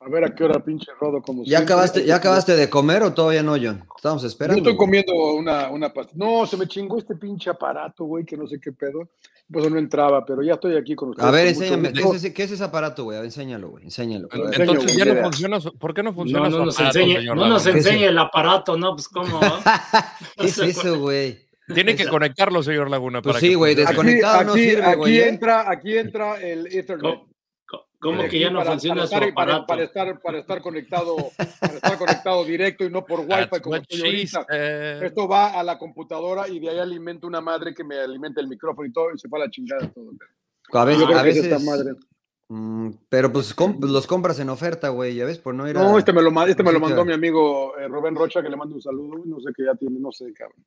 A ver a qué hora, pinche rodo, como ¿Ya siempre. acabaste, ¿Ya acabaste de comer o todavía no, John? Estamos Yo esperando. estoy güey. comiendo una, una pasta. No, se me chingó este pinche aparato, güey, que no sé qué pedo. Pues no entraba, pero ya estoy aquí con ustedes. A ver, enséñame. ¿Qué es, ese, qué es ese aparato, güey? A ver, enséñalo, güey. Enséñalo. Güey. enseño, Entonces ya no funciona, ¿por qué no funciona No, su no nos aparato, enseñe, señor no nos enseñe el aparato, ¿no? Pues cómo. ¿va? ¿Qué es eso, güey? Tiene que conectarlo, señor Laguna. Pues para sí, güey, desconectado no sirve, aquí güey, ¿eh? entra, aquí entra el Ethernet. ¿Cómo, que ya no para- funciona para su estar, para- aparato? Para, estar, para estar conectado, para estar conectado directo y no por Wi-Fi That's como estoy ahorita. said. Esto va a la computadora y de ahí alimenta una madre que me alimenta el micrófono y todo, y se fue a la chingada todo. A veces, a veces esta madre. mm, pero pues com- los compras en oferta, güey, ya ves, por no ir a... No, este me lo, este me lo mandó mi amigo eh, Rubén Rocha, que le mando un saludo. No sé qué ya tiene, no sé, cabrón.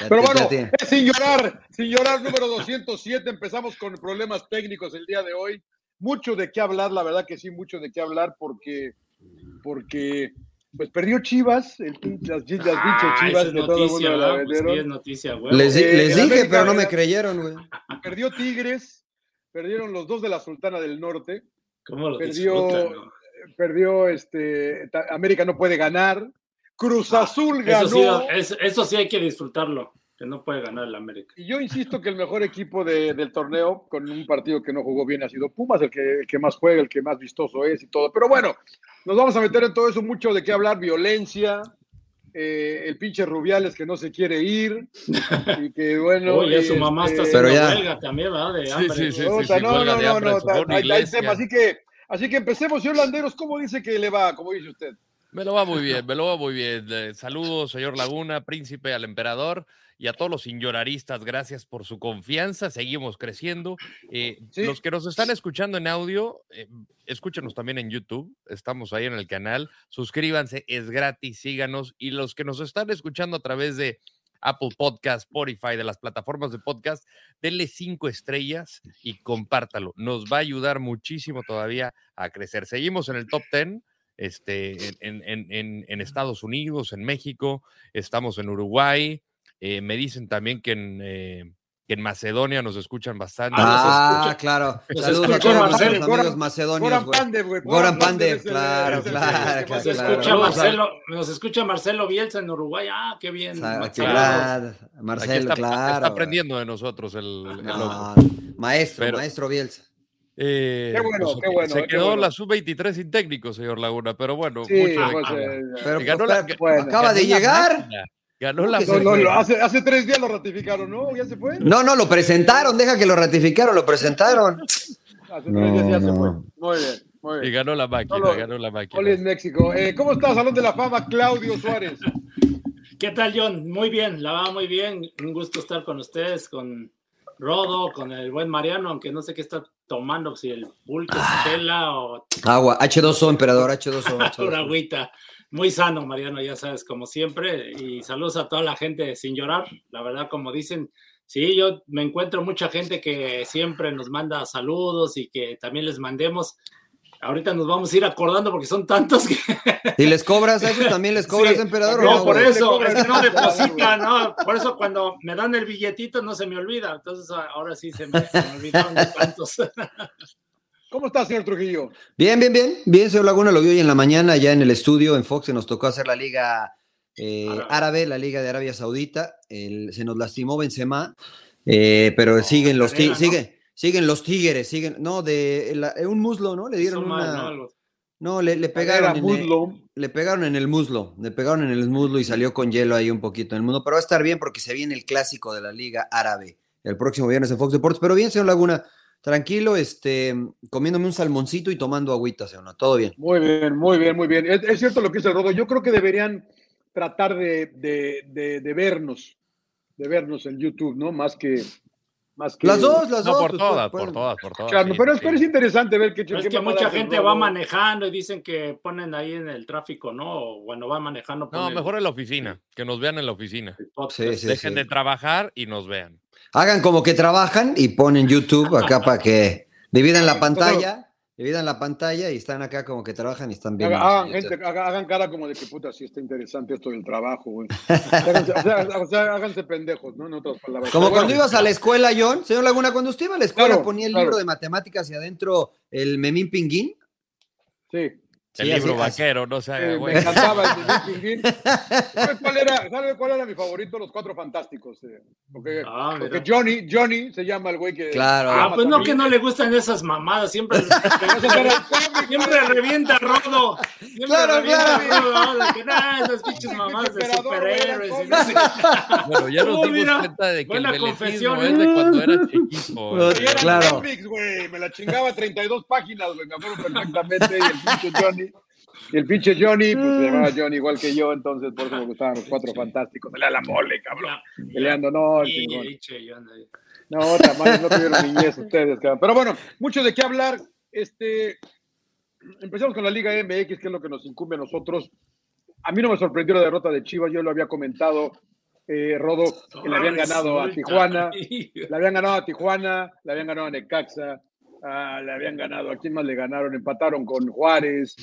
Ya Pero bueno, sin llorar, sin llorar, número 207. Empezamos con problemas técnicos el día de hoy. Mucho de qué hablar, la verdad que sí, mucho de qué hablar, porque, porque pues perdió Chivas, el, las, las Ah, Chivas es de todo el mundo. Pues sí, vendieron. es noticia, güey. Les, Eh, les dije, América pero no me creyeron, güey. Perdió Tigres, perdieron los dos de la Sultana del Norte, ¿Cómo lo perdió- no? perdió este América no puede ganar, Cruz Azul ganó. Eso sí, es- eso sí hay que disfrutarlo, que no puede ganar el América. Y yo insisto que el mejor equipo de- del torneo, con un partido que no jugó bien, ha sido Pumas, el que, el que más juega, el que más vistoso es y todo. Pero bueno, nos vamos a meter en todo eso, mucho de qué hablar, violencia, eh, el pinche Rubiales que no se quiere ir, y que bueno... Oye, su mamá está este, haciendo Pero ya- huelga también, ¿verdad? De Sí, hambre. sí, sí, no, no, no, hambre no, hay- hay así que, así que empecemos, señor Landeros, ¿cómo dice que le va? ¿Cómo dice usted? Me lo va muy bien, me lo va muy bien. Eh, saludos, señor Laguna, príncipe, al emperador y a todos los señoraristas. Gracias por su confianza. Seguimos creciendo. Eh, Sí. Los que nos están escuchando en audio, eh, escúchenos también en YouTube. Estamos ahí en el canal. Suscríbanse, es gratis, síganos. Y los que nos están escuchando a través de Apple Podcast, Spotify, de las plataformas de podcast, denle cinco estrellas y compártalo. Nos va a ayudar muchísimo todavía a crecer. Seguimos en el top 10 este, en, en- en- en Estados Unidos, en México, estamos en Uruguay. Eh, me dicen también que en, eh, que en Macedonia nos escuchan bastante. Ah, nos escucha- claro. nos Saludos a escucha todos Marcelo, nuestros Goran- amigos macedonios, Goran. Pandev, güey. Goran Pandev, claro, claro, Nos claro. escucha, a- Marcelo, nos escucha Marcelo Bielsa en Uruguay. Ah, qué bien. Claro, Marcelo, está, claro. está aprendiendo de nosotros el, el No, maestro, Pero- maestro Bielsa. Eh, Qué bueno, pues, qué bueno, Se qué quedó bueno. la sub-23 sin técnico, señor Laguna, pero bueno, Sí, mucho de pues, eh, Pero ganó pues, la- espera, bueno, acaba de llegar. máquina, Ganó la no, no, lo- hace, hace tres días lo ratificaron, ¿no? ¿Ya se fue? No, no, lo presentaron, deja que lo ratificaron, lo presentaron. Hace tres No, días ya se no. fue. Muy bien, muy Y bien. ganó la máquina, Solo- ganó la máquina. Hola, en México. Eh, ¿Cómo está Salón de la Fama, Claudio Suárez? ¿Qué tal, John? Muy bien, la va muy bien. Un gusto estar con ustedes, con Rodo, con el buen Mariano, aunque no sé qué está tomando, si el pulque chela o Agua, H2O, emperador, H2O. una H2O. agüita. Muy sano, Mariano, ya sabes, como siempre. Y saludos a toda la gente sin llorar. La verdad, como dicen, sí, yo me encuentro mucha gente que siempre nos manda saludos y que también les mandemos. Ahorita nos vamos a ir acordando porque son tantos que Si les cobras a esos, también les cobras, Sí. emperador. No, no, por güey? eso, es que no depositan, ¿no? Por eso cuando me dan el billetito no se me olvida. Entonces ahora sí se me, se me olvidaron tantos. ¿Cómo está, señor Trujillo? Bien, bien, bien. Bien, señor Laguna, lo vi hoy en la mañana ya en el estudio, en Fox, se nos tocó hacer la liga eh, Árabe. árabe, la liga de Arabia Saudita. El- se nos lastimó Benzema, eh, pero siguen los tigres, ¿no? siguen, siguen los tigres, siguen, no, de la- un muslo, ¿no? Le dieron Hizo mal, una, ¿no? No, le, le pegaron, en el, muslo. le pegaron en el muslo, le pegaron en el muslo y salió con hielo ahí un poquito en el mundo, pero va a estar bien porque se viene el clásico de la liga árabe el próximo viernes en Fox Deportes, pero bien, señor Laguna, tranquilo, este, comiéndome un salmoncito y tomando agüita, señor, ¿no? todo bien. Muy bien, muy bien, muy bien. Es, es cierto lo que dice el Rodo. Yo creo que deberían tratar de, de, de, de vernos, de vernos en YouTube, ¿no? Más que... Más que Las dos, las No, dos. por pues, todas, por todas, por todas. sí, pero, es, sí. pero es interesante ver qué Pero es que mucha gente va manejando y dicen que ponen ahí en el tráfico, ¿no? O cuando va manejando. No, mejor en la oficina, que nos vean en la oficina. Sí, sí. Dejen de trabajar y nos vean. Hagan como que trabajan y ponen YouTube acá para que dividan la pantalla, dividan la pantalla y están acá como que trabajan y están bien. Hagan, gente, haga- hagan cara como de que puta, sí está interesante esto del trabajo, güey. Háganse, o sea, o sea, háganse pendejos, ¿no? En otras palabras. Como Pero cuando bueno, ibas a la escuela, John, señor Laguna, cuando usted iba a la escuela Claro, ponía el claro. libro de matemáticas y adentro el memín pinguín. Sí. El Sí, así- libro así- vaquero, no sé, Eh, güey. me encantaba el. ¿Sabes cuál era, ¿sabe cuál era mi favorito? Los cuatro fantásticos. eh, Porque, Ah, porque Johnny, Johnny se llama el güey que. Claro. Ah, pues no, que no le gustan esas mamadas, siempre, el siempre revienta Rodo. Siempre Claro, revienta claro. Rodo, que nah, esas pinches mamadas de superhéroes. Bueno, ya nos dimos mira, cuenta de que buena el confesión, es de cuando era chiquito. No, Claro. cómics, güey. Me la chingaba 32 páginas, güey. Me acuerdo perfectamente. Y el pinche Johnny. Y el pinche Johnny, pues se llamaba Johnny igual que yo, entonces por eso me gustaban los cuatro fantásticos. Pelea la mole, cabrón. Peleando, no, el chingón. No, otra más, no tuvieron niñez ustedes, cabrón. Pero bueno, mucho de qué hablar. Este, empezamos con la Liga MX, que es lo que nos incumbe a nosotros. A mí no me sorprendió la derrota de Chivas, yo lo había comentado, eh, Rodo, que le habían ganado a. Tijuana, le habían ganado a Tijuana, le habían ganado a Necaxa, ah, le habían ganado, ¿a quién más le ganaron? Empataron con Juárez.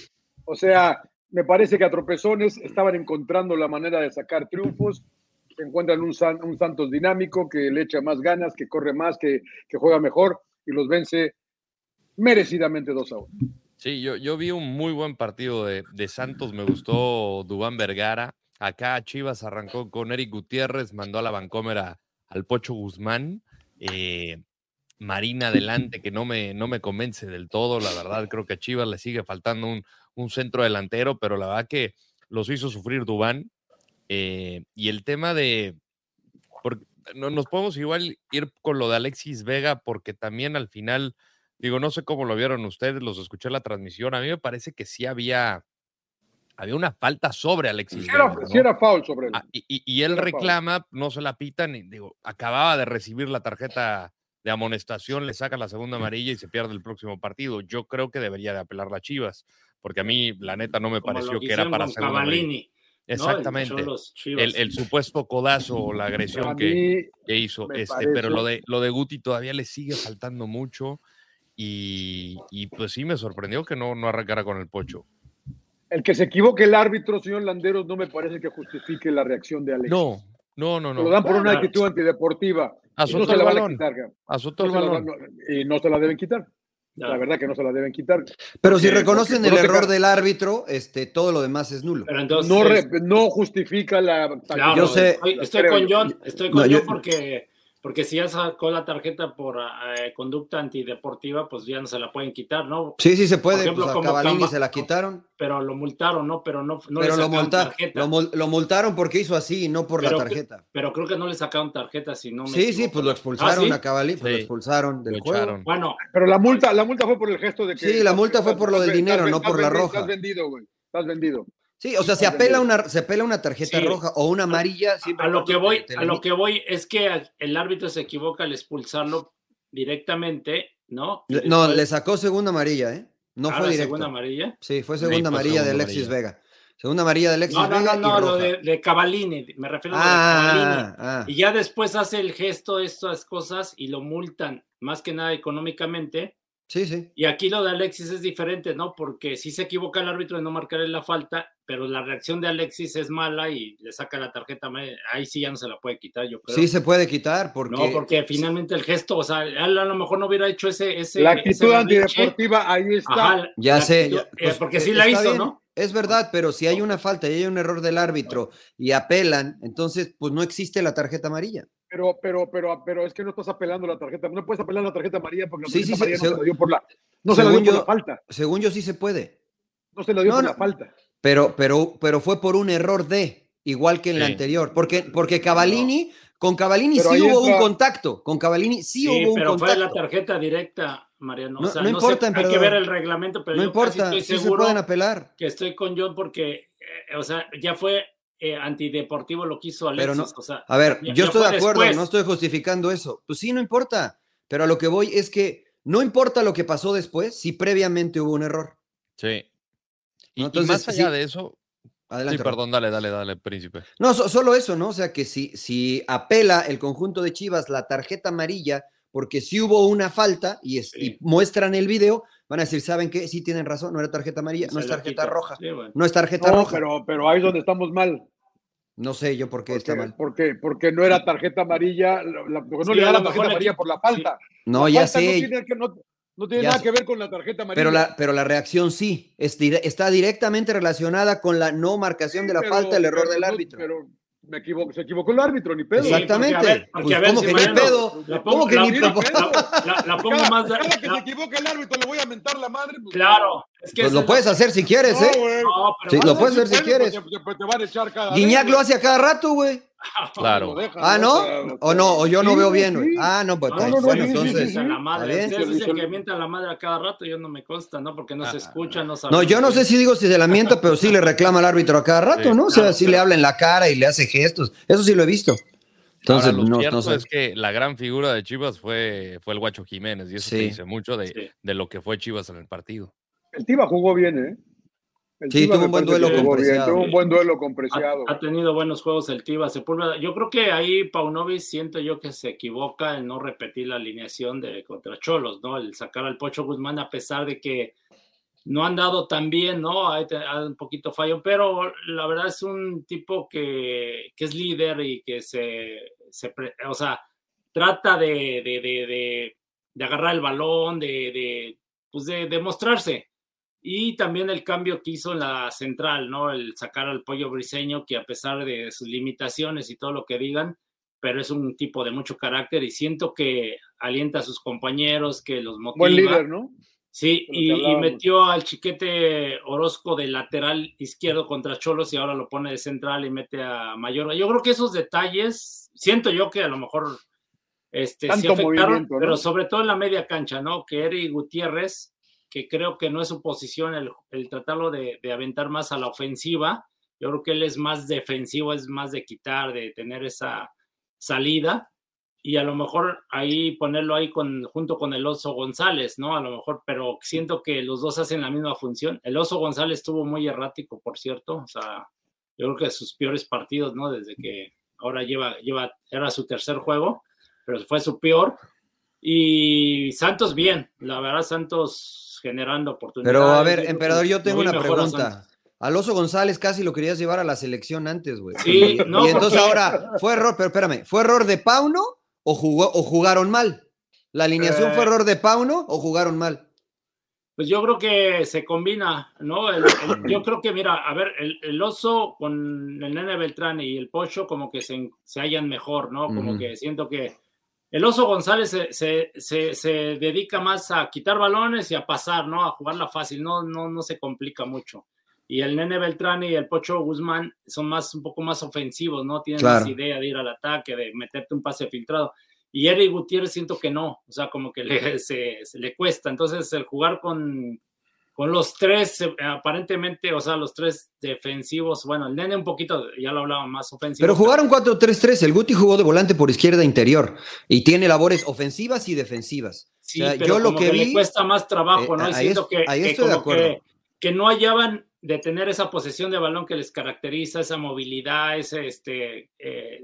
O sea, me parece que a tropezones estaban encontrando la manera de sacar triunfos. Se encuentran un, San- un Santos dinámico que le echa más ganas, que corre más, que, juega mejor y los vence merecidamente 2 a 1. Sí, yo, yo vi un muy buen partido de, de Santos, me gustó Dubán Vergara. Acá Chivas arrancó con Eric Gutiérrez, mandó a la Vancómera al Pocho Guzmán. eh, Marina adelante, que no me, no me convence del todo, la verdad, creo que a Chivas le sigue faltando un, un centro delantero, pero la verdad que los hizo sufrir Dubán. eh, y el tema de, por- no, nos podemos igual ir con lo de Alexis Vega, porque también al final Digo, no sé cómo lo vieron ustedes, los escuché en la transmisión. A mí me parece que sí había, había una falta sobre Alexis. Sí era, Vega, ¿no? sí era foul sobre él. Ah, y, y- y él foul. reclama, no se la pitan, y digo, acababa de recibir la tarjeta de amonestación, le saca la segunda amarilla y se pierde el próximo partido. Yo creo que debería de apelar la Chivas, porque a mí, la neta, no me Como pareció lo que era para amarilla. Cavallini, ¿no? El Exactamente. El, el supuesto codazo o la agresión que, que hizo. Este, pero lo de, lo de Guti todavía le sigue faltando mucho. Y, y pues sí me sorprendió que no, no arrancara con el pocho. el que se equivoque el árbitro, señor Landeros, no me parece que justifique la reacción de Alex. No, no, no, Lo no. dan por una actitud antideportiva. No Azotó se el balón. quitar. Azotó No el balón. no- y no se la deben quitar. La verdad que no se la deben quitar. Pero si Porque- reconocen porque el error del árbitro, este, todo lo demás es nulo. Pero entonces, No, re- no justifica la. claro, Yo sé- estoy, con. John, estoy con No, John porque, porque si ya sacó la tarjeta por eh, conducta antideportiva, pues ya no se la pueden quitar, ¿no? Sí, sí se puede. Por ejemplo, pues a como Camba- se la quitaron, Pero lo multaron, ¿no? Pero no, no pero le lo, sacaron multa- tarjeta. lo, mul- lo multaron porque hizo así y no por Pero la que- tarjeta. Pero creo que no le sacaron tarjeta, si no me Sí, sí, pues lo expulsaron ¿Ah, sí? a Cavallini, pues lo expulsaron del Lo juego. echaron. Bueno, Pero la multa, la multa fue por el gesto de que. Sí, la multa fue por lo del dinero, no por la roja. Estás vendido, güey. Estás vendido. Sí, o sea, se apela una, se apela una tarjeta Sí. roja o una amarilla. siempre a lo que voy, a lo que voy es que el árbitro se equivoca al expulsarlo directamente, ¿no? No, le sacó segunda amarilla, ¿eh? No Ah, fue directo. segunda amarilla. Sí, fue segunda amarilla de Alexis amarilla. Vega. Segunda amarilla de Alexis No, no, Vega no, no, y lo de, de Cavallini, me refiero a lo de Cavallini. ah, ah. Y ya después hace el gesto, estas cosas, y lo multan, más que nada económicamente. Sí, sí. Y aquí lo de Alexis es diferente, ¿no? Porque sí se equivoca el árbitro de no marcarle la falta, pero la reacción de Alexis es mala y le saca la tarjeta. Ahí sí ya no se la puede quitar, yo creo. Sí se puede quitar porque, no, porque finalmente el gesto, o sea, él a lo mejor no hubiera hecho ese. ese La ese actitud berrinche. antideportiva, ahí está. Ajá, Ya sé, actitud, ya, eh, pues, porque eh, sí la hizo, bien, ¿no? Es verdad, pero si hay una falta y hay un error del árbitro y apelan, entonces pues no existe la tarjeta amarilla. Pero, pero, pero, pero es que no estás apelando la tarjeta. No puedes apelar la tarjeta amarilla porque la Sí, tarjeta sí, amarilla sí, no se- se la dio por la, no se la dio por la falta. Según yo sí se puede, No se la dio No, por no. la falta. pero, pero, pero fue por un error de, igual que en la anterior, porque, porque Cavallini, con Cavallini Pero sí hubo un contacto, con Cavallini sí, Sí, hubo un pero fue contacto. la tarjeta directa, Mariano. O No- sea, no no, importa, sé, hay que ver el reglamento, pero no yo casi estoy sí se seguro pueden apelar. que estoy con John porque, eh, o sea, ya fue eh, antideportivo lo que hizo Alexis. Pero no- o sea, A ver, Ya- yo ya estoy de acuerdo, después. no estoy justificando eso. Pues sí, no importa. Pero a lo que voy es que no importa lo que pasó después si previamente hubo un error. Sí. Y, entonces, más allá sí. de eso, Adelante. sí, perdón, dale, dale, dale, príncipe. No, so- solo eso, ¿no? O sea que si, si apela el conjunto de Chivas la tarjeta amarilla, porque sí hubo una falta y, es- Sí. y muestran el video, van a decir, ¿saben qué? Sí tienen razón, no era tarjeta amarilla, no es tarjeta roja. Sí, bueno. No es tarjeta No, roja. pero, pero ahí es donde estamos mal. No sé yo por qué está Porque, mal. porque, porque no era tarjeta amarilla, la- la- porque no Sí, le da la tarjeta amarilla aquí- por la falta. No, La ya falta no sé. tiene que- no- No tiene Ya nada sé. que ver con la tarjeta amarilla. Pero la, pero la reacción sí, es está directamente relacionada con la no marcación de la Pero- falta, el error pero del no- árbitro. Pero me equivoco, se equivocó el árbitro, ni pedo. Sí, porque, Exactamente. a ver, porque, Pues, a ver, ¿cómo si que ni pedo? La ¿Cómo pongo, que la, ni la- pedo? la- la pongo Cada- más. cada que la- se equivoque el árbitro le voy a mentar la madre. pues, claro. Es que Pues lo es puedes la- hacer si quieres, No, ¿eh? No, Sí, lo puedes hacer si quieres. te, te van a echar cada Guiñac vez, lo hace a cada rato, güey. Claro. Ah, ¿no? O no, o yo no sí, veo bien, güey. sí. Ah, no, pues No, no, no, bueno, entonces. sí, sí. mientan la madre. Ustedes dicen que mientan la madre a cada rato, yo no me consta, ¿no? Porque no se escucha, no No, sabemos. yo no sé si digo si se la mienta, pero sí le reclama al árbitro a cada rato, Sí, ¿no? O sea, claro, sí claro. le habla en la cara y le hace gestos. Eso sí lo he visto. Entonces, Ahora, lo no, cierto no sé. es que la gran figura de Chivas fue, fue el Guacho Jiménez, y eso te Sí. dice mucho de, Sí. de lo que fue Chivas en el partido. El Tiva jugó bien, ¿eh? El Sí, Tiva tuvo un buen duelo que con jugó bien, Preciado. Tuvo un buen duelo con Ha, Preciado. ha tenido buenos juegos el Tiva Sepúlveda. Yo creo que ahí Paunovic siento yo que se equivoca en no repetir la alineación de contra Cholos, ¿no? El sacar al Pocho Guzmán a pesar de que no han dado tan bien, ¿no? Hay, un poquito fallo, pero la verdad es un tipo que, que es líder y que se, se pre- o sea, trata de, de, de, de- de agarrar el balón, de, de, pues de, de mostrarse. Y también el cambio que hizo en la central, ¿no? El sacar al pollo briseño, que a pesar de sus limitaciones y todo lo que digan, pero es un tipo de mucho carácter y siento que alienta a sus compañeros, que los motiva. Buen líder, ¿no? Sí, y, metió al chiquete Orozco de lateral izquierdo contra Cholos y ahora lo pone de central y mete a Mayor. Yo creo que esos detalles, siento yo que a lo mejor este, sí Tanto afectaron, pero sobre todo en la media cancha, ¿no? Que Eric Gutiérrez, que creo que no es su posición el, el tratarlo de, de aventar más a la ofensiva. Yo creo que él es más defensivo, es más de quitar, de tener esa salida y a lo mejor ahí ponerlo ahí con, junto con el Oso González, ¿no? A lo mejor, pero siento que los dos hacen la misma función. El Oso González estuvo muy errático, por cierto, o sea, yo creo que sus peores partidos, ¿no? Desde que ahora lleva, lleva, era su tercer juego, pero fue su peor. Y Santos bien, la verdad, Santos generando oportunidades. Pero a ver, emperador, yo tengo una pregunta. Alonso González casi lo querías llevar a la selección antes, güey. Sí, y, no, y entonces porque- ahora, ¿fue error, pero espérame, ¿fue error de Pauno o, jugó, o jugaron mal? ¿La alineación Eh. fue error de Pauno o jugaron mal? Pues yo creo que se combina, ¿no? El- el- yo creo que, mira, a ver, el, el oso con el nene Beltrán y el Pocho como que se, se hallan mejor, ¿no? Como que siento que el oso González se, se, se, se dedica más a quitar balones y a pasar, ¿no? A jugarla fácil, no, no, no se complica mucho. Y el nene Beltrán y el Pocho Guzmán son más, un poco más ofensivos, ¿no? Tienen Claro. más idea de ir al ataque, de meterte un pase filtrado. Y Eric Gutiérrez siento que no, o sea, como que le, se, se le cuesta. Entonces, el jugar con, con los tres, eh, aparentemente, o sea, los tres defensivos, bueno, el nene un poquito, ya lo hablaba más ofensivo. Pero jugaron 4-3-3, el Guti jugó de volante por izquierda interior y tiene labores ofensivas y defensivas. Sí, o sea, pero yo lo como que le vi- cuesta más trabajo, Eh, ¿no? Y ahí siento es- que, ahí que estoy de como acuerdo. que, que no hallaban de tener esa posesión de balón que les caracteriza, esa movilidad, ese, este, eh,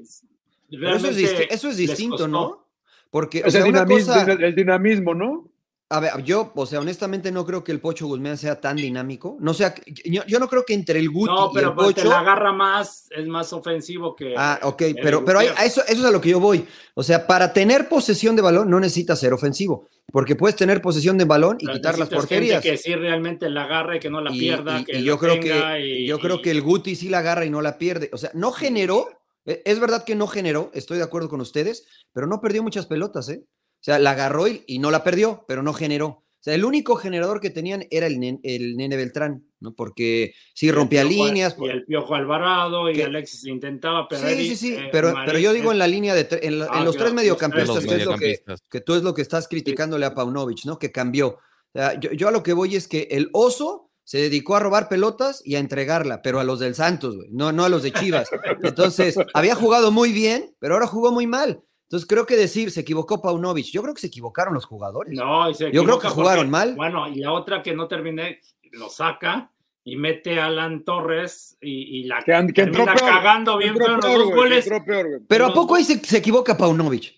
Pero eso es, eso es distinto. ¿no? Porque, o sea, dinamismo, cosa... el dinamismo, ¿no? A ver, yo, o sea, honestamente no creo que el Pocho Guzmán sea tan dinámico. No sea, yo, yo no creo que entre el Guti No, y pero el pues, Pocho. la agarra más, es más ofensivo que. Ah, ok, pero, pero hay- a eso, eso es a lo que yo voy. O sea, para tener posesión de balón no necesitas ser ofensivo, porque puedes tener posesión de balón y Pero quitar las necesitas gente porterías. Que sí realmente la agarre, que no la Y- pierda, y, que y la yo creo que y- yo creo que el Guti sí la agarra y no la pierde. O sea, no generó, e- es verdad que no generó, estoy de acuerdo con ustedes, pero no perdió muchas pelotas, ¿eh? O sea, la agarró y, y no la perdió, pero no generó. O sea, el único generador que tenían era el, nen- el nene Beltrán, ¿no? Porque sí el rompía Piojo- líneas. Y el Piojo Alvarado y que- Alexis intentaba, pero sí, sí, sí, eh, pero, Marín, pero yo digo eh, en la línea de tre- en, la- en Ah, los claro, tres mediocampistas, que es, lo que, que tú es lo que estás criticándole a Paunovic, ¿no? Que cambió. O sea, yo, yo a lo que voy es que el oso se dedicó a robar pelotas y a entregarla, pero a los del Santos, güey, no, no a los de Chivas. Entonces, había jugado muy bien, pero ahora jugó muy mal. Entonces, creo que decir, se equivocó Paunovic. Yo creo que se equivocaron los jugadores. No, y se Yo creo que jugaron porque- mal. Bueno, y la otra que no terminé, lo saca y mete a Alan Torres y, y la Que, termina peor. cagando bien en los peor, dos goles. entró peor, güey. Pero ¿a poco ahí se, se equivoca Paunovic?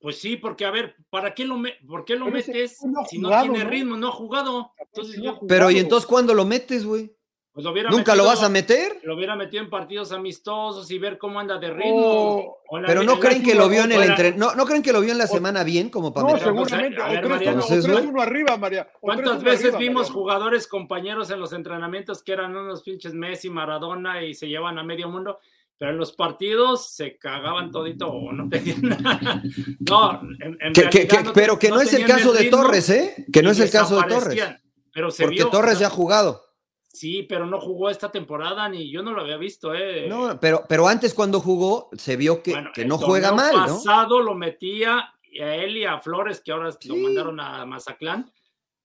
Pues sí, porque a ver, ¿para qué lo, me- ¿por qué lo Pero metes no si no tiene ¿no? ritmo, no ha jugado? Entonces No jugado. Pero ¿y entonces cuándo lo metes, güey? Pues lo hubiera ¿Nunca lo vas a meter? Lo hubiera metido en partidos amistosos y ver cómo anda de ritmo. Oh, Pero no creen que lo vio en el entre... no, no creen que lo vio en la semana bien como para No, seguramente. A O ver, 3-1 Mariano, o 3-1 entonces, arriba, María. o ¿Cuántas 3-1 veces arriba, vimos Mariano. jugadores compañeros en los entrenamientos que eran unos pinches Messi, Maradona y se llevan a medio mundo? Pero en los partidos se cagaban todito o no tenían nada. No, en, en Que- que- realidad que- no- pero que no, es el caso de Torres, ¿eh? Que no es el caso de Torres. Pero se Porque vio, Torres ya ha jugado. Sí, pero no jugó esta temporada ni yo no lo había visto, ¿eh? No, pero, pero antes cuando jugó se vio que, Bueno, que el no juega mal, ¿no? pasado lo metía a él y a Flores, que ahora lo mandaron a Mazatlán,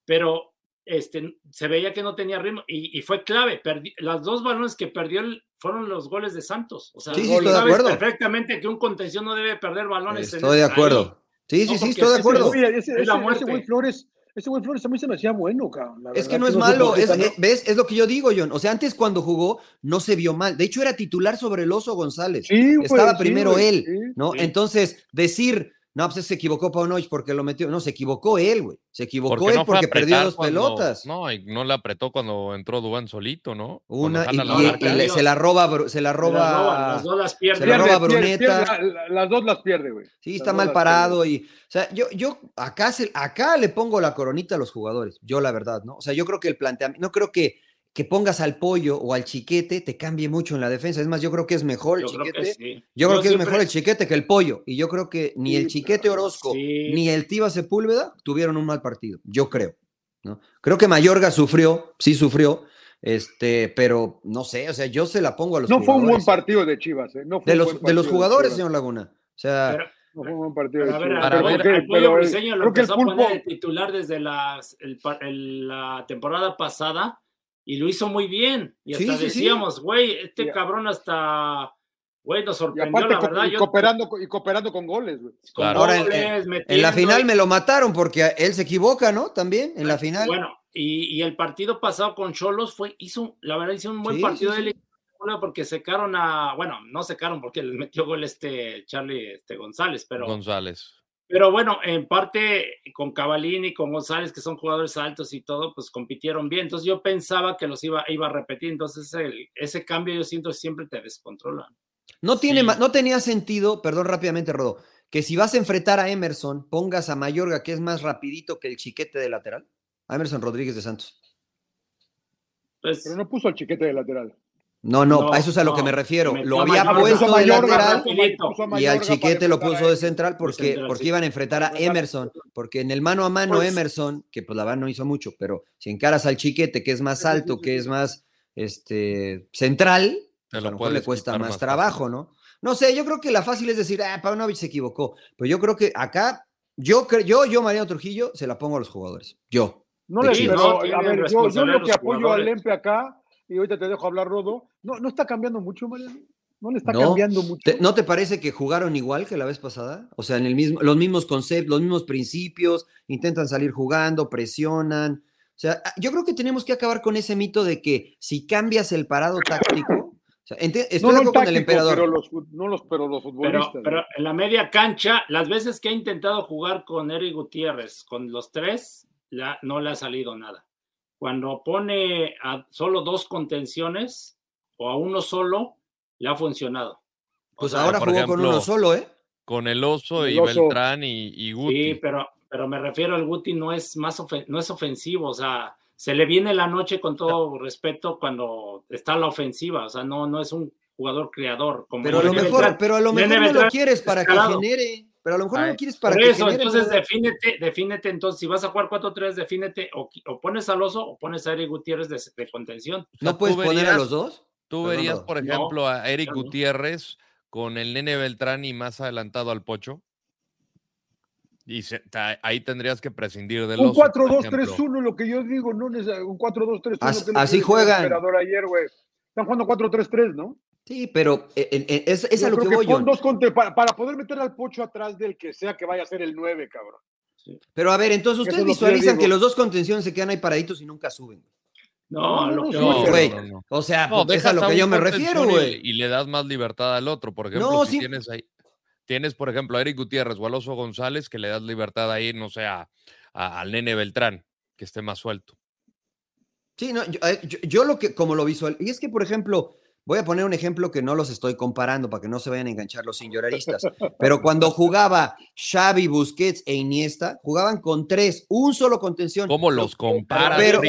pero este, se veía que no tenía ritmo y, y fue clave. Perdi- las dos balones que perdió él fueron los goles de Santos. O sea, Sí, sí, estoy de acuerdo. perfectamente que un contención no debe perder balones. en Estoy de acuerdo. Sí, No, sí, sí, estoy de acuerdo. Ese, Es la ese muerte. güey Flores, ese güey Flores a mí se me hacía bueno, cabrón. la Es que no es malo, es, eh, ¿ves? Es lo que yo digo, John. O sea, antes cuando jugó no se vio mal. De hecho, era titular sobre el oso González. Sí, Estaba primero él, sí. ¿no? Entonces, decir, no, pues se equivocó Paunovic porque lo metió. No, se equivocó él, güey. Se equivocó Porque él no porque perdió dos cuando- pelotas. No, y no le apretó cuando entró Dubán solito, ¿no? Una y, jala la y- marca. y le- se la roba, se la roba. roban, las dos las se la roba Pierde, Bruneta. pierde, la- la- las dos las pierde, güey. Sí, Las está mal parado y, o sea, yo, yo acá, se- acá le pongo la coronita a los jugadores, yo la verdad, ¿no? O sea, yo creo que el planteamiento, no creo que, que pongas al pollo o al chiquete te cambie mucho en la defensa, es más, yo creo que es mejor el Yo creo chiquete, que sí. yo creo que es mejor el chiquete que el pollo, y yo creo que ni el chiquete Orozco Sí. ni el Tiva Sepúlveda tuvieron un mal partido, yo creo, ¿no? Creo que Mayorga sufrió, sí sufrió, este, pero no sé, o sea, yo se la pongo a los No fue un buen jugadores, partido de Chivas, ¿eh? No fue de un los, buen de los jugadores, señor Laguna, o sea... Pero- No fue un buen partido Pero de a ver, Chivas. al Para pollo- ver, al pollo eh, briseño lo el empezó a poner de titular desde el el- la temporada pasada y lo hizo muy bien. Y hasta sí, sí. decíamos, güey, este cabrón hasta, güey, nos y sorprendió, aparte la verdad. y Yo, cooperando, con- y cooperando con goles, güey. con Claro. Ahora, en- goles, En la final me lo mataron porque él se equivoca, ¿no? También en la final. Bueno, y, y el partido pasado con Cholos fue, hizo, la verdad, hizo un buen Sí, partido sí, de sí. Liga porque secaron a, bueno, no secaron porque les metió gol este Charlie este González, pero González. Pero bueno, en parte con Cavalini y con González, que son jugadores altos y todo, pues compitieron bien. Entonces yo pensaba que los iba, iba a repetir. Entonces el- ese cambio yo siento que siempre te descontrola. No, tiene, Sí. no tenía sentido, perdón rápidamente, Rodo, que si vas a enfrentar a Emerson, pongas a Mayorga, que es más rapidito que el chiquete de lateral. A Emerson Rodríguez de Santos. Pues, Pero no puso al chiquete de lateral. No, no, No, a eso es a lo que me refiero. Lo había Mayorga, puesto de Mayorga, lateral y al chiquete lo puso de central porque, central, porque sí. iban a enfrentar a Emerson. Porque en el mano a mano Pues- Emerson, que pues la verdad no hizo mucho, pero si encaras al chiquete, que es más alto, que es más este, central, Te pues, lo a lo mejor puedes le cuesta más, más trabajo, ¿no? No sé, yo creo que la fácil es decir, ah, Paunovic se equivocó. Pero yo creo que acá, yo, yo, yo, Mariano Trujillo, se la pongo a los jugadores. Yo. No le pero, no, a ver, yo, yo lo que apoyo al. Lempe acá, y ahorita te dejo hablar, Rodo, no, no está cambiando mucho, Mariano. No le está No, cambiando mucho. ¿Te- ¿No te parece que jugaron igual que la vez pasada? O sea, en el mismo, los mismos conceptos, los mismos principios, intentan salir jugando, presionan. O sea, ah, yo creo que tenemos que acabar con ese mito de que si cambias el parado táctico, o sea, ente- estoy no, de no con el emperador. pero los, no los, pero los pero, futbolistas. pero en la media cancha, las veces que ha intentado jugar con Eric Gutiérrez, con los tres, la- no le ha salido nada. Cuando pone a solo dos contenciones o a uno solo, le ha funcionado. O Pues sea, ahora jugó con uno solo, ¿eh? Con el oso El y Oso. Beltrán y, y Guti. Sí, pero, pero me refiero al Guti no es más ofen- no es ofensivo, o sea, se le viene la noche con todo respeto cuando está la ofensiva, o sea, no, no es un jugador creador. Como Pero a lo mejor, pero a lo mejor no lo quieres para que genere. Pero a lo mejor no Ay, lo quieres para Por que eso, genere. entonces defínete, defínete, entonces si vas a jugar 4-3, defínete o, o pones al oso o pones a Eric Gutiérrez de, de contención. ¿No puedes poner a los dos? Tú verías, por No, ejemplo, a Eric no. Gutiérrez con el nene Beltrán y más adelantado al Pocho. Y se- ta- ahí tendrías que prescindir del Un oso. por 4-2-3-1, lo que yo digo, no es un 4-2-3-1. As- que es lo así que el juegan. ayer, güey. Están jugando 4-3-3, ¿no? Sí, pero eh, eh, eh, es, es Yo a lo que voy, pon John. dos conte- para, para poder meter al pocho atrás del que sea que vaya a ser el 9, cabrón. Pero a ver, entonces ustedes que yo visualizan que los dos contenciones se quedan ahí paraditos y nunca suben. No, No, lo que no, güey. no. O sea, No, es a lo que yo me refiero, güey. Y, le das más libertad al otro. Por ejemplo, No, si sí. tienes ahí, tienes, por ejemplo, a Eric Gutiérrez o González, que le das libertad ahí, no sé, a- a- al nene Beltrán, que esté más suelto. Sí, no, yo, yo- yo lo que, como lo visual, y es que, por ejemplo, voy a poner un ejemplo que no los estoy comparando para que no se vayan a enganchar los señoraristas, pero cuando jugaba Xavi, Busquets e Iniesta, jugaban con tres, un solo contención. ¿Cómo los comparas, Pero,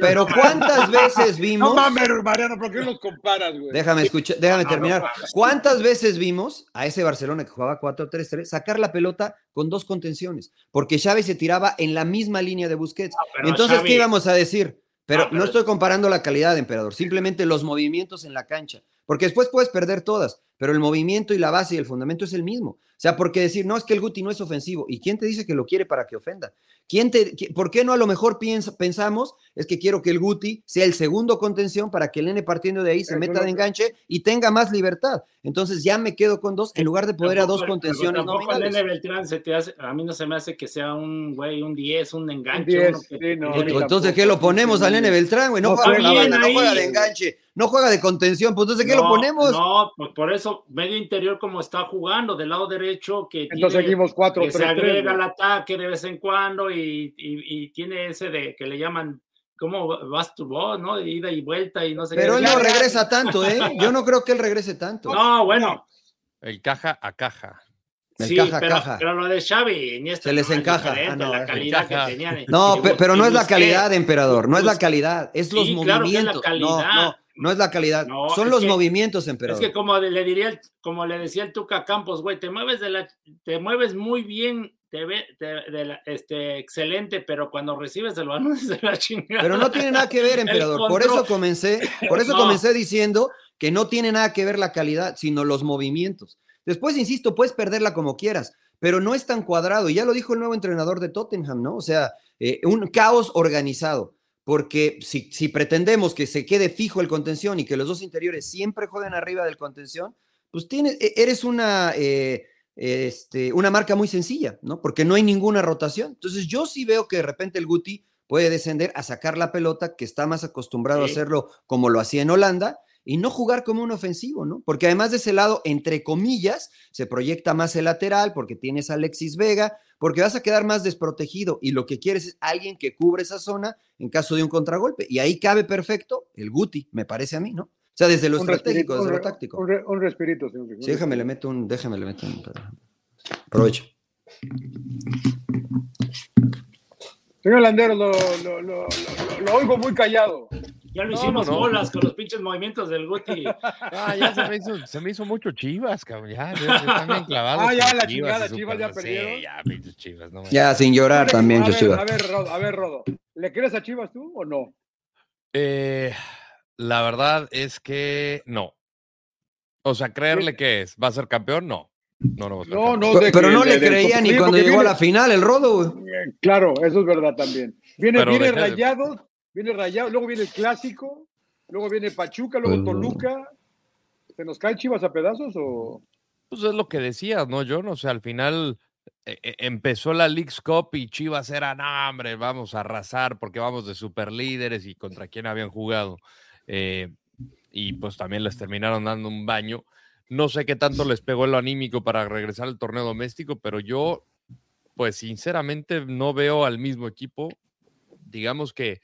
pero ¿cuántas veces vimos? No mames, Mariano, ¿por qué los comparas, güey? Déjame escuchar, déjame terminar. ¿Cuántas veces vimos a ese Barcelona que jugaba 4-3-3 sacar la pelota con dos contenciones? Porque Xavi se tiraba en la misma línea de Busquets. Entonces, Xavi- ¿qué íbamos a decir? Pero, Ah, pero- no estoy comparando la calidad de emperador, simplemente los movimientos en la cancha. Porque después puedes perder todas, pero el movimiento y la base y el fundamento es el mismo. O sea, ¿por qué decir, no, es que el Guti no es ofensivo? ¿Y quién te dice que lo quiere para que ofenda? ¿Quién te, ¿Por qué no a lo mejor piensa- pensamos es que quiero que el Guti sea el segundo contención para que el nene partiendo de ahí se meta de enganche y tenga más libertad? Entonces ya me quedo con dos en lugar de poder a dos Tampoco- contenciones tampoco el Beltrán se te hace, a mí no se me hace que sea un güey, un 10, un enganche. 10, uno que- sí, no, que- ni Entonces, ¿qué lo ponemos al nene Beltrán, güey? No, No, juega no juega de enganche, no juega de contención, pues entonces, ¿qué lo ponemos? No, pues por eso, medio interior como está jugando, del lado derecho, que Entonces tiene- seguimos 4 que 3 se agrega 3 al ataque de vez en cuando y, y- y tiene ese de que le llaman, ¿cómo vas tu voz, no? De ida y vuelta y no sé Pero qué. él no regresa tanto, ¿eh? Yo no creo que él regrese tanto. No, bueno, El caja a caja. El sí, caja, pero, caja. pero lo de Xavi, Iniesta Se les no encaja. Ah, no, la es calidad encaja. que tenían. No, Y pe- Bus- pero no es la calidad, emperador, no es la calidad, es los Sí, claro que es la movimientos. Calidad. no, no es la calidad, No, son es los que- movimientos, Es emperador. que como le diría, el- como le decía el Tuca Campos, güey, te mueves de la, te mueves muy bien, te ve, te- de la- este, excelente, pero cuando recibes el balón es de la chingada. Pero no tiene nada que ver, emperador. Por eso comencé, por eso No. comencé diciendo que no tiene nada que ver la calidad, sino los movimientos. Después, insisto, puedes perderla como quieras, pero no es tan cuadrado. Y ya lo dijo el nuevo entrenador de Tottenham, ¿no? O sea, eh, un caos organizado. Porque si, si pretendemos que se quede fijo el contención y que los dos interiores siempre jueguen arriba del contención, pues tienes, e- eres una, eh, este, una marca muy sencilla, ¿no? Porque no hay ninguna rotación. Entonces, yo sí veo que de repente el Guti puede descender a sacar la pelota, que está más acostumbrado Sí. a hacerlo como lo hacía en Holanda, y no jugar como un ofensivo, ¿no? Porque además de ese lado, entre comillas, se proyecta más el lateral, porque tienes a Alexis Vega, porque vas a quedar más desprotegido, y lo que quieres es alguien que cubre esa zona en caso de un contragolpe, y ahí cabe perfecto el Guti, me parece a mí, ¿no? O sea, desde lo Un estratégico, respirito, desde un lo táctico. Un, re- un respirito, señor. Sí, déjame le meto un, déjame le meto un. Aprovecho. Señor Landero, lo, lo- lo oigo muy callado. Ya lo No, hicimos no, no. bolas con los pinches movimientos del Guti. Ah, ya se me hizo, se me hizo mucho chivas, cabrón. Ya, ya están bien clavados. Ah, ya, la Chivas chingada, Chivas ya perdieron. Sí, ya, pinches chivas, no Ya, sin llorar también, a ver, Joshua. a ver, Rodo, a ver, Rodo. ¿Le crees a Chivas tú o no? Eh, la verdad es que no. O sea, creerle que es, ¿va a ser campeón? No. No, no No, campeón. no. de Pero que- no le creía ni cuando llegó a la final el Rodo. Eh, Claro, eso es verdad también. Viene, Pero viene de- rayado, viene rayado, luego viene el clásico, luego viene Pachuca, luego Pues, Toluca. ¿Se nos cae Chivas a pedazos o...? Pues es lo que decías, ¿no, John? O sea, al final eh, eh, empezó la League's Cup y Chivas era, no, hombre, vamos a arrasar porque vamos de super líderes y contra quién habían jugado. Eh, y pues también les terminaron dando un baño. No sé qué tanto les pegó en lo anímico para regresar al torneo doméstico, pero yo, pues sinceramente, no veo al mismo equipo. Digamos que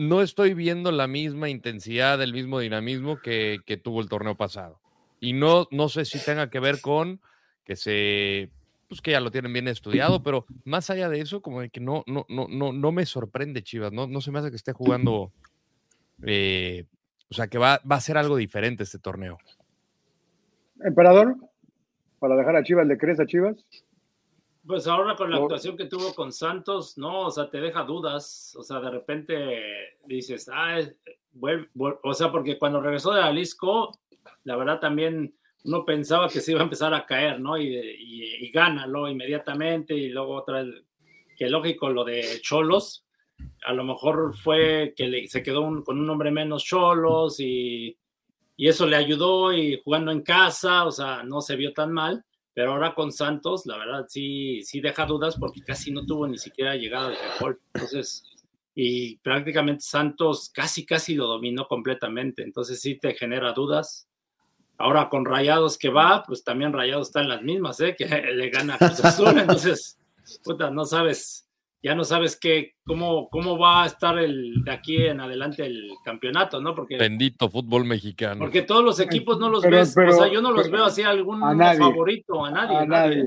no estoy viendo la misma intensidad, el mismo dinamismo que, que tuvo el torneo pasado. Y no, no sé si tenga que ver con que se, pues que ya lo tienen bien estudiado, pero más allá de eso, como de que no, no, no, no, no me sorprende Chivas, no, no se me hace que esté jugando, eh, o sea, que va, va a ser algo diferente este torneo. Emperador, para dejar a Chivas, ¿le crees a Chivas? Pues ahora con la actuación que tuvo con Santos, no, o sea, te deja dudas, o sea, de repente dices, ah, vuel- vuel- o sea, porque cuando regresó de Jalisco, la verdad también uno pensaba que se iba a empezar a caer, ¿no? Y, y, y gánalo inmediatamente y luego otra vez, que lógico, lo de Cholos, a lo mejor fue que le- se quedó un- con un hombre menos Cholos y, y eso le ayudó y jugando en casa, o sea, no se vio tan mal. Pero ahora con Santos, la verdad, sí, sí deja dudas porque casi no tuvo ni siquiera llegada de gol. Entonces, y prácticamente Santos casi, casi lo dominó completamente. Entonces sí te genera dudas. Ahora con Rayados que va, pues también Rayados está en las mismas, ¿eh? Que le gana a Cruz Azul. Entonces, puta, no sabes ya no sabes qué, cómo, cómo va a estar el, de aquí en adelante el campeonato, ¿no? Porque, Bendito fútbol mexicano. porque todos los equipos no los Pero- ves, pero- o sea, yo no los pero- veo así algún a nadie. favorito, a nadie. A nadie.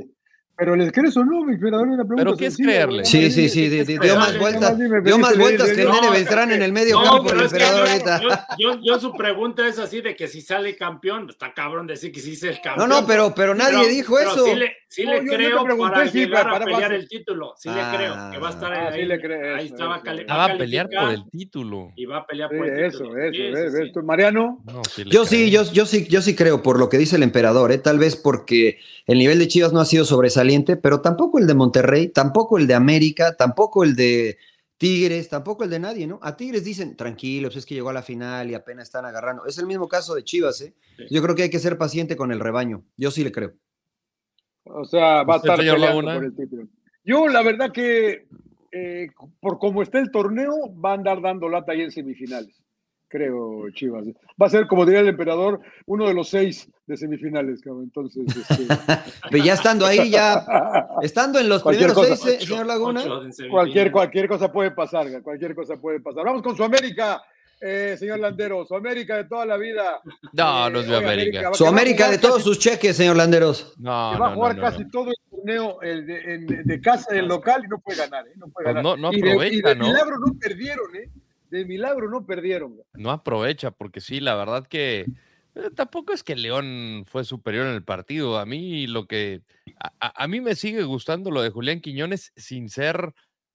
Pero ¿les crees o no, mi emperador? Una pregunta ¿Pero qué es creerle? Sí, sí, sí, ¿Qué di- es di- dio más vueltas, dio más vueltas que Nene no, Beltrán en el medio No, campo, pero el es que emperador yo, ahorita. yo, su pregunta es así de que si sale campeón, está cabrón decir que sí es el No, campeón. no, pero, pero nadie Pero- dijo pero eso. Sí le, sí No, le yo- yo te creo pregunté para llegar para- a pelear para- el título. Sí Ah. le creo que va a estar Ah, sí ahí. ahí eso, estaba eso. cali- Ah, va a pelear por el título. Y va a pelear Sí, por el eso, título. eso. Tú, Mariano, No, Yo sí, yo sí, yo sí creo por lo que dice el emperador, ¿eh? tal vez porque el nivel de Chivas no ha sido sobresaliente, pero tampoco el de Monterrey, tampoco el de América, tampoco el de Tigres, tampoco el de nadie, ¿no? A Tigres dicen, tranquilos, pues es que llegó a la final y apenas están agarrando. Es el mismo caso de Chivas, ¿eh? Sí. Yo creo que hay que ser paciente con el rebaño. Yo sí le creo. o sea, va a ¿Usted, estar señor peleando Laguna? por el título. Yo, la verdad que, eh, por cómo está el torneo, va a andar dando lata ahí en semifinales, creo, Chivas. Va a ser, como diría el emperador, uno de los seis de semifinales, cabrón. Entonces, este, Pero ya estando ahí, ya estando en los Cualquier primeros cosa. seis, eh, Ocho- señor Laguna. cualquier, cualquier cosa puede pasar, cualquier cosa puede pasar. Vamos con su América, eh, señor Landero, su América de toda la vida. No, Eh, no es de América. Su América de todos casi- sus cheques, señor Landeros. No, que va a no, jugar no, no, casi no. todo el torneo el de, en- de casa del local y no puede ganar, ¿eh? No puede Pues ganar. no- y de, y aprovecha, de ¿no? milagro no perdieron, ¿eh? De milagro no perdieron. No aprovecha, porque sí, la verdad que eh, tampoco es que León fue superior en el partido. A mí lo que. A, mí me sigue gustando lo de Julián Quiñones sin ser.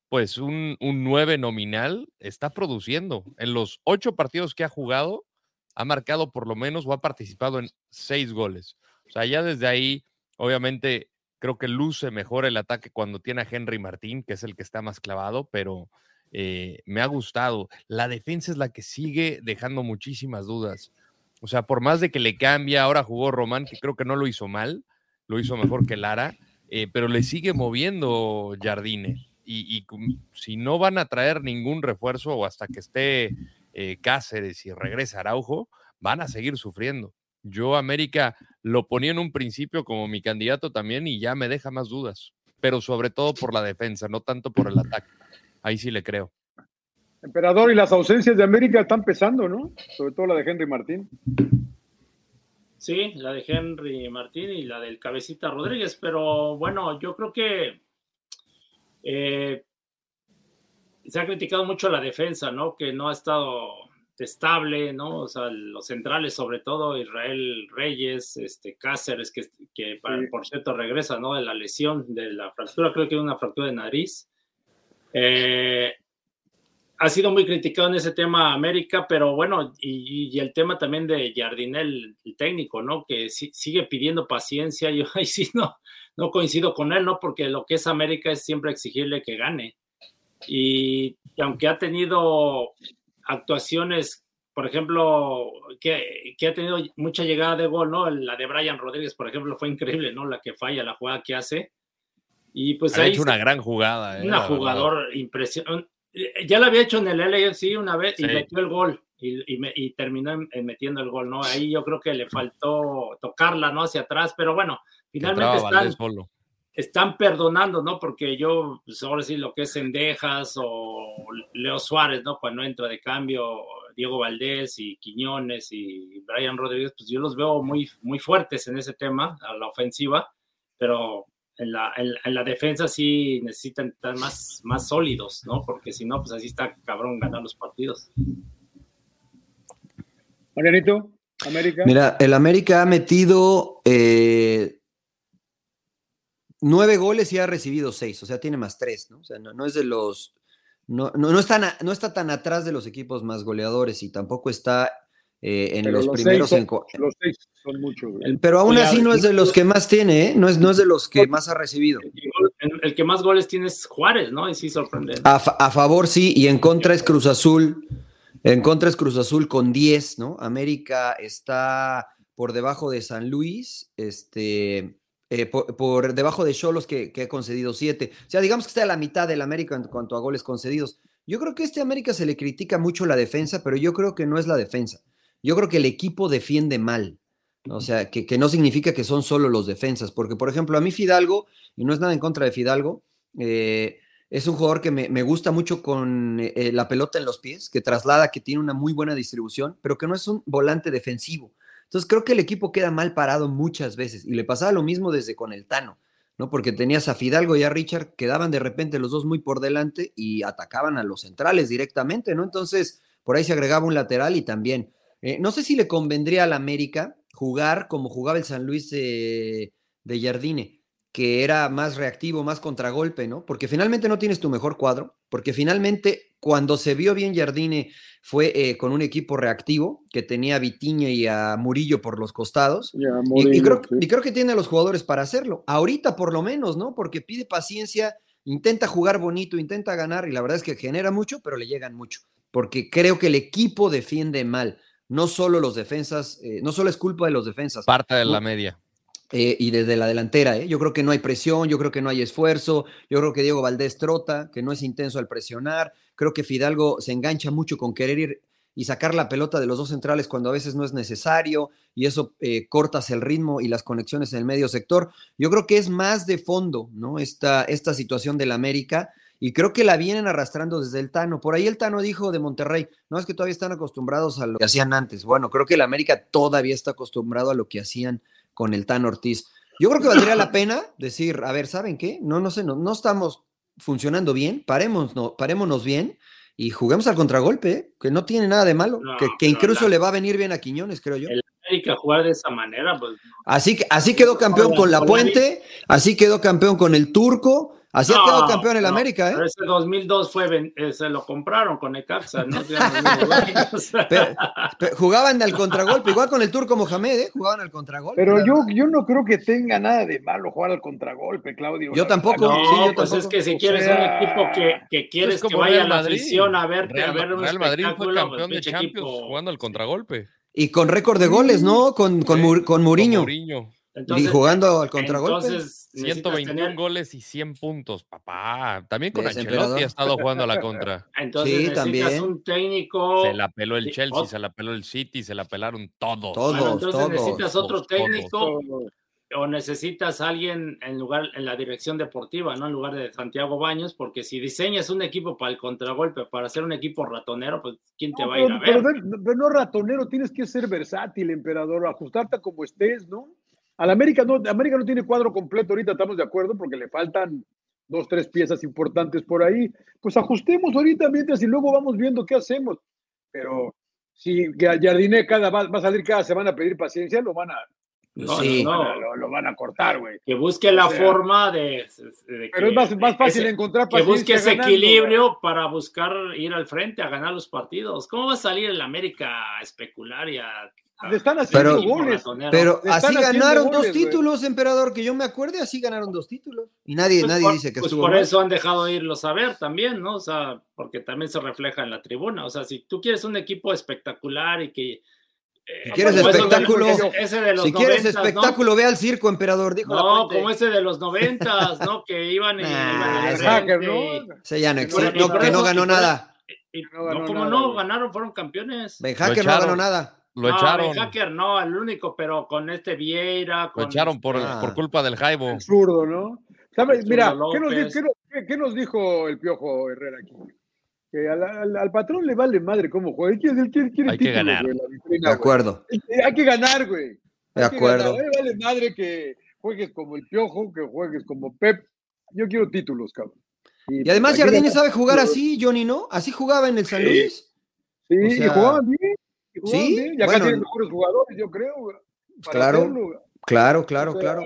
Pues un, un 9 nominal está produciendo. En los ocho partidos que ha jugado, ha marcado por lo menos o ha participado en seis goles. O sea, ya desde ahí, obviamente, creo que luce mejor el ataque cuando tiene a Henry Martín, que es el que está más clavado, pero eh, me ha gustado. La defensa es la que sigue dejando muchísimas dudas. O sea, por más de que le cambia, ahora jugó Román, que creo que no lo hizo mal, lo hizo mejor que Lara, eh, pero le sigue moviendo Jardine. Y, si no van a traer ningún refuerzo o hasta que esté eh, Cáceres y regrese Araujo, van a seguir sufriendo. Yo América lo ponía en un principio como mi candidato también y ya me deja más dudas, pero sobre todo por la defensa, no tanto por el ataque. Ahí sí le creo. Emperador y las ausencias de América están pesando, ¿no? Sobre todo la de Henry Martín. Sí, la de Henry Martín y la del Cabecita Rodríguez, pero bueno, yo creo que eh, se ha criticado mucho la defensa, ¿no? Que no ha estado estable, ¿no? O sea, los centrales, sobre todo Israel Reyes, este Cáceres, que, que para- Sí. por cierto regresa, ¿no? De la lesión, de la fractura, creo que una fractura de nariz. Eh, ha sido muy criticado en ese tema América, pero bueno, y, y el tema también de Jardinel, el técnico, ¿no? Que sí- sigue pidiendo paciencia. Yo ahí sí no, no coincido con él, ¿no? Porque lo que es América es siempre exigirle que gane. Y aunque ha tenido actuaciones, por ejemplo, que, que ha tenido mucha llegada de gol, ¿no? La de Brian Rodríguez, por ejemplo, fue increíble, ¿no? La que falla, la jugada que hace. Y pues ha ahí hecho una gran jugada. eh, un la verdad. jugador impresionante. Ya lo había hecho en el LAFC una vez y metió el gol y, y me- y terminó en- en metiendo el gol, ¿no? Ahí yo creo que le faltó tocarla, ¿no? Hacia atrás, pero bueno, finalmente están. Están perdonando, ¿no? Porque yo, pues ahora sí, lo que es Sendejas o Leo Suárez, ¿no? Cuando entra de cambio Diego Valdés y Quiñones y Brian Rodríguez, pues yo los veo muy, muy fuertes en ese tema, a la ofensiva, pero en la, en, en la defensa sí necesitan estar más, más sólidos, ¿no? Porque si no, pues así está cabrón ganar los partidos. Marianito, América. Mira, el América ha metido eh, nueve goles y ha recibido seis, o sea, tiene más tres, ¿no? O sea, no, no es de los. No, no, no, está, na- no está tan atrás de los equipos más goleadores y tampoco está eh, en los, seis primeros. son, en co- los seis son muchos. pero aún Oye, así no es de los que más tiene, ¿eh? No es, no es de los que más ha recibido. El, el que más goles tiene es Juárez, ¿no? Y sí sorprende. A, fa- a favor sí, y en contra es Cruz Azul. En contra es Cruz Azul con 10, ¿no? América está por debajo de San Luis, este, eh, por, debajo de Cholos que, que ha concedido 7. O sea, digamos que está a la mitad del América en cuanto a goles concedidos. Yo creo que a este América se le critica mucho la defensa, pero yo creo que no es la defensa. Yo creo que el equipo defiende mal. O sea, que, que no significa que son solo los defensas, porque por ejemplo, a mí Fidalgo, y no es nada en contra de Fidalgo, eh, Es un jugador que me, me gusta mucho con eh, la pelota en los pies, que traslada, que tiene una muy buena distribución, pero que no es un volante defensivo. Entonces creo que el equipo queda mal parado muchas veces y le pasaba lo mismo desde con el Tano, ¿no? Porque tenías a Fidalgo y a Richard, quedaban de repente los dos muy por delante y atacaban a los centrales directamente, ¿no? Entonces por ahí se agregaba un lateral y también. Eh, no sé si le convendría al América jugar como jugaba el San Luis de, de Jardine, que era más reactivo, más contragolpe, ¿no? Porque finalmente no tienes tu mejor cuadro, porque finalmente cuando se vio bien Jardine fue eh, con un equipo reactivo que tenía a Vitiña y a Murillo por los costados. Y, Murillo, y creo, sí. y creo que tiene a los jugadores para hacerlo. Ahorita por lo menos, ¿no? Porque pide paciencia, intenta jugar bonito, intenta ganar y la verdad es que genera mucho, pero le llegan mucho. Porque creo que el equipo defiende mal. No solo los defensas, eh, no solo es culpa de los defensas. Parte de la media. Eh, y desde la delantera, ¿eh? yo creo que no hay presión, yo creo que no hay esfuerzo, yo creo que Diego Valdés trota, que no es intenso al presionar, creo que Fidalgo se engancha mucho con querer ir y sacar la pelota de los dos centrales cuando a veces no es necesario y eso eh, cortas el ritmo y las conexiones en el medio sector. Yo creo que es más de fondo, ¿no? Esta, esta situación del América y creo que la vienen arrastrando desde el Tano. Por ahí el Tano dijo de Monterrey, no es que todavía están acostumbrados a lo que hacían antes. Bueno, creo que el América todavía está acostumbrado a lo que hacían con el Tano Ortiz. Yo creo que valdría la pena decir, a ver, ¿saben qué? No, no sé, no, no estamos funcionando bien, paremos, no, parémonos bien y juguemos al contragolpe, ¿eh? que no tiene nada de malo, No, que, incluso la- le va a venir bien a Quiñones, creo yo. El- América jugar de esa manera, pues Así, que- así quedó campeón con La Puente, así quedó campeón con el Turco, así ha quedado campeón el no, América, ¿eh? Pero ese 2002 fue, eh, se lo compraron con Necaxa, ¿no? Pero- pero jugaban al contragolpe, igual con el Turco Mohamed, ¿eh? Jugaban al contragolpe. Pero yo, yo no creo que tenga nada de malo jugar al contragolpe, Claudio. Yo tampoco. No, Sí, yo pues tampoco. es que si O quieres sea, un equipo que, que quieres Es que vaya Real la Madrid. afición a verte, Real, a ver un Real Madrid fue pues, campeón de Champions equipo. jugando al contragolpe. Y con récord de goles, ¿no? Con, con, Sí, Mur- con Muriño. Y jugando al contragolpe. Entonces, necesitas 121 tener- goles y 100 puntos, papá. También con ¿Ves, Ancelotti ha estado jugando a la contra. Entonces Sí, también. un técnico. Se la peló el Chelsea, se la peló el City, se la pelaron todos. Todos, Bueno, entonces todos, necesitas otro todos, técnico o necesitas alguien en lugar en la dirección deportiva, ¿no? En lugar de Santiago Baños, porque si diseñas un equipo para el contragolpe, para hacer un equipo ratonero, pues ¿quién te No, va a ir pero, a ver? pero pero no ratonero, tienes que ser versátil, emperador, ajustarte a como estés, ¿no? Al América no, América no tiene cuadro completo ahorita, estamos de acuerdo, porque le faltan dos, tres piezas importantes por ahí. Pues ajustemos ahorita mientras y luego vamos viendo qué hacemos. Pero si Jardine cada, va, va a salir cada semana a pedir paciencia, lo van a, No, Sí. no, lo, no. lo- lo van a cortar, güey. Que busque la O sea, forma de, de Pero que- es más, más fácil ese- encontrar que busque paciencia ese ganando, equilibrio para buscar ir al frente a ganar los partidos. ¿Cómo va a salir el América a especular y a- Le están haciendo Pero- goles. Pero así ganaron goles, dos títulos, emperador, que yo me acuerde, así ganaron dos títulos. Y nadie, Pues nadie por, dice que pues estuvo por mal. eso han dejado irlos a ver también, ¿no? O sea, porque también se refleja en la tribuna. O sea, si tú quieres un equipo espectacular y que. eh, Si quieres de- espectáculo, ese, de los Si quieres 90s, ¿no? espectáculo, ve al circo, emperador, dijo No, como ese de los noventas, ¿no? Que iban y Nah, iban ¿no? Ese ya no existe, que no ganó nada. y- No ganó no, como nada, no, ganaron, fueron campeones. Ben Hacker no ganó nada. Lo no, echaron. Hacker no, el único, pero con este Vieira. Lo echaron por, Ah. por culpa del Jaibo. El zurdo, ¿no? Mira, ¿qué nos, di- López. qué nos- qué- qué nos dijo el Piojo Herrera aquí? Que al, al- al patrón le vale madre cómo juega. Él quiere, él quiere- quiere Hay que títulos, ganar. güey, la vitrina, De acuerdo, Hay que- Hay que ganar, güey. de Hay que acuerdo. ganar. Vale madre que juegues como el Piojo, que juegues como Pep. Yo quiero títulos, cabrón. Y además hay que Jardine ganar. sabe jugar así, Johnny, ¿no? Así jugaba en el San. Luis. Sí, o sea, y jugaban bien. Y jugaban sí, bien, Y acá bueno. tienen mejores jugadores, yo creo, Claro, hacerlo. Claro, claro, O sea, claro.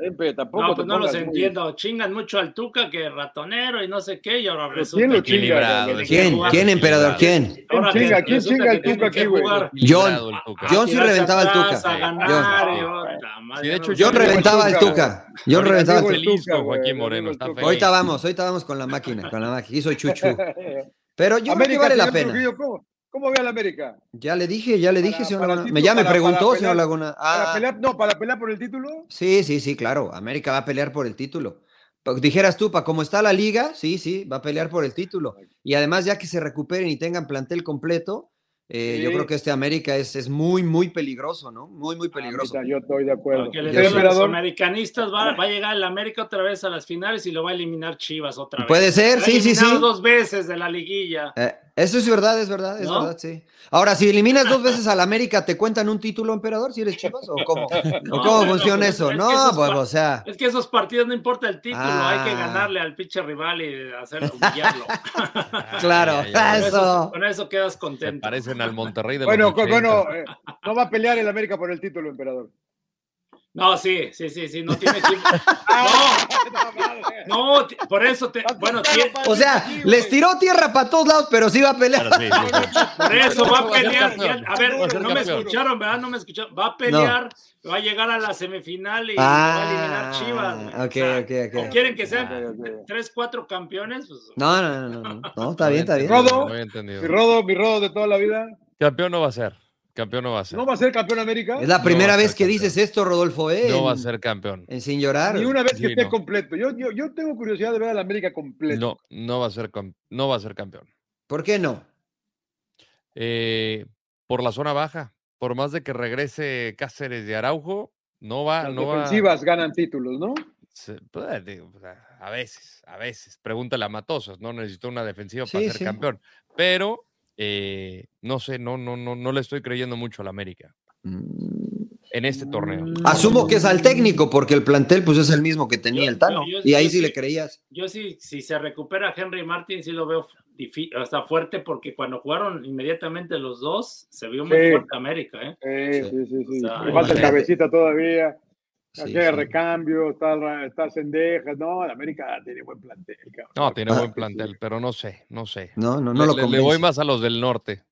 Empe, tampoco No, pues no los muy- entiendo. Chingan mucho al Tuca que ratonero y no sé qué, y ahora resulta ¿quién? Equilibrado, ¿Quién? jugar- ¿Quién, emperador? ¿Quién? ¿Quién chinga? ¿Quién chinga tienen Tuca aquí, güey? Tuca. John sí reventaba al Tuca. John. Yo reventaba al. Tuca. Yo reventaba al Tuca. Joaquín no Moreno, está feliz. Ahorita vamos, ahorita vamos con la máquina, con la máquina. Hizo chuchu. Pero yo creo que vale la pena. ¿Cómo, ¿Cómo ve a la América? Ya le dije, ya le dije, Para- señor para Laguna. título, ya me para- preguntó, para señor Laguna. ¿Para Ah, pelear, no, para pelear por el título? sí, sí, sí, claro. América va a pelear por el título. Dijeras tú, para cómo está la liga, sí, sí, va a pelear por el título. Y además, ya que se recuperen y tengan plantel completo, Eh, Sí. Yo creo que este América es, es muy, muy peligroso, ¿no? Muy, muy Ah, peligroso. mira, yo estoy de acuerdo. Porque le Yo digo sí. los americanistas, va, va a llegar el América otra vez a las finales y lo va a eliminar Chivas otra vez. Puede ser, sí, sí, eliminado sí. dos veces de la liguilla. Eh, eso es verdad, es verdad, es ¿No? verdad, sí. Ahora, si eliminas dos veces al América, ¿te cuentan un título, emperador, si eres Chivas? ¿O cómo, No, ¿O cómo funciona eso? es que No, esos pues, o sea. Es que esos partidos no importa el título, hay que Ah. ganarle al pinche rival y hacer humillarlo. Claro, Ay, ay, ay. Con Eso. eso, con eso quedas Se contento. parecen al Monterrey de Bueno, los co- 80. bueno, eh, no va a pelear el América por el título, emperador. No, sí, sí, sí, sí, no tiene equipo. No, No, por eso te, bueno, O sea, les tiró tierra para todos lados, pero sí va a pelear. Claro, sí, sí, sí. por eso va a pelear. a ver, no me escucharon, ¿verdad? No me escucharon. Va a pelear, va a llegar a la semifinal y va a eliminar Ah, Chivas. güey. O ok, sea, ok, ok. ¿o quieren que sean tres, cuatro campeones? Pues, No, no, no, no, no, no, está bien, está bien. Rodo. No había entendido. Mi rodo, mi rodo de toda la vida. Campeón no va a ser. Campeón no va a ser. ¿No va a ser campeón América? Es la No primera vez que campeón. dices esto, Rodolfo, ¿eh? No va a ser campeón. En sin llorar. Ni una vez Sí, que esté no. completo. Yo, yo, yo tengo curiosidad de ver al América completo. No, no va a ser, cam- no va a ser campeón. ¿Por qué no? Eh, por la zona baja. Por más de que regrese Cáceres de Araujo, no va, Las no va. defensivas ganan títulos, ¿no? se- pues, digo, a veces, a veces. Pregúntale a Matosas, no necesitó una defensiva para ser sí. campeón. Pero eh, no sé, no, no, no, no le estoy creyendo mucho al América Mm, en este torneo. Asumo que es al técnico, porque el plantel pues es el mismo que tenía Yo- el Tano. yo- yo- y ahí sí sí- le creías. Yo sí, si se recupera Henry Martin, sí lo veo difí- hasta fuerte porque cuando jugaron inmediatamente los dos, se vio muy Sí. fuerte América, ¿eh? Sí, Sí. sí, sí. sí. O sea, Le falta el cabecita todavía. Sí, Aquí hay sí. recambio, está, está Cendejas. No, el América tiene buen plantel, cabrón. No, tiene Ah, buen sí. plantel, pero no sé, no sé. No, no, no le, lo le- le voy convence. más a los del norte.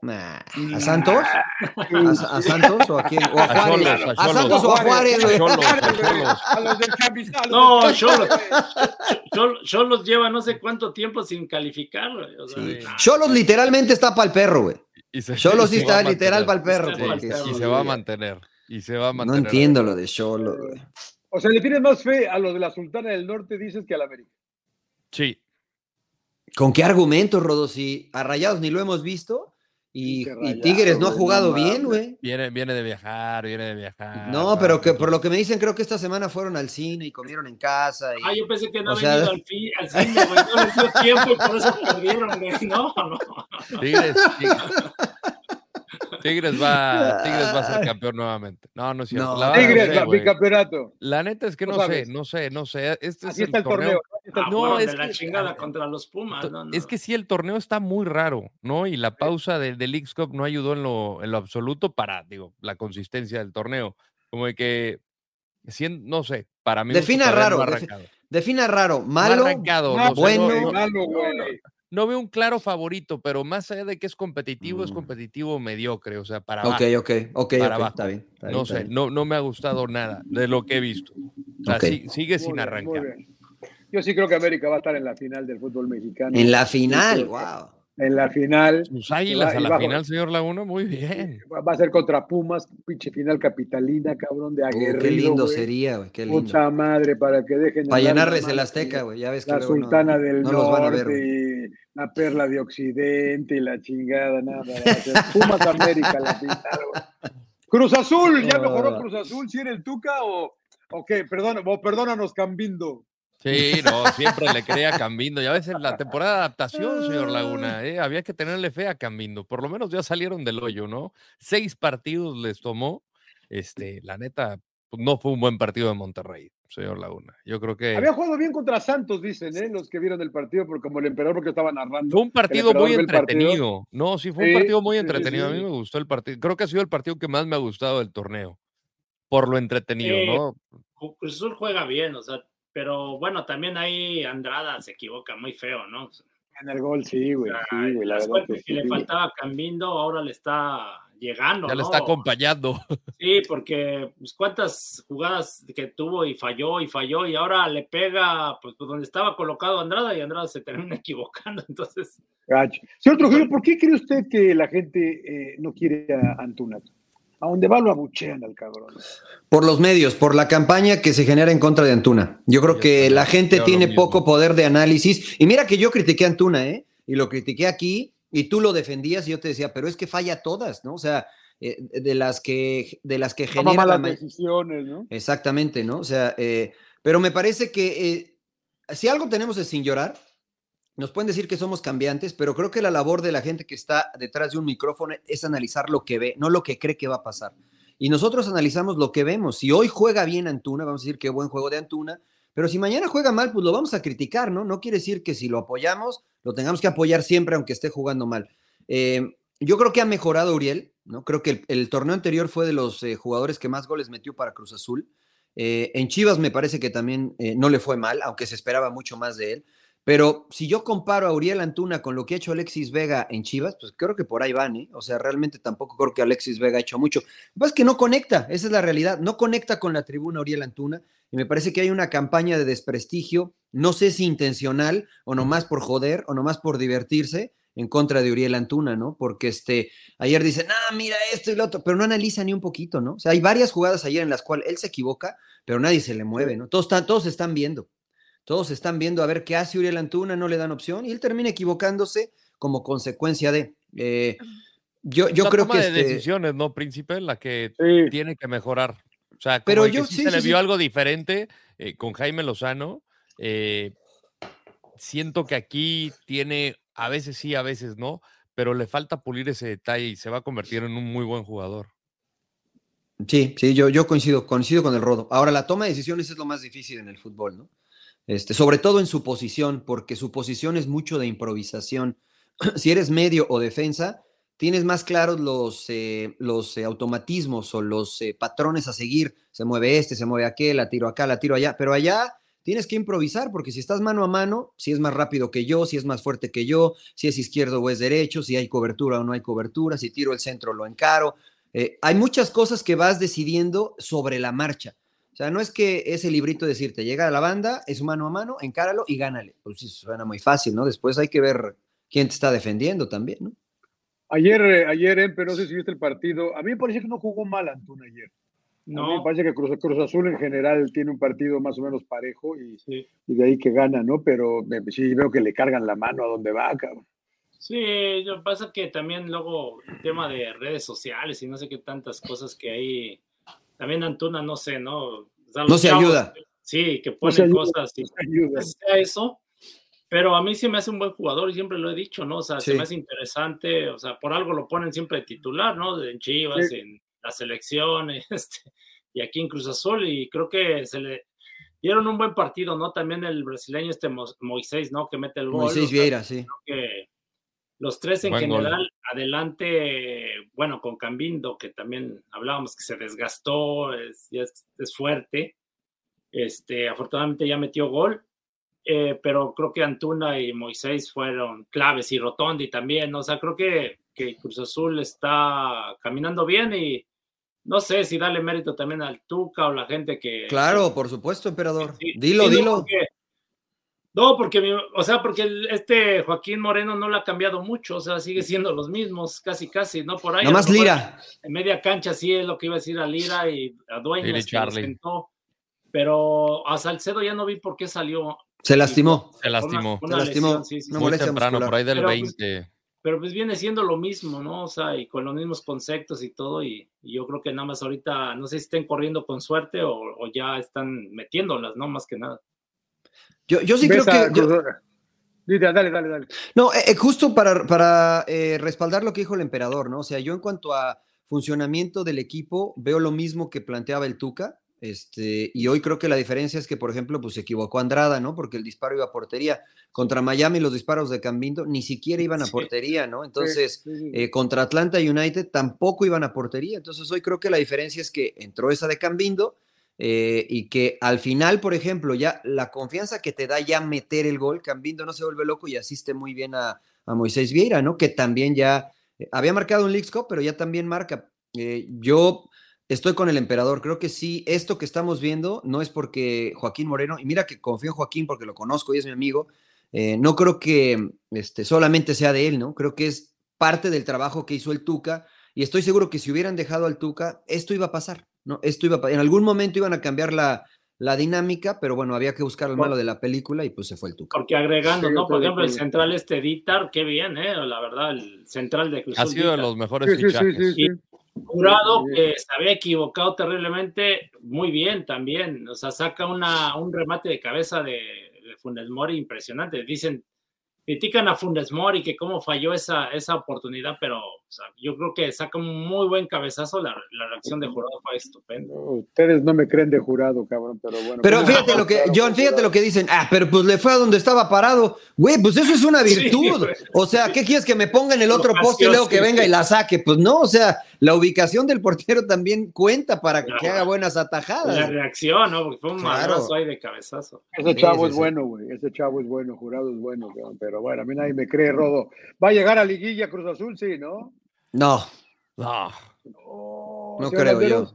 Nah, ¿A Santos? ¿A, a Santos o a quién? ¿O a A Juárez? Cholos, a ¿A Cholos. Santos o a Juárez? A Cholos, a Cholos. A los del los No, Cholos. Champions. Yo, los lleva no sé cuánto tiempo sin calificar, güey, o sea, Sí. Cholos literalmente está para el perro, güey. Cholos sí está literal para el perro. Sí, Y se va a mantener. Y se va a No mantener. entiendo lo de Cholos, güey. O sea, le tienes más fe a los de la Sultana del Norte, dices, que al América. Sí, ¿Con qué argumentos, Rodo? Si a Rayados ni lo hemos visto y, Tigres no ha jugado no bien, güey. viene, viene de viajar, viene de viajar. No, va, pero que por lo que me dicen, creo que esta semana fueron al cine y comieron en casa. Y... Ah, yo pensé que no habían sea- ido al, fi- al cine, güey, no les dio tiempo y por eso perdieron, güey. No, no. Tigres, Tigres. Tigres va, Tigres va a ser campeón nuevamente. No, no es cierto. No. La, Tigres, no sé, va- güey. bicampeonato. La neta es que No no, sé, no sé, no sé. Este Así es está el torneo. así está el Ah, No, es de la que- chingada ah, contra los Pumas. No, no. Es que sí, el torneo está muy raro, ¿no? Y la pausa del del Leagues Cup no ayudó en lo, en lo absoluto para, digo, la consistencia del torneo. Como de que, no sé, para mí. Defina raro, defi- Defina raro, malo. arrancado, no sé, no- bueno. no- malo, no, güey. No, veo un claro favorito, pero más allá de que es competitivo, es Mm. competitivo mediocre, o sea, para abajo. ok, ok, Para ok, abajo. está bien. está bien, No sé, bien. no, no me ha gustado nada de lo que he visto. O sea, Ok. sí- sigue Muy sin bien, muy arrancar. bien. Yo sí creo que América va a estar en la final del fútbol mexicano. En la final, wow. En la final. Sus águilas Y a la bajo- final, señor Laguna, muy bien. Va va a ser contra Pumas, pinche final capitalina, cabrón, de Uh, aguerrido. qué lindo sería, güey, qué lindo. Puta madre, para que dejen. Para llenarles el Azteca, güey, ya ves que La luego no- Sultana del no los van a ver, Norte, y la Perla de Occidente y la chingada, nada. va Pumas América, la final, güey. Cruz Azul, ya mejoró. Cruz Azul, si era el Tuca o, o qué, Perdona, o perdónanos, Cambindo. Sí, no, siempre le creía a Cambindo. Ya ves en la temporada de adaptación, señor Laguna, ¿eh? había que tenerle fe a Cambindo. Por lo menos ya salieron del hoyo, ¿no? Seis partidos les tomó. Este, la neta, pues, no fue un buen partido de Monterrey, señor Laguna. Yo creo que Había jugado bien contra Santos, dicen, ¿eh? los que vieron el partido, porque como el emperador, porque estaba narrando. fue un partido muy partido. entretenido. No, sí, fue un Sí, partido muy sí, sí, entretenido. A mí me gustó el partido. Creo que ha sido el partido que más me ha gustado del torneo. Por lo entretenido, Sí. ¿no? Cruz Azul juega bien, o sea, pero bueno, también ahí Andrada se equivoca muy feo, ¿no? En el gol, sí, güey. Sí, güey, la verdad que que le sí. faltaba Cambindo, ahora le está llegando. Ya le ¿no? está acompañando. Sí, porque pues, cuántas jugadas que tuvo y falló y falló y ahora le pega pues, pues, donde estaba colocado Andrada y Andrada se termina equivocando. Entonces, Gacho. Señor Trujillo, ¿por qué cree usted que la gente eh, no quiere a Antuna? A donde va lo abuchean al cabrón. Por los medios, por la campaña que se genera en contra de Antuna. Yo creo Yo que la gente tiene poco poder de análisis. Y mira que yo critiqué a Antuna, ¿eh? Y lo critiqué aquí y tú lo defendías y yo te decía, pero es que falla todas, ¿no? O sea, eh, de las que, de las que genera la malas ma- decisiones, ¿no? Exactamente, ¿no? O sea, eh, pero me parece que eh, si algo tenemos es sin llorar, nos pueden decir que somos cambiantes, pero creo que la labor de la gente que está detrás de un micrófono es analizar lo que ve, no lo que cree que va a pasar. Y nosotros analizamos lo que vemos. Si hoy juega bien Antuna, vamos a decir qué buen juego de Antuna, pero si mañana juega mal, pues lo vamos a criticar, ¿no? No quiere decir que si lo apoyamos, lo tengamos que apoyar siempre, aunque esté jugando mal. Eh, yo creo que ha mejorado Uriel, ¿no? Creo que el, torneo anterior fue de los eh, jugadores que más goles metió para Cruz Azul. Eh, en Chivas me parece que también no le fue mal, aunque se esperaba mucho más de él. Pero si yo comparo a Uriel Antuna con lo que ha hecho Alexis Vega en Chivas, pues creo que por ahí van, ¿eh? O sea, realmente tampoco creo que Alexis Vega ha hecho mucho. Lo que pasa es que no conecta, esa es la realidad, no conecta con la tribuna Uriel Antuna y me parece que hay una campaña de desprestigio, no sé si intencional o nomás por joder o nomás por divertirse en contra de Uriel Antuna, ¿no? Porque este, ayer dicen, ah, mira esto y lo otro, pero no analiza ni un poquito, ¿no? O sea, hay varias jugadas ayer en las cuales él se equivoca, pero nadie se le mueve, ¿no? Todos, están, todos están viendo, todos están viendo a ver qué hace Uriel Antuna, no le dan opción y él termina equivocándose como consecuencia de... eh, yo yo la creo toma que... de este- decisiones, ¿no, príncipe? La que Sí. tiene que mejorar. O sea, como Pero yo- sí sí, se sí, le sí. vio algo diferente eh, con Jaime Lozano. eh, siento que aquí tiene, a veces sí, a veces no, pero le falta pulir ese detalle y se va a convertir en un muy buen jugador. Sí, sí, yo, yo coincido, coincido con el rodo. Ahora, la toma de decisiones es lo más difícil en el fútbol, ¿no? Este, sobre todo en su posición, porque su posición es mucho de improvisación. si eres medio o defensa, tienes más claros los, eh, los eh, automatismos o los eh, patrones a seguir. Se mueve este, se mueve aquel, la tiro acá, la tiro allá, pero allá tienes que improvisar, porque si estás mano a mano, si es más rápido que yo, si es más fuerte que yo, si es izquierdo o es derecho, si hay cobertura o no hay cobertura, si tiro el centro lo encaro. Hay muchas cosas que vas decidiendo sobre la marcha. O sea, no es que ese librito decirte, llega a la banda, es mano a mano, encáralo y gánale. Pues sí, suena muy fácil, ¿no? Después hay que ver quién te está defendiendo también, ¿no? Ayer, eh, ayer, Empe, no sé si viste el partido. A mí me parecía que no jugó mal Antuna ayer. A mí me No, parece que Cruz, Cruz Azul en general tiene un partido más o menos parejo y, sí. y de ahí que gana, ¿no? Pero eh, sí veo que le cargan la mano a donde va, cabrón. Sí, lo que pasa que también luego el tema de redes sociales y no sé qué tantas cosas que hay. También Antuna, no sé, ¿no? O sea, No se chavos, ayuda. Sí, que No ponen se ayuda. cosas y Ayuda. sea eso. Pero a mí sí me hace un buen jugador y siempre lo he dicho, ¿no? O sea, se Sí. me hace interesante, o sea, por algo lo ponen siempre de titular, ¿no? En Chivas, Sí. en la selección, este, y aquí en Cruz Azul, y creo que se le dieron un buen partido, ¿no? También el brasileño este Mo- Moisés, ¿no? Que mete el gol. Moisés o sea, Vieira, sí. que los tres en Buen gol. general, adelante, bueno, con Cambindo, que también hablábamos que se desgastó, es, es, es fuerte. Este, afortunadamente ya metió gol, eh, pero creo que Antuna y Moisés fueron claves y Rotondi también, ¿no? o sea, creo que, que Cruz Azul está caminando bien y no sé si darle mérito también al Tuca o la gente que... Claro, por supuesto, emperador. Sí, Dilo, sí, no, dilo. porque- no, porque, mi- o sea, porque el- este Joaquín Moreno no le ha cambiado mucho, o sea, sigue siendo los mismos, casi, casi, ¿no? Por ahí. a Nomás lo mejor Lira. En media cancha sí es lo que iba a decir a Lira y a Lira y Dueñas que lo Charlie. sentó, pero a Salcedo ya no vi por qué salió. Se lastimó. Se lastimó. Una- una Se lastimó. lesión, sí, sí. Muy temprano, muscular. por ahí del Pero, pues, 20. Pero pues viene siendo lo mismo, ¿no? O sea, y con los mismos conceptos y todo, y, y yo creo que nada más ahorita, no sé si estén corriendo con suerte o, o ya están metiéndolas, ¿no? Más que nada. Yo, yo sí ¿Ves creo que. yo- dale, dale, dale. No, eh, eh, justo para, para eh, respaldar lo que dijo el emperador, ¿no? O sea, yo en cuanto a funcionamiento del equipo, veo lo mismo que planteaba el Tuca. Este, y hoy creo que la diferencia es que, por ejemplo, pues se equivocó Andrada, ¿no? Porque el disparo iba a portería. Contra Miami, los disparos de Cambindo ni siquiera iban a portería, ¿no? Entonces, Sí, sí, sí. eh, contra Atlanta United tampoco iban a portería. Entonces, hoy creo que la diferencia es que entró esa de Cambindo eh, y que al final, por ejemplo, ya la confianza que te da ya meter el gol, Cambindo no se vuelve loco y asiste muy bien a, a Moisés Vieira, ¿no? Que también ya eh, había marcado un Leagues pero ya también marca. Eh, yo estoy con el emperador. Creo que sí, esto que estamos viendo no es porque Joaquín Moreno, y mira que confío en Joaquín porque lo conozco y es mi amigo, no creo que este, solamente sea de él, ¿no? Creo que es parte del trabajo que hizo el Tuca y estoy seguro que si hubieran dejado al Tuca, esto iba a pasar, ¿no? Esto iba a en algún momento iban a cambiar la, la dinámica, pero bueno, había que buscar el malo de la película y pues se fue el Tuca. Porque agregando, Sí, ¿no? Por estoy de ejemplo, el acuerdo. central este Dítar, qué bien, ¿eh? La verdad, el central de Cruz Ha sido de los mejores Sí, sí, sí, fichajes. sí, sí. Jurado que se había equivocado terriblemente, muy bien también. O sea, saca una, un remate de cabeza de, de Funes Mori impresionante. Dicen, critican a Funes Mori que cómo falló esa, esa oportunidad, pero o sea, yo creo que saca un muy buen cabezazo. La, la reacción de Jurado fue estupenda. Ustedes no me creen de jurado, cabrón, pero bueno. Pero ¿cómo fíjate lo que, John, fíjate lo que dicen. Ah, pero pues le fue a donde estaba parado. Güey, pues eso es una virtud. O sea, ¿qué quieres que me ponga en el otro poste y luego que venga y la saque? Pues no, o sea, la ubicación del portero también cuenta para que haga buenas La atajadas. reacción, ¿no? Porque fue un Claro. madrazo ahí de cabezazo. Ese chavo sí, es sí. bueno, güey. Ese chavo es bueno, jurado es bueno, pero bueno, a mí nadie me cree, Rodo. ¿Va a llegar a Liguilla Cruz Azul? Sí, ¿no? No, No, No, creo yo.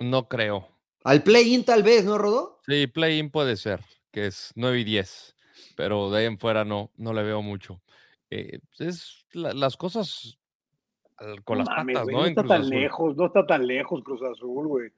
no creo. Al play-in tal vez, ¿no, Rodó? Sí, play-in puede ser, que es 9 y 10, pero de ahí en fuera no, no le veo mucho. Eh, es la- las cosas al- con No las mames, patas, güey, ¿no? no está Cruz tan Azul. lejos, no está tan lejos Cruz Azul, güey.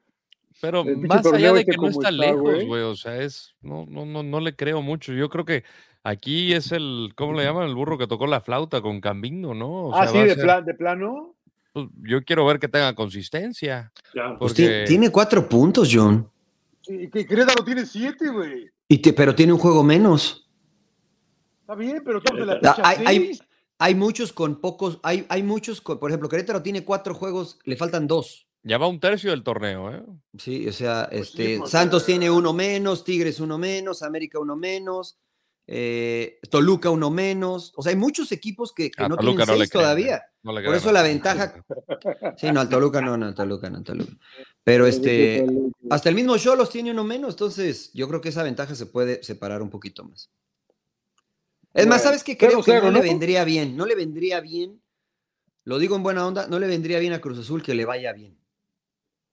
Pero El pinche más allá de que no está está, lejos, güey. o sea, es, no, no, no, no le creo mucho. Yo creo que aquí es el, ¿cómo le llaman? El burro que tocó la flauta con Cambino, ¿no? O ah, sea, sí, de, ser- plan, de plano. pues, yo quiero ver que tenga consistencia. Claro. Pues Porque- ti- tiene cuatro puntos, John. Sí, que Querétaro tiene siete, güey. Y te- pero tiene un juego menos. Está bien, pero la Ah, hay- hay- seis. Hay muchos con pocos, hay, hay muchos, con- por ejemplo, Querétaro tiene cuatro juegos, le faltan dos. Ya va un tercio del torneo, ¿eh? Sí, o sea, Pues sí, este, Santos tiene uno menos, Tigres uno menos, América uno menos, eh, Toluca uno menos. O sea, hay muchos equipos que, no Toluca tienen no seis creen, todavía. ¿eh? No le Por eso la ventaja. Sí, no, al Toluca no, no, al Toluca no, al Toluca. Pero este, hasta el mismo Cholos tiene uno menos, entonces yo creo que esa ventaja se puede separar un poquito más. Es más, ¿sabes qué? Creo que 0-0, no, le vendría bien, no le vendría bien, lo digo en buena onda, no le vendría bien a Cruz Azul que le vaya bien.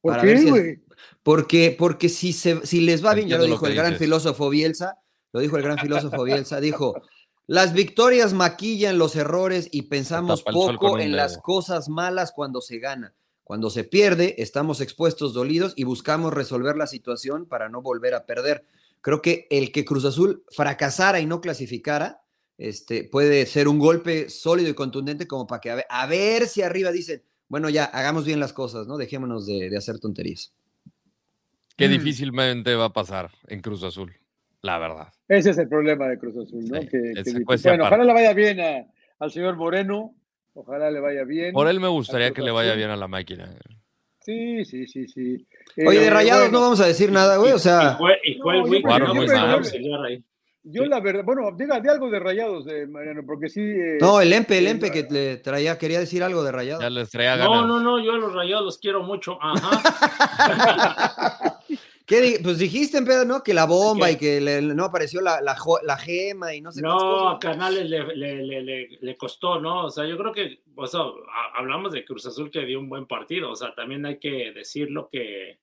¿Por para ver qué, si-? Porque, porque si, se, si les va bien, ya lo dijo el gran dices. filósofo Bielsa, lo dijo el gran filósofo Bielsa, dijo, las victorias maquillan los errores y pensamos poco en las cosas malas cuando se gana. Cuando se pierde, estamos expuestos, dolidos y buscamos resolver la situación para no volver a perder. Creo que el que Cruz Azul fracasara y no clasificara, este, puede ser un golpe sólido y contundente como para que a ver, a ver si arriba dicen, bueno, ya, hagamos bien las cosas, ¿no? Dejémonos de, de hacer tonterías. Que Mm. difícilmente va a pasar en Cruz Azul, la verdad. Ese es el problema de Cruz Azul, ¿no? Sí, que, ese que- cueste bueno, ojalá le vaya bien a- al señor Moreno, ojalá le vaya bien. Por él me gustaría Cruz que le vaya Azul. bien a la máquina. Sí, sí, sí, sí. Oye, de Eh, Rayados bueno, no vamos a decir nada, güey, o Y sea, fue, y fue No, el yo weekend, Jugaron ¿no? muy mal. Yo la verdad, bueno, diga, di algo de Rayados, eh, Mariano, porque sí. eh, no, el Empe, el Empe no, que le traía, quería decir algo de Rayados. Ya les traía No, ganas. no, no, yo a los rayados los quiero mucho. Ajá. ¿Qué di- pues dijiste, Empe, ¿no? Que la bomba ¿Qué? y que le- no apareció la, la, gema y no sé cuántas No, a. Canales le, le, le, le, le costó, ¿no? O sea, yo creo que, o sea, ha- hablamos de Cruz Azul que dio un buen partido, o sea, también hay que decirlo que,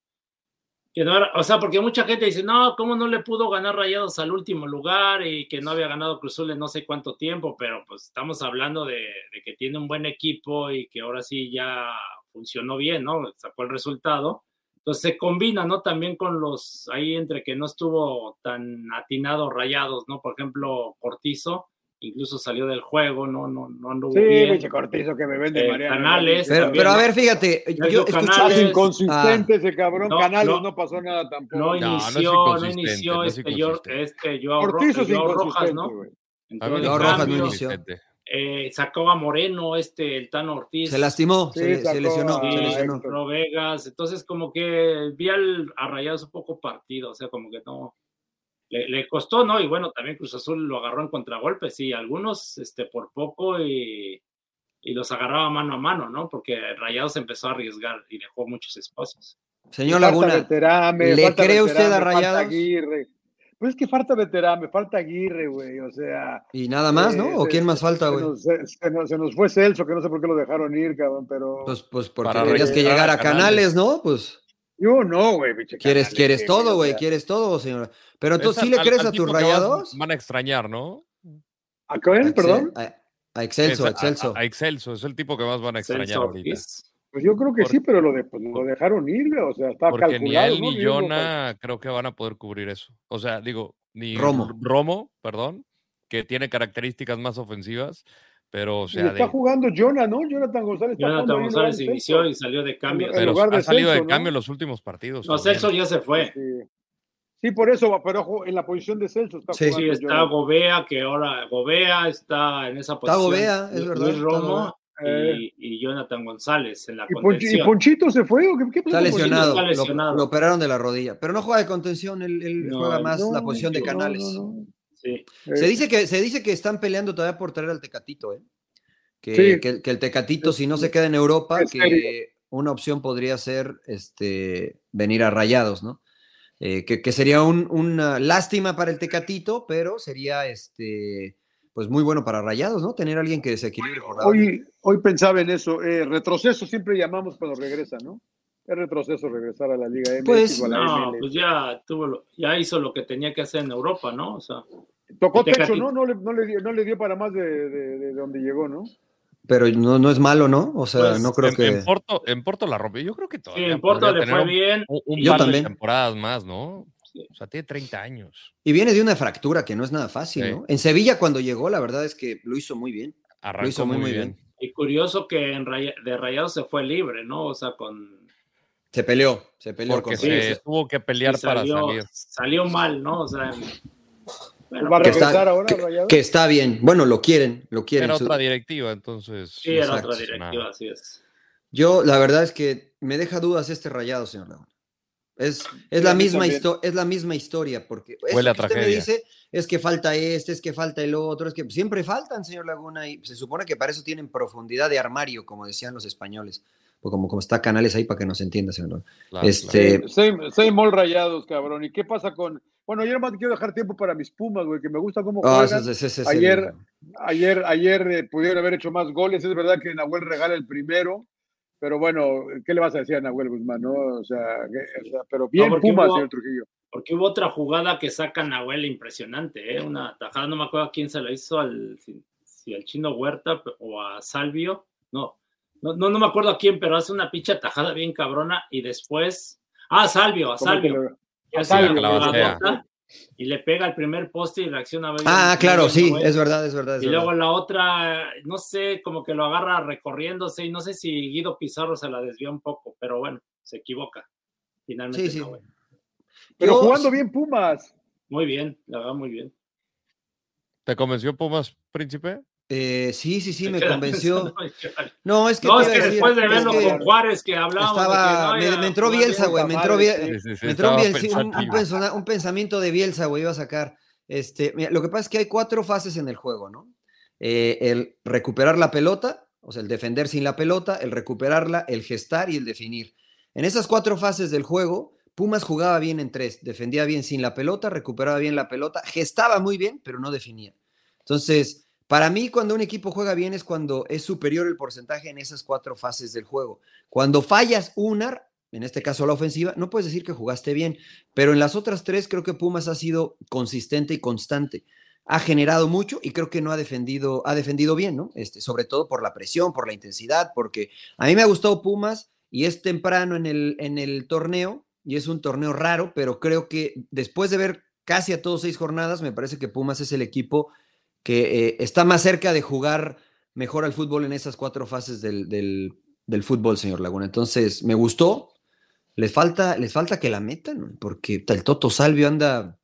o sea, porque mucha gente dice, no, ¿cómo no le pudo ganar Rayados al último lugar y que no había ganado Cruz Azul en no sé cuánto tiempo? Pero pues estamos hablando de, de que tiene un buen equipo y que ahora sí ya funcionó bien, ¿no? Sacó el resultado. Entonces se combina, ¿no? También con los, ahí entre que no estuvo tan atinado rayados, ¿no? Por ejemplo, Cortizo, incluso salió del juego, no, no, no anduvo Sí, bien. pinche cortizo que me vende Eh, Mariano. Canales, Pero, también, pero a ver, fíjate, yo Canales. inconsistente ese cabrón. No, Canales no. no, pasó nada tampoco. No inició, no, inició no es este, Joao- inconsistente. este Joao, Ro- Cortizo es Joao Rojas, ¿no? de Joao Rojas no inició. inconsistente. eh, sacó a Moreno, este, el Tano Ortiz. se lastimó, Sí, se, se lesionó, a- se Sí, lesionó. Vegas, entonces como que vi al a Rayados un poco partido, o sea, como que no le, le costó, ¿no? Y bueno, también Cruz Azul lo agarró en contragolpe, sí, algunos este por poco y, y los agarraba mano a mano, ¿no? Porque Rayados empezó a arriesgar y dejó muchos espacios. Señor Laguna, veterame, ¿le cree usted a Rayados? Aguirre. Pues es que falta veterame, falta Aguirre, güey. O sea. y nada más, ¿no? eh, ¿O se- quién más falta, güey? se- se nos- se nos fue Celso, que no sé por qué lo dejaron ir, cabrón, pero. Pues, pues porque Para querías que llegara a a Canales, ¿no? Pues yo no, güey, pinche quieres, Canales, quieres todo, güey, quieres todo, señor. Pero entonces, ¿sí le al- crees al a tus rayados? Van a extrañar, ¿no? ¿A Excel- perdón? A, a Excelso, Es- a Excelso. A, a Excelso, es el tipo que más van a extrañar ahorita. Pues yo creo que sí, pero lo, de, pues, lo dejaron ir, güey, o sea, está Porque ni él ¿no? ni Jonah creo que van a poder cubrir eso. O sea, digo, ni Romo. Romo, perdón, que tiene características más ofensivas, pero o Y sea, está de- jugando Jonah, ¿no? Jonathan González está jugando Jonathan González inició y salió de cambio. en pero lugar de ha salido Celso, de ¿no? cambio en los últimos partidos. No, también. Celso ya se fue. Sí. Sí, por eso, pero ojo, en la posición de Celso está Sí. jugando Sí, está Jonah. Gobea, que ahora Gobea está en esa Está posición. Gobea, es verdad, Luis está Romo Eh. y, y Jonathan González en la ¿Y, Ponchi- y contención. Ponchito se fue? ¿o qué, qué Está lesionado, está lo- lesionado. Lo, operaron de la rodilla, pero no juega de contención, él, él No, juega más No, la posición de no, canales. Sí. Se Eh, dice que se dice que están peleando todavía por traer al Tecatito, ¿eh? Que, Sí. que, que el Tecatito, si no se queda en Europa, Es serio. que una opción podría ser este venir a Rayados, ¿no? Eh, que, que sería un- una lástima para el Tecatito, pero sería este pues muy bueno para Rayados, ¿no? Tener a alguien que desequilibre. Hoy, hoy pensaba en eso. eh, retroceso siempre llamamos cuando regresa, ¿no? Es retroceso regresar a la Liga MX Pues, o a la No, MLS. pues ya tuvo, lo- ya hizo lo que tenía que hacer en Europa, ¿no? O sea, Tocó techo, ¿no? No le, no, le dio, no le dio para más de, de- de donde llegó, ¿no? Pero no, no es malo, ¿no? O sea, Pues, no creo en, que. en Porto, en Porto la rompió. Yo creo que sí, todavía en Porto le fue un- bien. Un, un Yo par también. de temporadas más, ¿no? Sí. O sea, tiene 30 años. Y viene de una fractura que no es nada fácil, Sí. ¿no? En Sevilla, cuando llegó, la verdad es que lo hizo muy bien. Arrancó hizo muy, muy bien. Y curioso que en de Rayados se fue libre, ¿no? O sea, con Se peleó, se peleó Porque con Sí, se sí. tuvo que pelear salió, para salir. salió mal, ¿no? O sea, bueno, ¿Va a que regresar está- ahora, que, Rayados? que está bien. Bueno, lo quieren, lo quieren. Era otra directiva, entonces. sí, era otra directiva, así es. Yo, la verdad es que me deja dudas este rayado, señor Laguna. Es, es, la misma es la misma historia, porque eso Huele a que usted me dice es que falta este, es que falta el otro, es que siempre faltan, señor Laguna, y se supone que para eso tienen profundidad de armario, como decían los españoles. Pues como, como está Canales ahí para que nos entienda, señor. Claro, Este, claro. Same all rayados, cabrón. ¿Y qué pasa con.? Bueno, yo nomás quiero dejar tiempo para mis Pumas, güey, que me gusta cómo ah, juegan. ese- ese- ese es Ayer- Ayer, ayer eh, pudieron haber hecho más goles. Es verdad que Nahuel regala el primero, pero bueno, ¿qué le vas a decir a Nahuel Guzmán? No? O, sea, que- o sea, pero bien Pumas, hubo- señor Trujillo. Porque hubo otra jugada que saca Nahuel impresionante, ¿eh? Una tajada, no me acuerdo a quién se la hizo, al, si, si al chino Huerta o a Salvio. No, no, no, no me acuerdo a quién, pero hace una pincha tajada bien cabrona y después. Ah, Salvio, a ¿Cómo que Salvio. lo- Salvio, una la y le pega el primer poste y reacciona bien. Ah, claro, sí, es verdad, es verdad. es Y verdad. luego la otra, no sé, como que lo agarra recorriéndose y no sé si Guido Pizarro se la desvía un poco, pero bueno, se equivoca. Finalmente, Sí, sí. Pero jugando bien Pumas. Muy bien, la verdad, muy bien. ¿Te convenció Pumas, príncipe? Eh, sí, sí, sí, me convenció. No, es que, No, es que decir, después de es verlo que con Juárez que hablábamos. de estaba, que no me, entró Bielsa, bien. güey, me entró, sí. Sí, sí, Me entró un, estaba Bielsa- un- un pensativo. pensona- un pensamiento de Bielsa, güey, iba a sacar. Este, mira, lo que pasa es que hay cuatro fases en el juego, ¿no? Eh, el recuperar la pelota, o sea, el defender sin la pelota, el recuperarla, el gestar y el definir. En esas cuatro fases del juego, Pumas jugaba bien en tres, defendía bien sin la pelota, recuperaba bien la pelota, gestaba muy bien, pero no definía. Entonces, para mí, cuando un equipo juega bien es cuando es superior el porcentaje en esas cuatro fases del juego. Cuando fallas una, en este caso la ofensiva, no puedes decir que jugaste bien, pero en las otras tres creo que Pumas ha sido consistente y constante. Ha generado mucho y creo que no ha defendido, ha defendido bien, ¿no? Este, sobre todo por la presión, por la intensidad, porque a mí me ha gustado Pumas y es temprano en el, en el torneo y es un torneo raro, pero creo que después de ver casi a todos seis jornadas, me parece que Pumas es el equipo que eh, está más cerca de jugar mejor al fútbol en esas cuatro fases del, del, del fútbol, señor Laguna. Entonces, me gustó. Les falta, les falta que la metan, porque el Toto Salvio anda.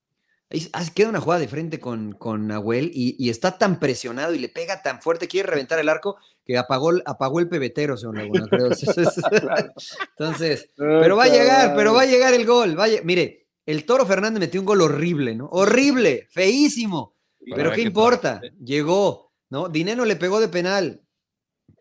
ahí ah, Queda una jugada de frente con, con Nahuel y, y está tan presionado y le pega tan fuerte, quiere reventar el arco que apagó, el- apagó el pebetero, señor Laguna, creo. Entonces, pero va a llegar, pero va a llegar el gol. va a Mire, el Toro Fernández metió un gol horrible, ¿no? Horrible, feísimo. Y Pero ¿qué importa? Llegó, ¿no? Dineno le pegó de penal.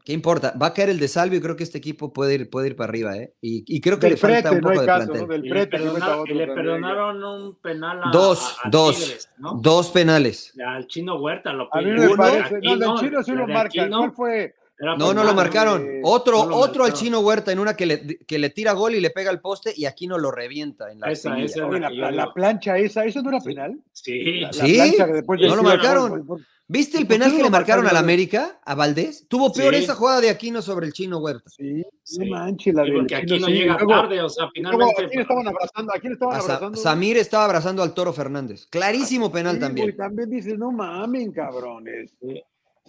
¿Qué importa? Va a caer el de Salvio y creo que este equipo puede ir, puede ir para arriba, ¿eh? Y, y creo que Del le falta un no poco hay de caso, plantel. ¿no? Del Y le, perdonaron, y le perdonaron un penal a, Dos, a- a dos, Tigres, ¿no? dos penales. Al chino Huerta lo A mí pidió. me Uno, parece. No, del chino sí lo. Aquino, ¿Cuál fue? Era No, no penal, lo marcaron. Otro, no lo otro al chino Huerta en una que le, que le tira gol y le pega al poste y aquí no lo revienta en la Esa, Oye, la plancha esa, ¿eso no era penal? Sí, La, la Sí, plancha que después no lo marcaron. ¿Viste el ¿Por qué penal que le marcaron al? América, a Valdés? Tuvo peor Sí. esa jugada de Aquino sobre el chino Huerta. Sí, Sí. no manches, la Sí, porque aquí chino, no sí. llega Luego- tarde, o sea, finalmente. ¿A quién estaban abrazando? ¿A quién estaban A abrazando? Samir estaba abrazando al Toro Fernández. Clarísimo penal Sí, también. güey, también dices, no mamen, cabrones.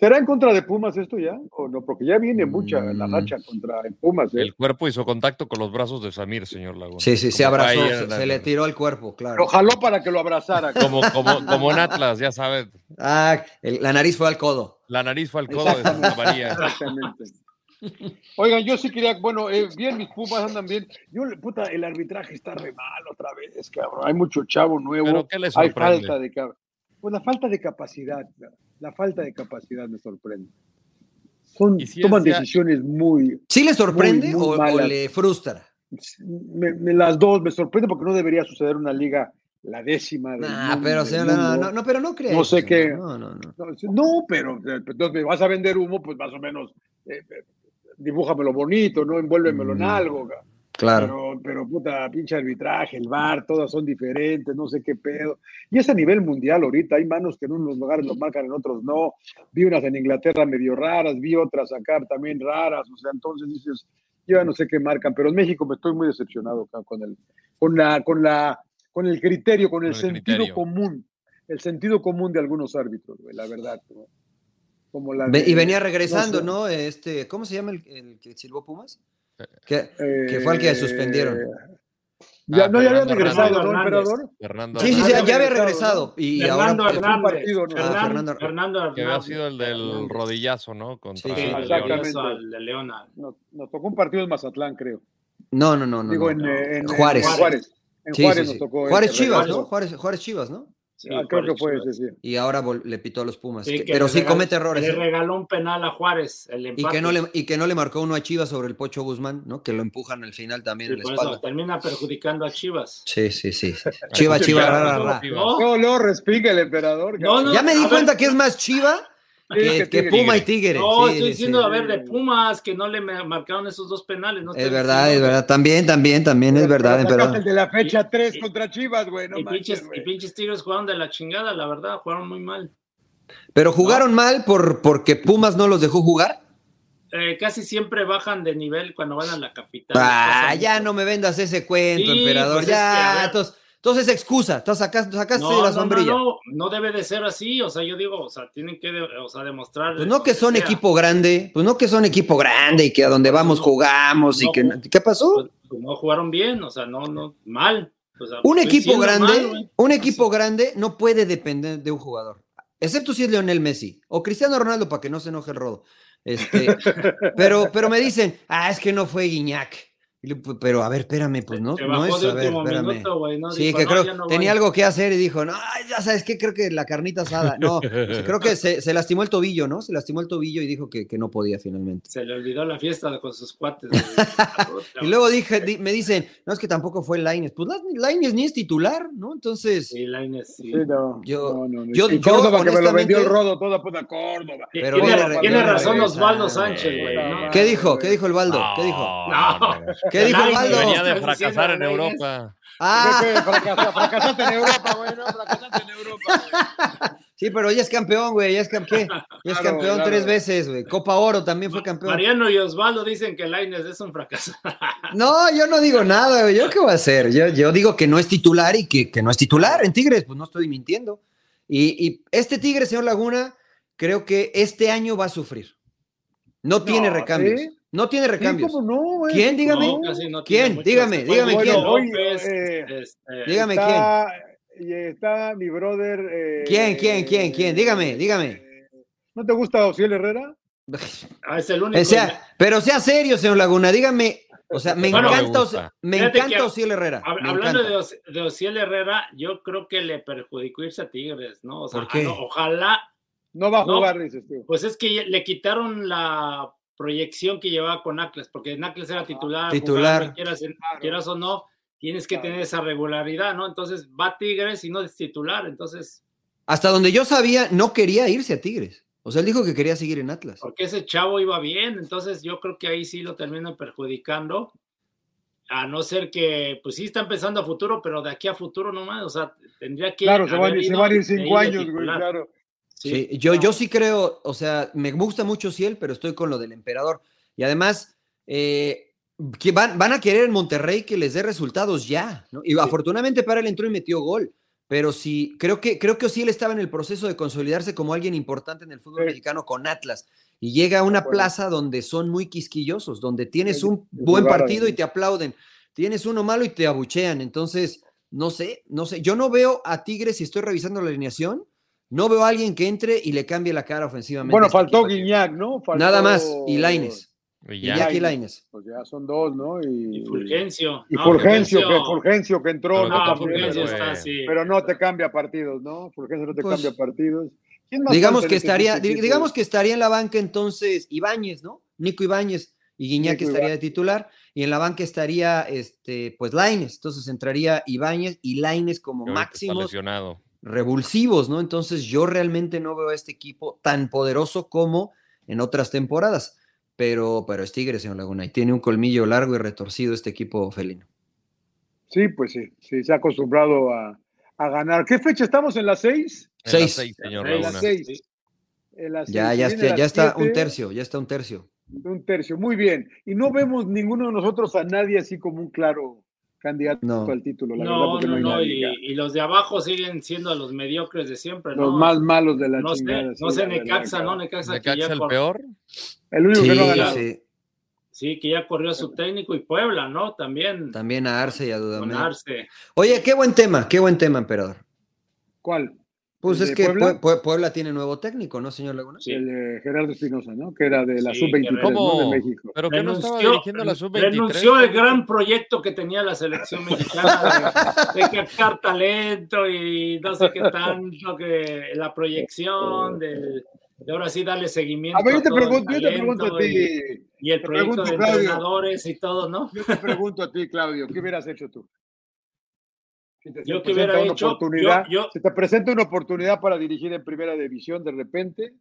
¿Será en contra de Pumas esto ya? ¿O no? Porque ya viene mucha la Mm. racha contra el Pumas. ¿eh? El cuerpo hizo contacto con los brazos de Samir, señor Laguna. Sí, sí, se abrazó, se, en la- se le tiró al cuerpo, claro. Lo jaló para que lo abrazara. Como, como, como en Atlas, ya sabes. Ah, el- la nariz fue al codo. La nariz fue al codo de Santa María. Exactamente. Oigan, yo sí quería, bueno, eh, bien, mis Pumas andan bien. Yo, puta, el arbitraje está re mal otra vez, cabrón. Hay mucho chavo nuevo. ¿Pero qué le Hay falta de Pues la falta de capacidad, la falta de capacidad me sorprende. Son, ¿Y si toman decisiones muy, ¿Sí le sorprende Muy, muy o- le frustra? me- me- las dos me sorprende porque no debería suceder una liga la décima del Nah, mundo, pero, del señor, no, mundo. no, no, pero no creo. No sé qué- No, no, no. No, sí, No, pero eh, entonces me vas a vender humo, pues más o menos eh, eh, dibújamelo bonito, ¿no? Envuélvemelo en Mm. algo. Claro. Pero, pero puta, pinche arbitraje, el bar, todas son diferentes, no sé qué pedo. Y es a nivel mundial ahorita, hay manos que en unos lugares lo marcan, en otros no. Vi unas en Inglaterra medio raras, vi otras acá también raras, o sea, entonces dices, yo ya no sé qué marcan, pero en México me estoy muy decepcionado con el, con la, con la, con el criterio, con el Con el sentido criterio. común, el sentido común de algunos árbitros, güey, la verdad. ¿no? Como la y venía regresando, sé, ¿no? Este, ¿cómo se llama el, el que silbó Pumas? Eh, Que, que fue al que suspendieron. Ya, Ah, no, ya había regresado. ¿no, emperador? Fernando Sí, sí, sí, ya había regresado. Y Fernando ahora pues, Hernández. Partido, ¿no? Ah, Fernando, que había sido el del rodillazo, ¿no? Contra Sí, exactamente. Leona. Nos, nos tocó un partido en Mazatlán, creo. No, no, no, no. Digo, no. en, eh, en- en Juárez. Juárez. En Sí, Juárez sí, nos sí. tocó. Juárez ese Chivas. ¿no? Juárez, Juárez Chivas, ¿no? Sí, Ah, creo que fue ese, sí. Y ahora le pitó a los Pumas. Sí, Que- que pero sí regaló- comete errores. Le ¿eh? regaló un penal a Juárez, el Y que, no le, y que no le marcó uno a Chivas sobre el Pocho Guzmán, ¿no? Que lo empujan al final también Sí, en la por espalda. eso termina perjudicando a Chivas. Sí, sí, sí. Chiva, chiva, ra, ra, ra. No, No, respinga el emperador. No, cabrón. no, Ya me di cuenta ver. que es más Chiva que, que. Puma y Tigre. no, Sí, estoy sí, diciendo, sí. a ver, de Pumas, que no le marcaron esos dos penales. No Es verdad, es verdad. También, también, también es Pero verdad, el de la fecha 3 y- contra Chivas, güey. No y, manches, pinches, güey. y pinches Tigres jugaron de la chingada, la verdad, jugaron muy mal. Pero jugaron mal por, porque Pumas no los dejó jugar. Eh, casi siempre bajan de nivel cuando van a la capital. Ah, ya no me vendas ese cuento, Sí, emperador. pues es que, ya, ver. entonces, entonces es excusa. Entonces sacaste, sacaste No, la no, no, sombrilla. no, no debe de ser así, o sea, yo digo, o sea, tienen que o sea, demostrar. Pues no que son sea. equipo grande, pues no que son equipo grande y que a donde vamos no, jugamos y que. ¿qué pasó? Pues, pues no jugaron bien, o sea, no, no, mal. O sea, Un equipo grande, mal, güey. un equipo grande no puede depender de un jugador, excepto si es Lionel Messi o Cristiano Ronaldo para que no se enoje el rodo. Este, pero, pero me dicen, ah, es que no fue Guiñac. Le- Pero a ver, espérame, pues no, no es, a ver, espérame. minuto, ¿no? Sí, Dijo, que "No, creo no tenía voy". algo que hacer y dijo, no, ay, ya sabes qué, creo que la carnita asada. No, creo que se, se lastimó el tobillo, ¿no? Se lastimó el tobillo y dijo que, que no podía finalmente. Se le olvidó la fiesta con sus cuates. Y luego dije, di- me dicen, no, es que tampoco fue Laines. Pues Laines ni es titular, ¿no? Entonces, Sí, Lainez, sí. Sí, no, Yo- no, no, no. yo- Y yo, Córdoba, que me lo vendió el honestamente- rodo toda puta Córdoba. Pero tiene, tiene razón Osvaldo Sánchez, güey. güey. ¿no? ¿qué dijo? ¿Qué dijo el Baldo? ¿Qué dijo? No. ¿Qué dijo Baldo? Venía de fracasar en. Europa. Ah, fracasaste en Europa, güey, no, fracasaste en Europa, güey. sí, pero ya es campeón, güey, ya es campeón. Ya es Claro, campeón claro. tres veces, güey. Copa Oro también fue campeón. Mariano y Osvaldo dicen que Lainez es un fracaso. No, yo no digo nada, güey. ¿Yo qué voy a hacer? Yo, yo digo que no es titular y que, que no es titular en Tigres, pues no estoy mintiendo. Y, y este Tigre, señor Laguna, creo que este año va a sufrir. No tiene No, recambios. ¿sí? No tiene recambios. ¿cómo no? ¿Quién? Dígame. No, casi no ¿Quién? Dígame, dígame quién. López, eh, este, Dígame está, y está mi brother. eh, ¿Quién, quién, quién, quién? Dígame, dígame. eh, ¿No te gusta Ociel Herrera? ah, es el único. O sea, pero sea serio, señor Laguna, dígame. O sea, me Bueno, me encanta, me Fíjate encanta que- Ociel Herrera. Hab- me Hablando encanta. de, de Ociel Herrera, yo creo que le perjudicó irse a Tigres, ¿no? O sea, ¿Por qué? ah, no, ojalá, No va a No. jugar, dices tú. pues es que le quitaron la proyección que llevaba con Atlas, porque en Atlas era titular, Titular. quieras, quieras o no, tienes que Claro. tener esa regularidad, ¿no? Entonces va a Tigres y no es titular, entonces, Hasta donde yo sabía, no quería irse a Tigres. O sea, él dijo que quería seguir en Atlas. porque ese chavo iba bien, entonces yo creo que ahí sí lo terminan perjudicando. A no ser que, pues sí está empezando a futuro, pero de aquí a futuro nomás, o sea, tendría que. Claro, se van, a ir cinco años, güey, claro. Sí, yo, yo sí creo, o sea, me gusta mucho Ciel, pero estoy con lo del emperador. Y además, eh, que van, van, a querer en Monterrey que les dé resultados ya, ¿no? Y afortunadamente para él entró y metió gol. Pero sí, creo que, creo que Ociel estaba en el proceso de consolidarse como alguien importante en el fútbol mexicano con Atlas. Y llega a una plaza donde son muy quisquillosos, donde tienes un buen partido y te aplauden. Tienes uno malo y te abuchean. Entonces, no sé, no sé. Yo no veo a Tigres, si estoy revisando la alineación, no veo a alguien que entre y le cambie la cara ofensivamente. Bueno, faltó Guiñac, ¿no? Nada más, y Laines. Guiñac y Laines. Pues ya son dos, ¿no? Y, y Fulgencio. Y Fulgencio, que, Fulgencio que entró. No, no Fulgencio está así. Pero no te cambia partidos, ¿no? Fulgencio no te pues, cambia partidos. Digamos que, estaría, digamos que estaría en la banca entonces Ibáñez, ¿no? Nico Ibáñez y Guiñac estaría de titular y en la banca estaría este pues Laines, entonces entraría Ibáñez y Laines como máximos revulsivos, ¿no? Entonces yo realmente no veo a este equipo tan poderoso como en otras temporadas, pero, pero es Tigre, señor Laguna, y tiene un colmillo largo y retorcido este equipo felino. Sí, pues sí, sí, se ha acostumbrado a, a ganar. ¿Qué fecha estamos? ¿En las seis? seis. señor en las seis. Ya, ya, está, ya está un tercio, ya está un tercio. Un tercio, muy bien. Y no vemos ninguno de nosotros a nadie así como un claro candidato al título. La no, verdad, no, no, y, y, los de abajo siguen siendo los mediocres de siempre. Los más malos de la no chingada. Sé, no sé, Necaxa, ¿no? Necaxa, Necaxa que ya el por... peor. El único sí, que no ha ganado. Sí. Sí, que ya corrió a su técnico y Puebla, ¿no? También. También a Arce y a Dudamel. Arce. Oye, qué buen tema, qué buen tema, emperador. ¿Cuál? Pues es que Puebla? Puebla? tiene nuevo técnico, ¿no, señor Laguna? Sí. El de Gerardo Espinosa, ¿no? Que era de la sí, sub-23 ¿no? de México. Pero que no estaba dirigiendo la sub-23. Renunció el gran proyecto que tenía la selección mexicana de, de, captar talento y no sé qué tanto, que la proyección del, de ahora sí darle seguimiento. A ver, yo te, pregunto, yo te pregunto a ti. Y, y el proyecto de Claudio, entrenadores y todo, ¿no? Yo te pregunto a ti, Claudio, ¿qué hubieras hecho tú? Si te, yo que hubiera hecho, oportunidad, yo, yo, si te presenta una oportunidad para dirigir en primera división de repente,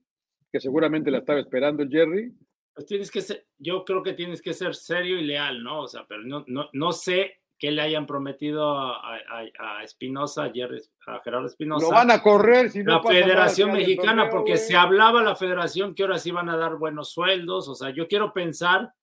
que seguramente la estaba esperando el Jerry. Pues tienes que ser, yo creo que tienes que ser serio y leal, ¿no? O sea, pero no, no, no sé qué le hayan prometido a, a, a Espinosa, a, a, Gerardo Espinosa. Lo van a correr si no La Federación Mexicana, torneo, porque wey. se hablaba la Federación que ahora sí van a dar buenos sueldos. O sea, yo quiero pensar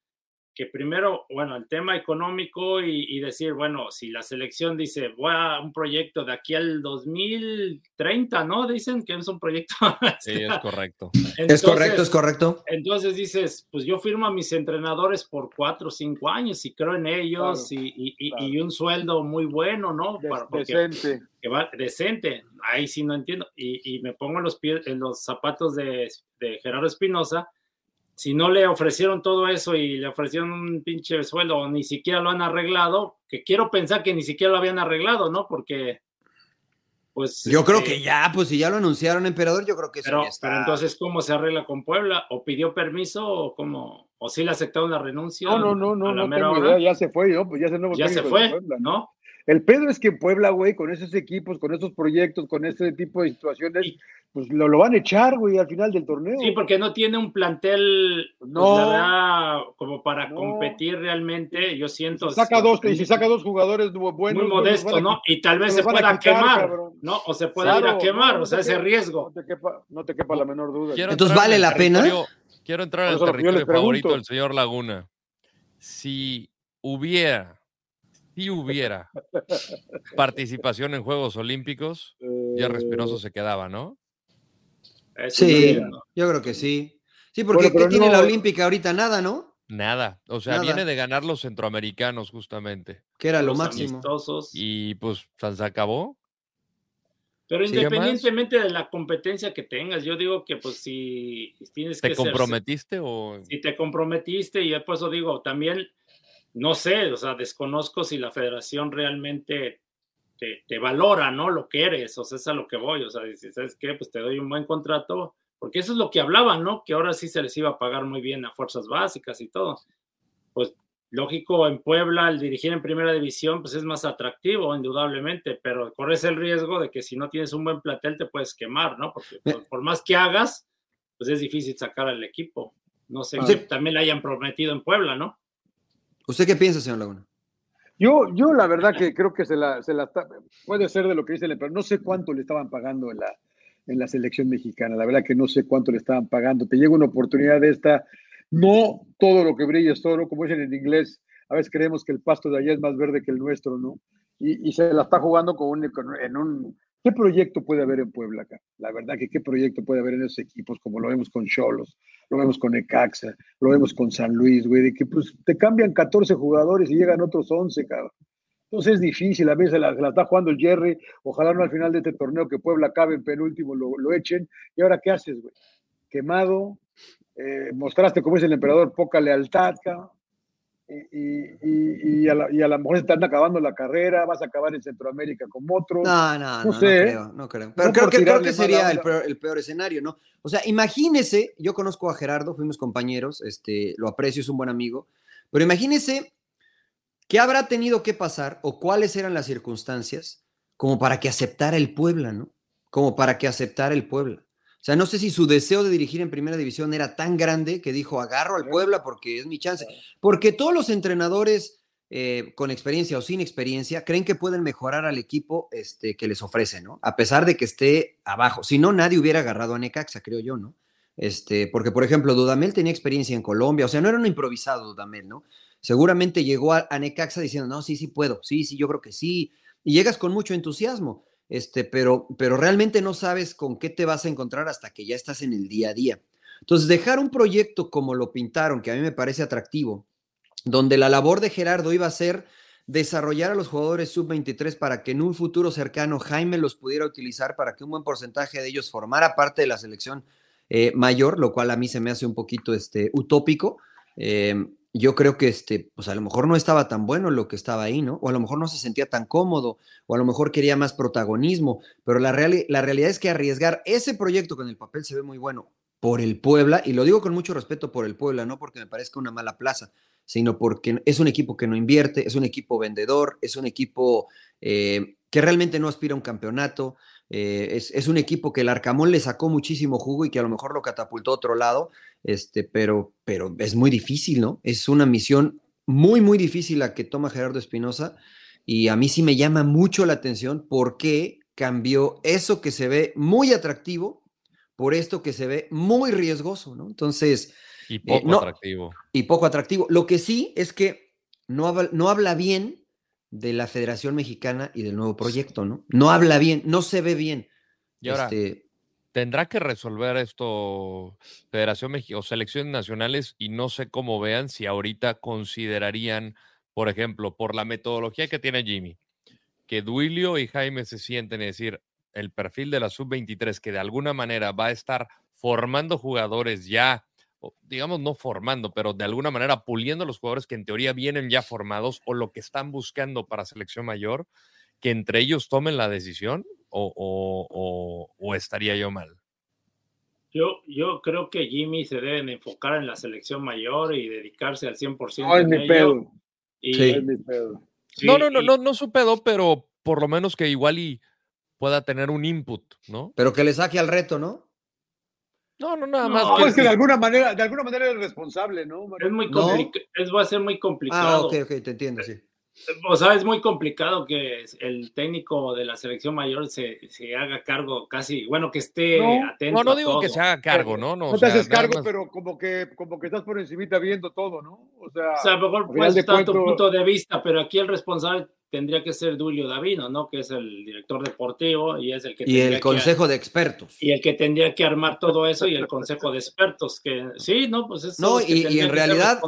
que primero, bueno, el tema económico y, y, decir, bueno, si la selección dice, voy a un proyecto de aquí al 2030, ¿no? Dicen que es un proyecto. Sí, es correcto. Entonces, es correcto, es correcto. Entonces dices, pues yo firmo a mis entrenadores por cuatro o cinco años y creo en ellos claro, y, y, claro. y, un sueldo muy bueno, ¿no? Des, Para, porque, decente. Que va, decente, ahí sí no entiendo. Y, me pongo en los, pies, en los zapatos de, de Gerardo Espinosa si no le ofrecieron todo eso y le ofrecieron un pinche sueldo o ni siquiera lo han arreglado, que quiero pensar que ni siquiera lo habían arreglado, ¿no? Porque, pues... Yo este, creo que ya, pues si ya lo anunciaron, emperador, yo creo que pero, ya está. Pero entonces, ¿cómo se arregla con Puebla? ¿O pidió permiso o cómo? ¿O sí le aceptaron la renuncia? No, no, no, no, no tengo idea, ya se fue, ¿no? Pues ya se, nuevo ya se fue, Puebla, ¿no? ¿No? El pedo es que Puebla, güey, con esos equipos, con esos proyectos, con este tipo de situaciones, pues lo, lo, van a echar, güey, al final del torneo. Sí, porque no tiene un plantel, no, pues, la verdad, como para no. competir realmente, yo siento. Si saca dos, y si saca dos jugadores buenos. Muy modesto, ¿no? Y tal vez se pueda quitar, quemar, cabrón. ¿no? O se pueda claro, ir a quemar, no, o sea, ese riesgo. No te, quepa, no te quepa la menor duda. Quiero Entonces, ¿vale la pena? Quiero entrar al territorio favorito del señor Laguna. Si hubiera si hubiera participación en Juegos Olímpicos, ya Respinoso se quedaba, ¿no? Sí, yo creo que sí. Sí, porque bueno, ¿qué tiene no... la Olímpica ahorita? Nada, ¿no? Nada. O sea, Nada. viene de ganar los centroamericanos, justamente. Que era lo los máximo. Amistosos. Y pues se acabó. Pero independientemente de la competencia que tengas, yo digo que pues si tienes ¿Te que... ¿Te comprometiste ser, o...? Si te comprometiste y por eso digo, también no sé, o sea, desconozco si la federación realmente te, te, valora, ¿no? Lo que eres, o sea, es a lo que voy, o sea, si sabes qué, pues te doy un buen contrato, porque eso es lo que hablaban, ¿no? Que ahora sí se les iba a pagar muy bien a fuerzas básicas y todo. Pues lógico, en Puebla el dirigir en primera división, pues es más atractivo, indudablemente, pero corres el riesgo de que si no tienes un buen platel te puedes quemar, ¿no? Porque por, por más que hagas, pues es difícil sacar al equipo. No sé, sí. también le hayan prometido en Puebla, ¿no? ¿Usted qué piensa, señor Laguna? Yo, yo la verdad que creo que se la, se la puede ser de lo que dice emperador. No sé cuánto le estaban pagando en la, en la selección mexicana. La verdad que no sé cuánto le estaban pagando. Te llega una oportunidad de esta. No todo lo que brilla es todo, como dicen en inglés. A veces creemos que el pasto de allá es más verde que el nuestro, ¿no? Y, se la está jugando con en un... ¿Qué proyecto puede haber en Puebla acá? La verdad que qué proyecto puede haber en esos equipos, como lo vemos con Cholos, lo vemos con Ecaxa, lo vemos con San Luis, güey, de que pues te cambian 14 jugadores y llegan otros 11, cabrón. Entonces es difícil, a veces se la, está jugando el Jerry, ojalá no al final de este torneo que Puebla acabe en penúltimo, lo, lo echen. ¿Y ahora qué haces, güey? Quemado, eh, mostraste, como es el emperador, poca lealtad, cabrón. Y, y, a la, y, a lo mejor están acabando la carrera, vas a acabar en Centroamérica como otro. No, no, no, no, creo, no creo. Pero creo, que, creo que sería el peor, el peor, escenario, ¿no? O sea, imagínese, yo conozco a Gerardo, fuimos compañeros, este, lo aprecio, es un buen amigo, pero imagínese ¿Qué habrá tenido que pasar o cuáles eran las circunstancias como para que aceptara el Puebla, ¿no? Como para que aceptara el Puebla. O sea, no sé si su deseo de dirigir en primera división era tan grande que dijo, agarro al Puebla porque es mi chance. Porque todos los entrenadores eh, con experiencia o sin experiencia creen que pueden mejorar al equipo este, que les ofrece, ¿no? A pesar de que esté abajo. Si no, nadie hubiera agarrado a Necaxa, creo yo, ¿no? Este, porque, por ejemplo, Dudamel tenía experiencia en Colombia, o sea, no era un improvisado Dudamel, ¿no? seguramente llegó a, Necaxa diciendo, no, sí, sí puedo, sí, sí, yo creo que sí, y llegas con mucho entusiasmo, este, pero, pero realmente no sabes con qué te vas a encontrar hasta que ya estás en el día a día. Entonces, dejar un proyecto como lo pintaron, que a mí me parece atractivo, donde la labor de Gerardo iba a ser desarrollar a los jugadores sub-23 para que en un futuro cercano Jaime los pudiera utilizar para que un buen porcentaje de ellos formara parte de la selección eh, mayor, lo cual a mí se me hace un poquito este, utópico. Eh, yo creo que este, pues a lo mejor no estaba tan bueno lo que estaba ahí, ¿no? O a lo mejor no se sentía tan cómodo, o a lo mejor quería más protagonismo, pero la, la realidad es que arriesgar ese proyecto con el papel se ve muy bueno por el Puebla, y lo digo con mucho respeto por el Puebla, no porque me parezca una mala plaza, sino porque es un equipo que no invierte, es un equipo vendedor, es un equipo eh, que realmente no aspira a un campeonato, eh, es, un equipo que el Arcamón le sacó muchísimo jugo y que a lo mejor lo catapultó a otro lado, este, pero, pero es muy difícil, ¿no? Es una misión muy, muy difícil la que toma Gerardo Espinosa y a mí sí me llama mucho la atención por qué cambió eso que se ve muy atractivo por esto que se ve muy riesgoso, ¿no? Entonces... Y eh, poco atractivo. Y poco atractivo. Lo que sí es que no, no habla bien de la Federación Mexicana y del nuevo proyecto, ¿no? No habla bien, no se ve bien. Y ahora, este tendrá que resolver esto Federación Mexicana o selecciones nacionales y no sé cómo vean si ahorita considerarían, por ejemplo, por la metodología que tiene Jimmy, que Duilio y Jaime se sienten, es decir, el perfil de la sub-23 que de alguna manera va a estar formando jugadores ya digamos, no formando, pero de alguna manera puliendo los jugadores que en teoría vienen ya formados o lo que están buscando para selección mayor, que entre ellos tomen la decisión o, estaría yo mal? Yo, yo creo que Jimmy se deben enfocar en la selección mayor y dedicarse al 100%. No, es mi pedo. no, no, no, no, no su pedo, pero por lo menos que igual y pueda tener un input, ¿no? Pero que le saque al reto, ¿no? No, no, nada más. No, es que de alguna manera, de alguna manera es responsable, ¿no? Es muy complicado, va a ser muy complicado. Ah, ok, ok, te entiendo, sí. O sea, es muy complicado que el técnico de la selección mayor se, se haga cargo casi, bueno, que esté atento. No, no digo que se haga cargo, ¿no? No, no te haces cargo, pero como que, como que estás por encimita viendo todo, ¿no? O sea, o sea a lo mejor puedes estar tu punto de vista, pero aquí el responsable tendría que ser Dulio Davino, ¿no? Que es el director deportivo y es el que... Y el consejo de expertos. Y el que tendría que armar todo eso y el consejo de expertos, que sí, ¿no? Pues es... No, y, en realidad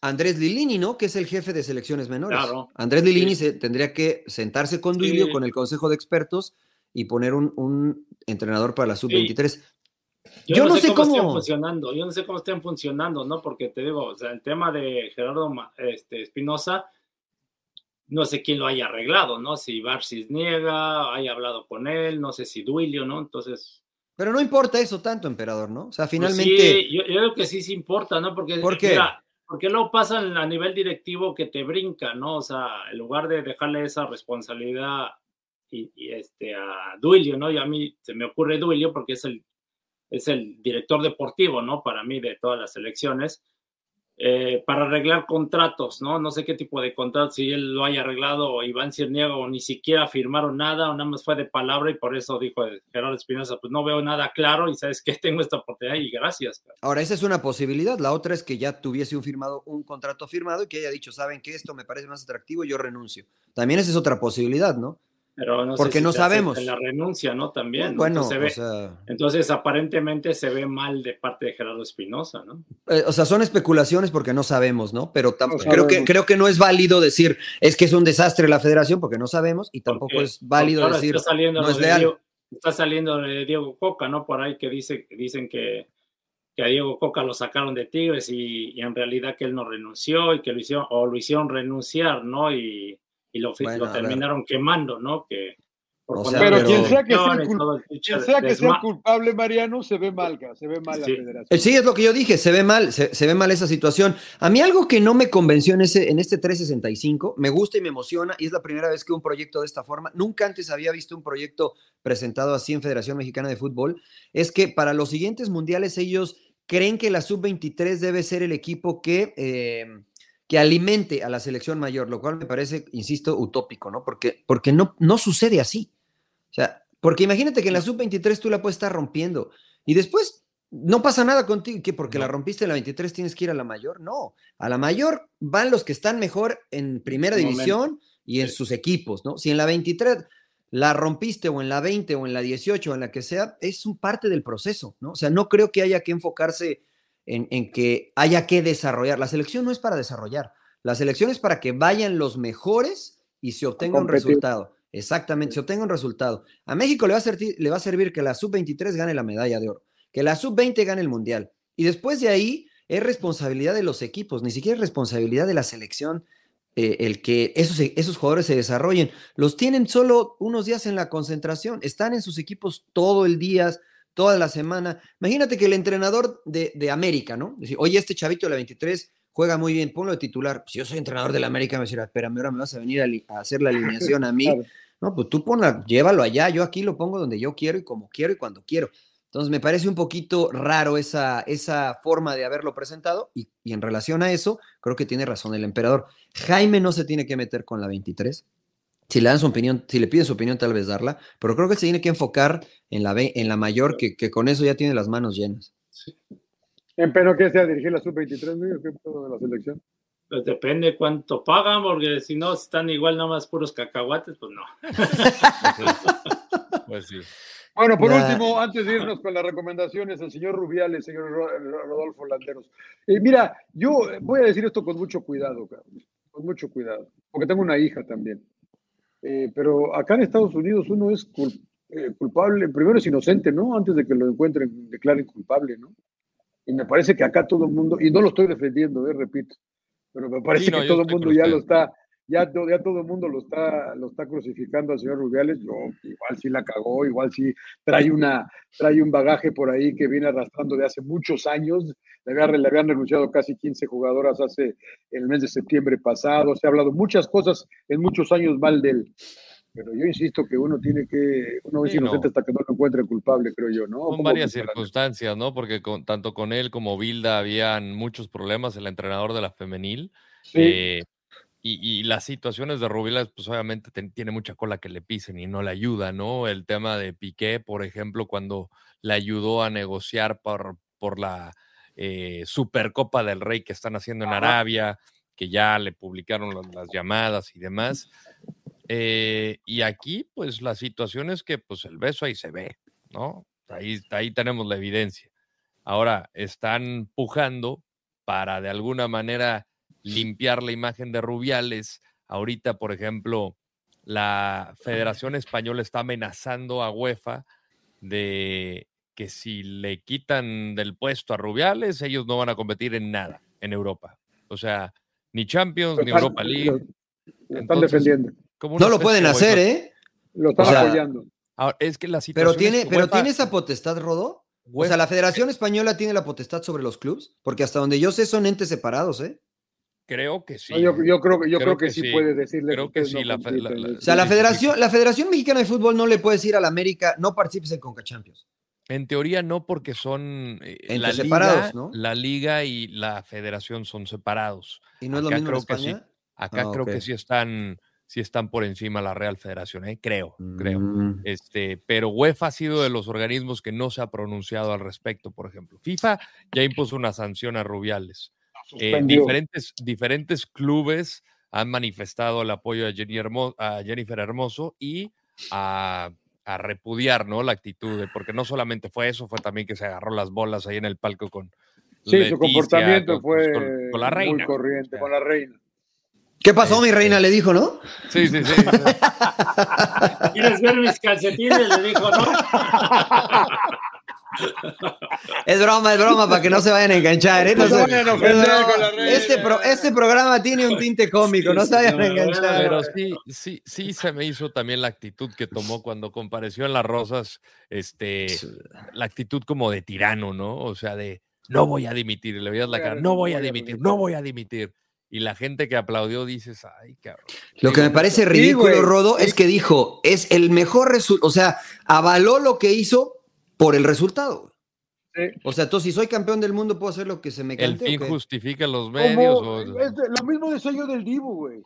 Andrés Lilini, ¿no? Que es el jefe de selecciones menores. Claro. Andrés Lilini se, tendría que sentarse con Dulio, con el consejo de expertos y poner un, entrenador para la sub-23. Yo, no, sé, cómo, funcionando, yo no sé cómo estén funcionando, ¿no? Porque te digo, o sea, el tema de Gerardo este, Espinosa no sé quién lo haya arreglado, ¿no? Si Barcis niega, haya hablado con él, no sé si Duilio, ¿no? Entonces. Pero no importa eso tanto, emperador, ¿no? O sea, pues finalmente. sí, yo, creo que sí sí importa, ¿no? Porque. ¿Por qué? porque luego pasa a nivel directivo que te brinca, ¿no? O sea, en lugar de dejarle esa responsabilidad y, este, a Duilio, ¿no? Y a mí se me ocurre Duilio porque es el, es el director deportivo, ¿no? Para mí de todas las elecciones eh, para arreglar contratos, ¿no? No sé qué tipo de contratos, si él lo haya arreglado o Iván Cirniego o ni siquiera firmaron nada o nada más fue de palabra y por eso dijo Gerardo Espinosa, pues no veo nada claro y sabes que tengo esta oportunidad y gracias. Ahora, esa es una posibilidad. La otra es que ya tuviese un, firmado, un contrato firmado y que haya dicho, saben que esto me parece más atractivo, yo renuncio. También esa es otra posibilidad, ¿no? Pero no Porque sé si no sabemos. La renuncia, ¿no? También. ¿no? Bueno, entonces, se ve- o sea, entonces, aparentemente se ve mal de parte de Gerardo Espinosa, ¿no? eh, o sea, son especulaciones porque no sabemos, ¿no? Pero tam- No creo, que, creo que no es válido decir es que es un desastre la federación porque no sabemos y tampoco Porque- es válido ahora decir está saliendo no lo es de leal. Diego- está saliendo de Diego Coca, ¿no? Por ahí que dice, dicen que, que a Diego Coca lo sacaron de Tigres y, y en realidad que él no renunció y que lo hicieron, o lo hicieron renunciar, ¿no? Y, y lo, Bueno, lo terminaron quemando, ¿no? Que por O sea, Pero pero- quien sea que sea, quien que culpable, Mariano, se ve mal, se ve mal Sí. la federación. Sí, es lo que yo dije, se ve mal, se, se ve mal esa situación. A mí algo que no me convenció en, ese, en este 365, me gusta y me emociona, y es la primera vez que un proyecto de esta forma, nunca antes había visto un proyecto presentado así en Federación Mexicana de Fútbol, es que para los siguientes mundiales ellos creen que la sub-23 debe ser el equipo que, eh, que alimente a la selección mayor, lo cual me parece, insisto, utópico, ¿no? Porque, porque no, no sucede así. O sea, porque imagínate que en la sub-23 tú la puedes estar rompiendo y después no pasa nada contigo, que porque No. la rompiste en la 23 tienes que ir a la mayor. No, a la mayor van los que están mejor en primera división y en Sí. sus equipos, ¿no? Si en la 23 la rompiste o en la 20 o en la 18 o en la que sea, es un parte del proceso, ¿no? O sea, no creo que haya que enfocarse en, en que haya que desarrollar. La selección no es para desarrollar, la selección es para que vayan los mejores y se obtenga un resultado. Exactamente, se obtenga un resultado. A México le va a, servir, le va a servir que la sub-23 gane la medalla de oro, que la sub-20 gane el mundial. Y después de ahí es responsabilidad de los equipos, ni siquiera es responsabilidad de la selección eh, el que esos, esos jugadores se desarrollen. Los tienen solo unos días en la concentración, están en sus equipos todo el día, toda la semana. Imagínate que el entrenador de, de América, ¿no? Dice, Oye, este chavito de la 23 juega muy bien, ponlo de titular. Si yo soy entrenador de la América, me decía, espérame, ahora me vas a venir a, hacer la alineación a mí. Claro. No, pues tú ponla, llévalo allá, yo aquí lo pongo donde yo quiero y como quiero y cuando quiero. Entonces me parece un poquito raro esa, esa forma de haberlo presentado y, y en relación a eso, creo que tiene razón el emperador. Jaime no se tiene que meter con la 23. Si le dan su opinión, si le piden su opinión, tal vez darla, pero creo que se tiene que enfocar en la, en la mayor, que, que con eso ya tiene las manos llenas. Eh, Pero que sea dirigir la sub-23, ¿no? ¿Qué pedo de la selección? Pues depende cuánto pagan, porque si no están igual nada más puros cacahuates, pues no. Pues sí. Bueno, por último, antes de irnos con las recomendaciones, el señor Rubiales, señor Ro- Ro- Rodolfo Landeros. Eh, mira, yo eh, voy a decir esto con mucho cuidado, cabrón, con mucho cuidado, porque tengo una hija también. Eh, pero acá en Estados Unidos uno es cul- eh, culpable, primero es inocente, ¿no? Antes de que lo encuentren, declaren culpable, ¿no? Y me parece que acá todo el mundo, y no lo estoy defendiendo, eh, repito, pero me parece Sí, no, que todo el mundo ya usted. lo está, ya, to- ya todo el mundo lo está, lo está crucificando al señor Rubiales. Yo igual sí la cagó, igual sí trae una, trae un bagaje por ahí que viene arrastrando de hace muchos años. Le, había- le habían renunciado casi 15 jugadoras hace el mes de septiembre pasado. Se ha hablado muchas cosas en muchos años mal de él. Pero yo insisto que uno tiene que, uno es Sí, inocente no. hasta que no lo encuentre culpable, creo yo, ¿no? ¿Cómo varias circunstancias, ¿no? Porque con, tanto con él como Bilda habían muchos problemas, el entrenador de la femenil. Sí. eh, y, y las situaciones de Rubilas, pues obviamente ten- tiene mucha cola que le pisen y no le ayuda, ¿no? El tema de Piqué, por ejemplo, cuando le ayudó a negociar por, por la eh, Supercopa del Rey que están haciendo en. Arabia, que ya le publicaron las, las llamadas y demás. Eh, y aquí, pues la situación es que pues el beso ahí se ve, ¿no? Ahí, ahí tenemos la evidencia. Ahora, están pujando para de alguna manera limpiar la imagen de Rubiales. Ahorita, por ejemplo, la Federación Española está amenazando a UEFA de que si le quitan del puesto a Rubiales, ellos no van a competir en nada en Europa. O sea, ni Champions, ni Europa League. Lo, lo están Entonces, defendiendo, No lo pueden de hacer. ¿eh? lo están O sea, apoyando. Ahora, es que la situación Pero es tiene, pero tiene esa potestad, Rodó. O sea, la Federación Española tiene la potestad sobre los clubes, porque hasta donde yo sé son entes separados, ¿eh? Creo que sí. No, yo, yo creo, que- yo Creo creo que, que sí, puede decirle Creo que sí, no la la- la- O sea, la. Federación, la Federación Mexicana de Fútbol no le puede decir al América, no participes en Conca Champions. En teoría no, porque son eh, la separados, liga, ¿no? la liga y la federación son separados. ¿Y no es lo mismo en creo que sí. España? Acá Ah, creo que sí están, sí están por encima la Real Federación, ¿eh? creo, creo. Mm. Este, pero UEFA ha sido de los organismos que no se ha pronunciado al respecto, por ejemplo. FIFA ya impuso una sanción a Rubiales. Eh, diferentes, diferentes clubes han manifestado el apoyo a, Jenny Hermo- a Jennifer Hermoso y a, a repudiar ¿no? la actitud, de- porque no solamente fue eso, fue también que se agarró las bolas ahí en el palco con. Sí, Leticia, su comportamiento con- fue con, con la reina. muy corriente, con la reina. ¿Qué pasó, mi Este- reina? Le dijo, ¿no? Sí, sí, sí. sí. ¿Quieres ver mis calcetines? Le dijo, ¿no? Es broma, es broma, para que no se vayan a enganchar. ¿eh? No a este, pro- este programa tiene un tinte cómico, no se vayan a enganchar. Pero sí, sí, sí se me hizo también la actitud que tomó cuando compareció en las Rosas, este, la actitud como de tirano, ¿no? O sea, de no voy a dimitir, le veías la cara, no voy a dimitir, no voy a dimitir. Y la gente que aplaudió dices, ay, cabrón. Lo que me parece ridículo. Rodo, es que dijo, es el mejor resultado, o sea, avaló lo que hizo por el resultado. Sí. O sea, tú, si soy campeón del mundo, puedo hacer lo que se me El cante. fin ¿o qué? justifica los Como- medios. o- es de- lo mismo decía yo del Dibu, güey.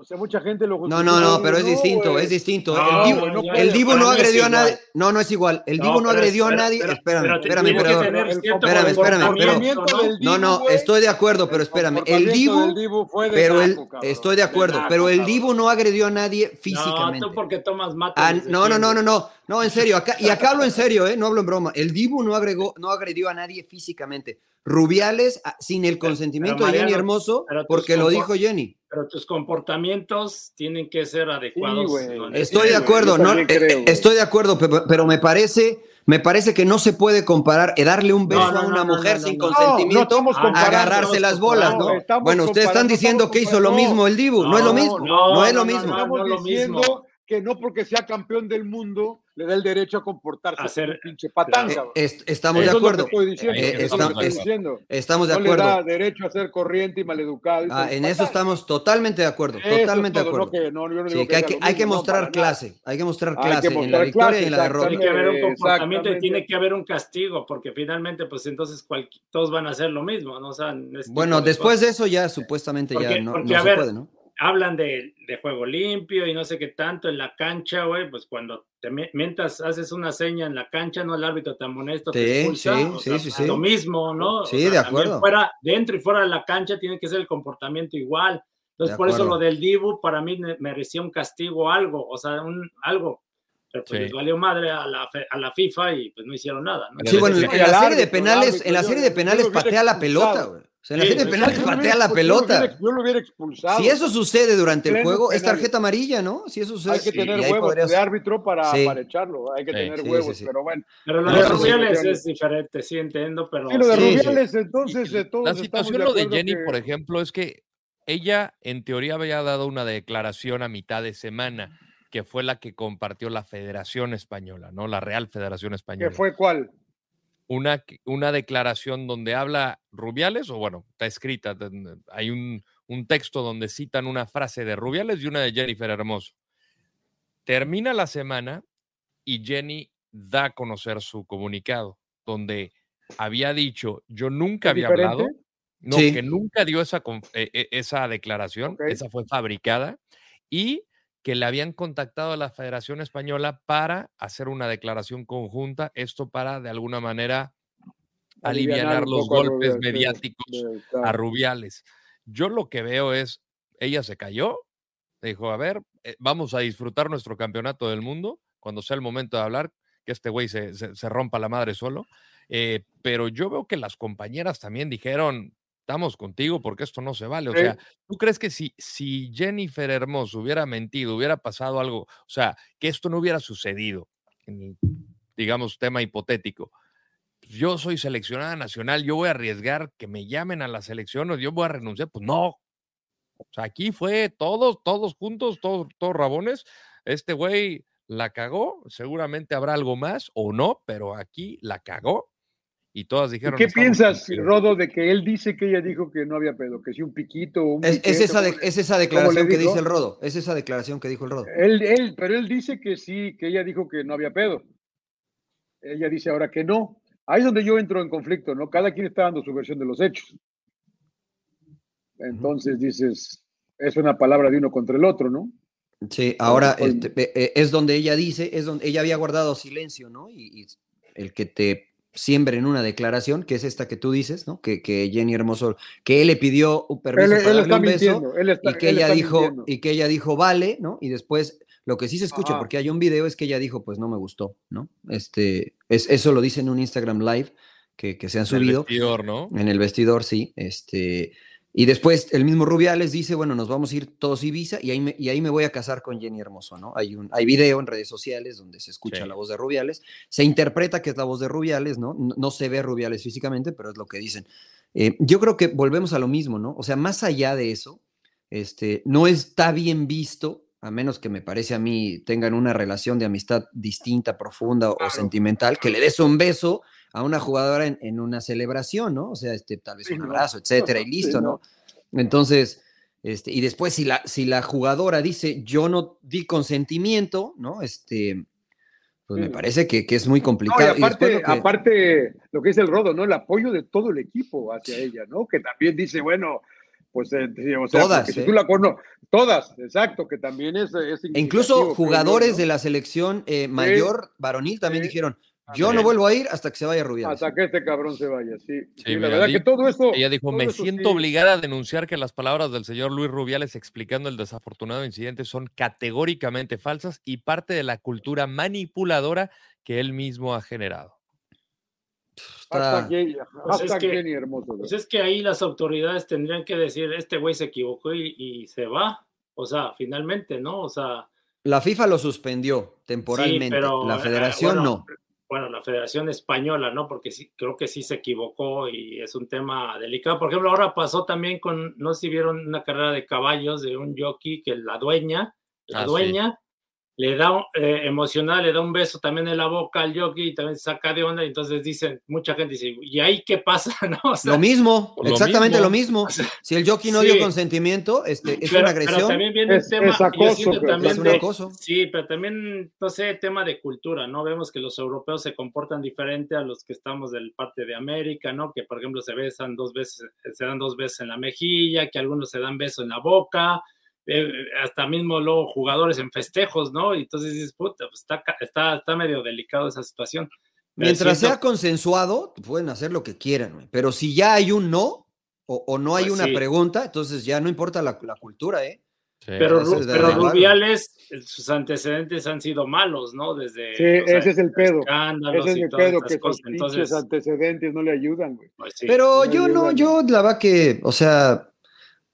O sea, mucha gente lo No, no, no, pero es No, distinto, es distinto. No, el güey, no el Dibu no agredió a nadie. No, no es igual. El No, Dibu no agredió a nadie. espera, espérame, pero espérame, Espérame, espérame, del No, no, estoy de acuerdo, pero espérame. El Dibu fue de pero el, estoy de acuerdo, pero el. Dibu no agredió a nadie No, físicamente. tú porque tomas mate. Ah, no, no, no, no, no, no, en serio, acá, y acá hablo en serio, ¿eh? no hablo en broma. El Dibu no agregó, no agredió a nadie físicamente. Rubiales, ah, sin el consentimiento pero, de Jenny Hermoso, porque lo dijo Jenny. Pero tus comportamientos tienen que ser adecuados. Estoy Sí, de acuerdo, no, creo, estoy de acuerdo, pero, pero me parece, me parece que no se puede comparar eh, darle un beso No, no, a una mujer no, sin no. consentimiento No, no estamos a agarrarse las bolas, ¿no? bueno, ustedes están diciendo que hizo lo mismo el Dibu, no, es lo No, mismo, no, no, es no, lo no, mismo. Que no porque sea campeón del mundo le da el derecho a comportarse Hacer- pinche patán, Eh, estamos Eso de es lo que acuerdo, estoy diciendo. Eh, eso es lo que estamos- estoy es- diciendo. estamos de no le da acuerdo. derecho a ser corriente y maleducado. y Ah, en eso estamos totalmente de acuerdo, Eso totalmente de acuerdo. no que- no, yo no Sí, digo que hay que, hay mostrar clase, hay que mostrar Hay que clase en la victoria clase, y en la derrota. Tiene que haber un comportamiento y tiene que haber un castigo, porque finalmente, pues entonces cual- todos van a hacer lo mismo, ¿no? O sea, este Bueno, después cosas. de eso ya supuestamente ya no, porque, no a se ver, puede, ¿no? Hablan de, de juego limpio y no sé qué tanto en la cancha, güey, pues cuando te mientras haces una seña en la cancha, no el árbitro te amonesta, te Sí, expulsa, sí, o sí, sea, sí, sí. lo mismo, ¿no? O Sí, sea, de acuerdo. Fuera, dentro y fuera de la cancha tiene que ser el comportamiento igual. Entonces, De por eso lo del Dibu para mí me- merecía un castigo algo, o sea, un algo. Pero pues Sí. les valió madre a la, fe- a la FIFA y pues no hicieron nada, ¿no? Sí, bueno, en la serie de penales, en la serie de penales patea la pelota, güey. O sea, en la Sí, de Yo lo hubiera- patea la yo lo hubiera- pelota. Yo lo hubiera expulsado. Si eso sucede durante el juego, es tarjeta amarilla, ¿no? Si eso sucede, hay que tener huevos podrías- de árbitro para, Sí. para echarlo. Hay que Sí, tener sí, huevos, sí, sí. Pues pero bueno. Pero lo de Rubiales Rubiales. es diferente, sí entiendo, pero Sí, lo de Sí, sí. Rubiales, entonces eh, todos La estamos situación, de lo de Jenny, que- por ejemplo, es que ella en teoría había dado una declaración a mitad de semana, que fue la que compartió la Federación Española, ¿no? La Real Federación Española. ¿Qué fue cuál? Una, una declaración donde habla Rubiales, o bueno, está escrita, hay un, un texto donde citan una frase de Rubiales y una de Jennifer Hermoso. Termina la semana y Jenny da a conocer su comunicado, donde había dicho, yo nunca ¿Es había diferente? hablado, no, Sí. que nunca dio esa, eh, eh, esa declaración, esa fue fabricada, y que le habían contactado a la Federación Española para hacer una declaración conjunta, esto para de alguna manera alivianar un los golpes Rubiales, mediáticos de- a. Rubiales. Yo lo que veo es, ella se cayó, dijo, a ver, eh, vamos a disfrutar nuestro campeonato del mundo cuando sea el momento de hablar, que este güey se, se- se rompa la madre solo. Eh, pero yo veo que las compañeras también dijeron, estamos contigo porque esto no se vale. O sea, ¿tú crees que si, si Jennifer Hermoso hubiera mentido, hubiera pasado algo, o sea, que esto no hubiera sucedido, en digamos, tema hipotético? Yo soy seleccionada nacional, yo voy a arriesgar que me llamen a la selección o yo voy a renunciar. Pues no. O sea, aquí fue todos, todos juntos, todos, todos rabones. Este güey la cagó, seguramente habrá algo más o no, pero aquí la cagó y todas ¿Y dijeron. qué "Estamos piensas, contigo". Rodo, de que él dice que ella dijo que no había pedo, que si un piquito o un Es, esa de- ¿cómo le- es esa declaración que dice el Rodo. Es esa declaración que dijo el Rodo. Él, él, pero él dice que sí, que ella dijo que no había pedo. ella dice ahora que no. Ahí es donde yo entro en conflicto, ¿no? Cada quien está dando su versión de los hechos. Entonces dices, es una palabra de uno contra el otro, ¿no? Sí, ahora este, eh, es donde ella dice, es donde ella había guardado silencio, ¿no? Y, y el que te siempre en una declaración, que es esta que tú dices, ¿no? Que, que Jenny Hermoso, que él le pidió un permiso Él, para él darle un beso mintiendo. Él está, y que él ella dijo mintiendo. y que ella dijo vale, ¿no? Y después lo que sí se escucha Ajá. porque hay un video es que ella dijo pues no me gustó, ¿no? Este es eso lo dice en un Instagram live que, que se han En el subido vestidor, ¿no? en el vestidor, sí, este y después el mismo Rubiales dice, bueno, nos vamos a ir todos Ibiza y ahí me, y ahí me voy a casar con Jenny Hermoso, ¿no? Hay un hay video en redes sociales donde se escucha Sí. la voz de Rubiales, se interpreta que es la voz de Rubiales, ¿no? No, no se ve Rubiales físicamente, pero es lo que dicen. Eh, yo creo que volvemos a lo mismo, ¿no? O sea, más allá de eso, este, no está bien visto, a menos que me parece a mí tengan una relación de amistad distinta, profunda o sentimental, que le des un beso a una jugadora en, en una celebración, ¿no? O sea, este, tal vez un abrazo, etcétera, y listo, no. Entonces, este, y después si la, si la jugadora dice yo no di consentimiento, ¿no? Este, pues me parece que, que es muy No, y complicado. Y aparte, lo que- aparte, lo que dice el Rodo, ¿no? El apoyo de todo el equipo hacia ella, ¿no? Que también dice, bueno, pues, eh, sí, o sea, Todas, si ¿eh? tú la conoces, todas, exacto, que también es, es E incluso jugadores ¿no? de la selección eh, mayor, varonil, también Sí. dijeron, yo no vuelvo a ir hasta que se vaya Rubiales. Hasta que este cabrón se vaya, sí. Sí, Sí, la verdad que todo eso. Ella dijo, me eso siento sí". obligada a denunciar que las palabras del señor Luis Rubiales explicando el desafortunado incidente son categóricamente falsas y parte de la cultura manipuladora que él mismo ha generado. Está- Jenny, Pues es hashtag que- Jenny hermoso. Pues es que ahí las autoridades tendrían que decir, este güey se equivocó y, y se va. O sea, finalmente, ¿no? O sea, La FIFA lo suspendió temporalmente, pero, la eh, federación bueno, no. Bueno, la Federación Española, ¿no? Porque sí, creo que sí se equivocó y es un tema delicado. Por ejemplo, ahora pasó también con, no sé si vieron una carrera de caballos de un jockey que la dueña, la Ah, sí. Le da, eh, emocionada, le da un beso también en la boca al jockey y también se saca de onda. Y entonces dicen, mucha gente dice, ¿y ahí qué pasa? ¿No? O sea, Lo mismo, lo exactamente mismo. lo mismo. O sea, Si el jockey no sí. dio consentimiento, este, es pero, una pero agresión. también viene Es- el tema, es yo acoso, siento pero también es un de- acoso. Sí, pero también, no sé, tema de cultura, ¿no? Vemos que los europeos se comportan diferente a los que estamos del parte de América, ¿no? Que, por ejemplo, se besan dos veces, se dan dos veces en la mejilla, que algunos se dan beso en la boca, eh, hasta mismo luego jugadores en festejos, ¿no? Y entonces dices, puta, pues está, está, está medio delicado esa situación. Mientras siento- sea consensuado, pueden hacer lo que quieran, pero si ya hay un no o, o no hay Pues una sí. pregunta, entonces ya no importa la, la cultura, ¿eh? Sí. Pero, Ese Ru- pero. Rubiales, sus antecedentes han sido malos, ¿no? Desde Sí, o sea, ese es el pedo. Ese es el pedo, que sus Entonces, antecedentes no le ayudan, güey. pues sí. Pero No yo no, ayudan. yo la verdad que, o sea,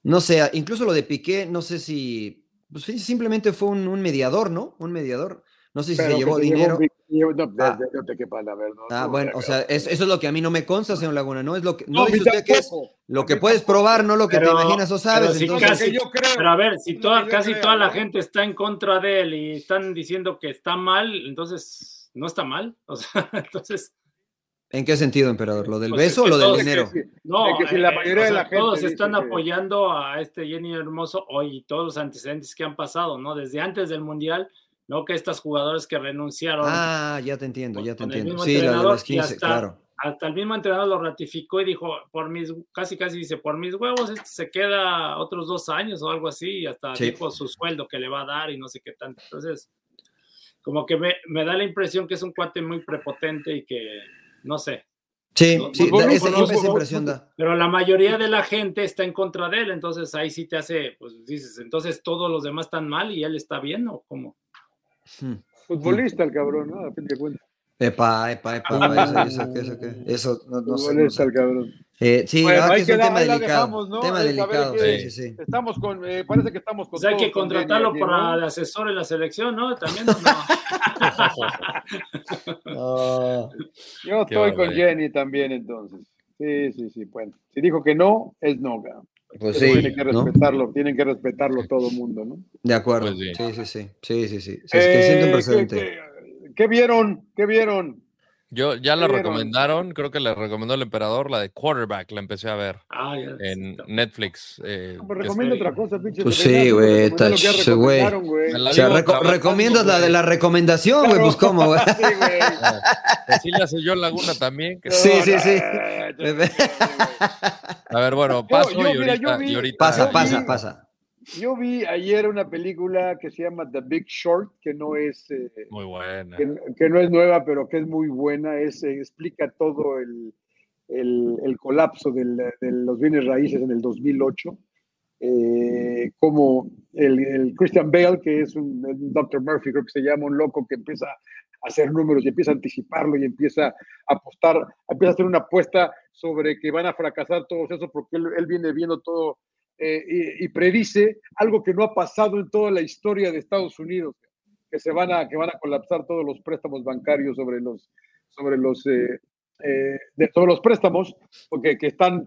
no sé, incluso lo de Piqué, no sé si, pues sí, simplemente fue un, un mediador, ¿no? Un mediador. No sé si Pero se llevó dinero. Ah. de- no te quepa la verdad. Ah, no, bueno, no, o sea, es- eso es lo que a mí no me consta, señor Laguna, ¿no? Es lo que, no, dice usted que es lo que puedes probar, no lo que Pero- te imaginas o sabes. pero si No, entonces, lo que yo creo. Pero a ver, si toda, casi creo, toda la ¿no? gente está en contra de él y están diciendo que está mal, entonces no está mal. O sea, entonces, ¿En qué sentido, emperador? ¿Lo del Pues es beso o lo del dinero? Que no. de que si la eh, o sea, gente todos están que- apoyando a este Jenny Hermoso hoy y todos los antecedentes que han pasado, ¿no? Desde antes del Mundial, ¿no? Que estas jugadoras que renunciaron, Ah, ya te entiendo, ya te entiendo. Sí, la de y 15, hasta- claro. hasta el mismo entrenador lo ratificó y dijo, por mis, casi casi dice, por mis huevos, este se queda otros dos años o algo así, y hasta Sí. dijo su sueldo que le va a dar y no sé qué tanto. Entonces, como que me, me da la impresión que es un cuate muy prepotente y que, no sé, Sí, No, sí, da- esa, impresión da. pero la mayoría de la gente está en contra de él, entonces ahí sí te hace, pues dices, entonces todos los demás están mal y él está bien o cómo. Hmm. Futbolista el cabrón, ¿no? A fin de cuentas. Epa, epa, epa, epa, eso, eso, que- eso, que- eso, no, no sé, no Futbolista sé. el cabrón. Eh, sí, Bueno, que es un tema delicado. dejamos, ¿no? Tema Es saber delicado, qué- sí, sí, sí. Estamos con, eh, parece que estamos con Pues hay todos que contratarlo para ¿no? de asesor en la selección, ¿no? También, ¿o ¿no? Yo estoy con. Jenny también, entonces. Sí, sí, sí, bueno. Si dijo que no, es no, cabrón. Pues sí, tienen que ¿no? respetarlo, tienen que respetarlo todo el mundo, ¿no? De acuerdo. Pues sí. sí, sí, sí, sí, sí, sí. Se, se siente un Eh, precedente. ¿qué, qué, qué vieron? ¿Qué vieron? Yo ya la recomendaron, creo que la recomendó el emperador, la de Quarterback, la empecé a ver Ah, ya. en Netflix. eh, No, pues que recomienda es- otra cosa, pinche. Pues sí, güey, güey. O sea, reco- recomiendas la de la recomendación, güey, Claro. pues cómo, güey. Sí, güey. Así la hace yo Laguna también. que- Sí, sí, sí. A ver, bueno, paso yo, y, mira, ahorita, vi- y ahorita- Pasa, pasa, pasa. Yo vi ayer una película que se llama The Big Short, que no es, eh, Muy buena. que, que no es nueva, pero que es muy buena. Es, eh, explica todo el, el- el colapso del- de los bienes raíces en el 2008. Eh, como el, el Christian Bale, que es un, un Dr. Murphy, creo que se llama, un loco que empieza a hacer números y empieza a anticiparlo y empieza a apostar, empieza a hacer una apuesta sobre que van a fracasar todos esos porque él, él viene viendo todo eh, y, predice algo que no ha pasado en toda la historia de Estados Unidos, que se van a, que van a colapsar todos los préstamos bancarios sobre los, sobre los, eh, eh, de, sobre los préstamos, porque que están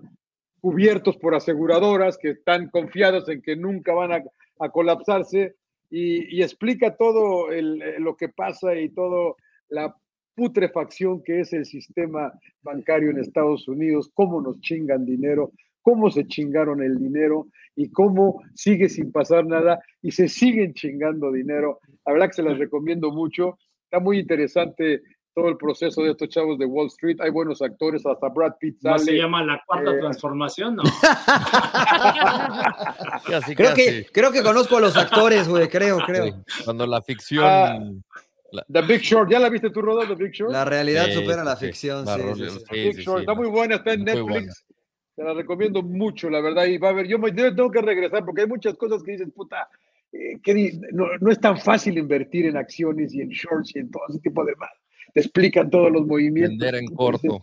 cubiertos por aseguradoras, que están confiadas en que nunca van a, a colapsarse, y, explica todo lo que pasa y todo la putrefacción que es el sistema bancario en Estados Unidos, cómo nos chingan dinero, cómo se chingaron el dinero y cómo sigue sin pasar nada y se siguen chingando dinero. La verdad que se las recomiendo mucho. Está muy interesante todo el proceso de estos chavos de Wall Street. Hay buenos actores, hasta Brad Pitt ¿No sale. se llama la cuarta eh, transformación? No. Casi, Creo casi. que, creo que conozco a los actores, güey, creo, Sí, creo. Cuando la ficción. Ah, The Big Short, ¿ya la viste tú, Rodo, The Big Short? La realidad Sí, supera sí, la ficción, sí, sí, sí. sí, Big sí, Short, sí. está muy buena, está en Netflix. Te la recomiendo mucho, la verdad. Y va a haber, yo me yo tengo que regresar porque hay muchas cosas que dices, puta, eh, que no, no es tan fácil invertir en acciones y en shorts y en todo ese tipo de más. Te explican todos los movimientos. Vender en Dices, corto.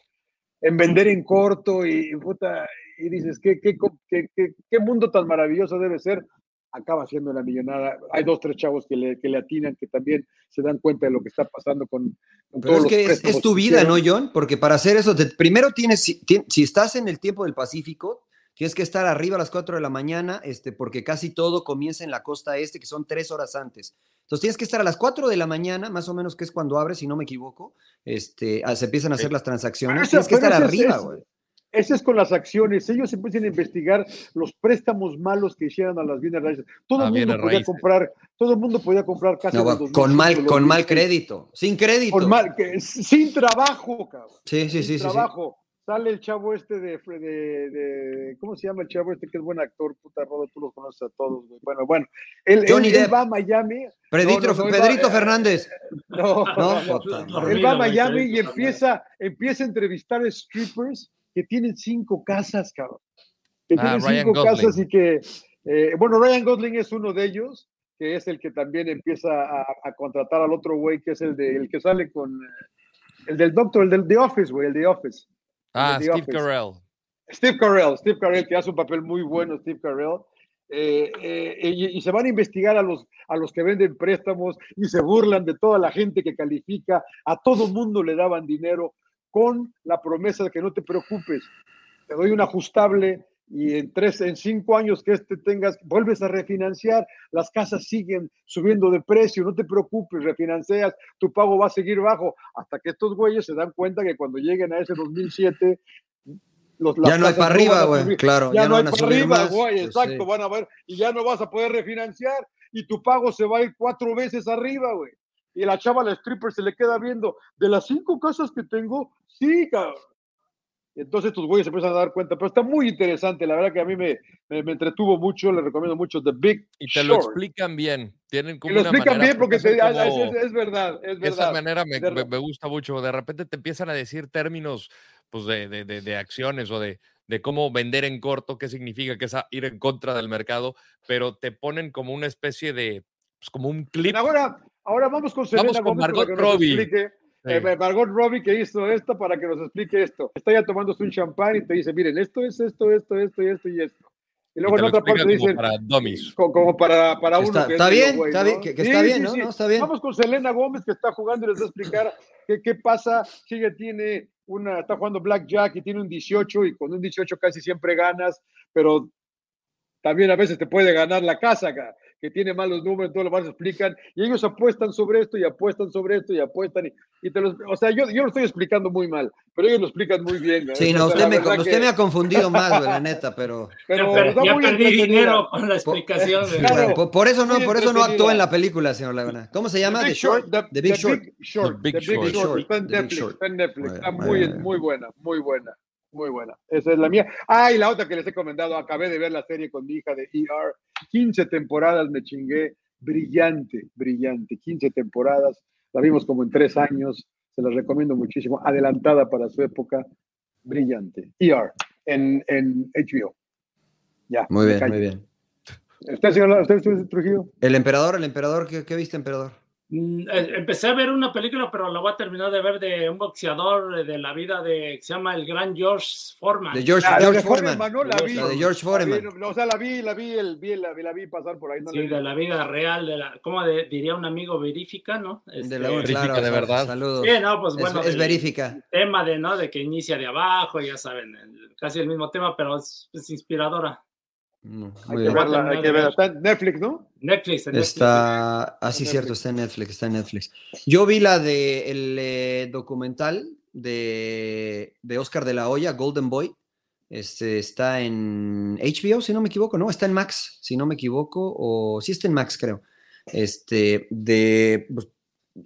En vender en corto y, puta, y dices, ¿qué, qué, qué- qué mundo tan maravilloso debe ser? Acaba siendo la millonada. Hay dos, tres chavos que le, que le atinan, que también se dan cuenta de lo que está pasando con, con Pero es los que es, tu vida. ¿no, John? Porque para hacer eso, te- primero tienes, si, ti- si estás en el tiempo del Pacífico, tienes que estar arriba a las 4 de la mañana, este, porque casi todo comienza en la costa este, que son tres horas antes. Entonces tienes que estar a las 4 de la mañana, más o menos que es cuando abre, si no me equivoco, este, ah, se empiezan a hacer las transacciones. Tienes que estar arriba, es- güey. Ese es con las acciones. Ellos empiezan a investigar los préstamos malos que hicieron a las bienes raíces. Todo el mundo podía raíces. comprar, todo el mundo podía comprar casas No, en el va- 2005, con mal, con mal 2006. crédito, sin crédito. Con mal, que- sin trabajo, cabrón. Sí, sí, sin sí, sí, sí. trabajo. Sale el chavo este de, de, de- ¿cómo se llama el chavo este que es buen actor? Puta Rodo, tú los conoces a todos. güey. Bueno, bueno. Él, Johnny él- él Depp. va a Miami. Pedrito, No, no, no, Pedrito va- Fernández. No, No, Él va a Miami y empieza, empieza a entrevistar strippers que tienen cinco casas, cabrón. Que Ah, tienen Ryan cinco Gosling. casas y que, eh, bueno, Ryan Gosling es uno de ellos, que es el que también empieza a, a contratar al otro güey, que es el, de, el que sale con, eh, el del doctor, el del The Office, güey, el The Office. Ah, The Steve Office. Carell. Steve Carell, Steve Carell, que hace un papel muy bueno, Steve Carell. eh, eh, y, y se van a investigar a los, a los que venden préstamos y se burlan de toda la gente que califica, a todo mundo le daban dinero con la promesa de que no te preocupes, te doy un ajustable y en tres, en cinco años que este tengas, vuelves a refinanciar, las casas siguen subiendo de precio, no te preocupes, refinancias, tu pago va a seguir bajo, hasta que estos güeyes se dan cuenta que cuando lleguen a ese 2007, los, las Ya no hay para arriba, güey, claro, Ya, ya no, no hay van para arriba, güey, exacto, sí. van a ver, y ya no vas a poder refinanciar, y tu pago se va a ir cuatro veces arriba, güey. Y la chava, la stripper, se le queda viendo, de las cinco casas que tengo, sí, cabrón. Entonces tus güeyes se empiezan a dar cuenta, pero está muy interesante, la verdad que a mí me, me, me entretuvo mucho, le recomiendo mucho The Big Y te lo Short. explican bien. Tienen Y como lo una explican manera, bien porque son te- ah, como- es, es- es verdad, es esa verdad. manera me, De me- gusta mucho. De repente te empiezan a decir términos pues, de, de- de- acciones o de, de cómo vender en corto, qué significa que es ir en contra del mercado, pero te ponen como una especie de, pues, como un clip. Ahora, ahora vamos con Selena Vamos con Gómez para Margot que nos Robbie. explique. Sí. eh, Margot Robbie que hizo esto para que nos explique esto. Está ya tomándose un champán y te dice, miren, esto es esto, esto, esto y esto y esto. Y y luego te en otra parte como dicen, para dummies. co- como para, para uno Está, que es está bien, güey, está ¿no? bien, que, que Sí, está bien, ¿no? sí. ¿no? Está bien. Vamos con Selena Gómez que está jugando y les va a explicar qué, qué pasa si ella tiene una, está jugando Blackjack y tiene un 18 y con un 18 casi siempre ganas, pero también a veces te puede ganar la casa acá. Que tiene malos números, todo lo más explican, y ellos apuestan sobre esto y apuestan sobre esto y apuestan, y, te los, o sea, yo, yo lo estoy explicando muy mal, pero ellos lo explican muy bien. Sí, no, usted, me, usted me, ha confundido más, la neta, pero... pero ya, perdí dinero con la explicación. Por, eso no, por eso no actuó en la película, señor Laguna. ¿Cómo se llama? The, Short, the, Big Short. The Big Short. Está en Netflix, está en Netflix. Está muy, muy buena, muy buena. Muy buena. Esa es la mía. Ah, y la otra que les he comentado, acabé de ver la serie con mi hija de ER. 15 temporadas me chingué. Brillante, brillante. 15 temporadas. La vimos como en tres años. Se la recomiendo muchísimo. Adelantada para su época. Brillante. ER en, en HBO. Ya. Muy bien, muy bien. ¿Usted, señor, usted, Trujillo? El emperador, el emperador, ¿qué, qué viste, emperador? Mm, eh, empecé a ver una película, pero la voy a terminar de ver de un boxeador de la vida de que se llama el gran George Foreman. De George, George de Foreman. Foreman, ¿no? La vi. La de George La vi, Foreman. o sea, la vi, la vi, el, vi, la, la vi pasar por ahí. No Sí, vi. de la vida real, de la, ¿cómo de- diría un amigo? Verifica, ¿no? De Este, la Verifica claro, de verdad. Saludos. Sí, no, pues Es- bueno. es, del verifica. Tema de, ¿no? De que inicia de abajo, ya saben, el- casi el mismo tema, pero es, es inspiradora. Hay que verla, hay que verla. Está en Netflix, ¿no? Netflix, en Netflix. Está, ah, sí, En cierto, Netflix. está en Netflix, está en Netflix. Yo vi la de el eh, documental de, de Oscar de la Hoya, Golden Boy. Este está en HBO, si no me equivoco, no, está en Max, si no me equivoco, o sí está en Max, creo. Este, de pues,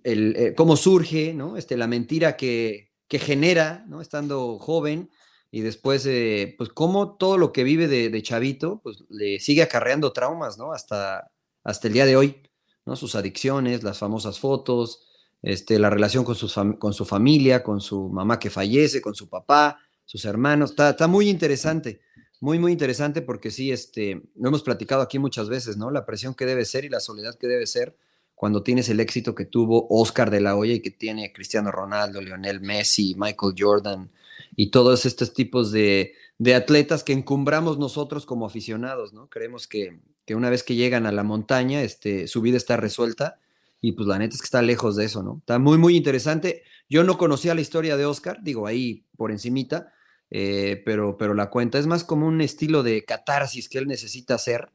el, eh, cómo surge, ¿no? Este, la mentira que, que genera, ¿no? Estando joven y después, eh, pues, cómo todo lo que vive de, de chavito, pues, le sigue acarreando traumas, ¿no? Hasta, hasta el día de hoy, ¿no? Sus adicciones, las famosas fotos, este, la relación con, sus con su familia, con su mamá que fallece, con su papá, sus hermanos. Está, está muy interesante, muy, muy interesante porque sí, este, lo hemos platicado aquí muchas veces, ¿no? La presión que debe ser y la soledad que debe ser cuando tienes el éxito que tuvo Oscar de la Hoya y que tiene Cristiano Ronaldo, Lionel Messi, Michael Jordan y todos estos tipos de, de atletas que encumbramos nosotros como aficionados, ¿no? Creemos que, que una vez que llegan a la montaña, este, su vida está resuelta y pues la neta es que está lejos de eso, ¿no? Está muy, muy interesante. Yo no conocía la historia de Oscar, digo ahí por encimita, eh, pero, pero la cuenta es más como un estilo de catarsis que él necesita hacer,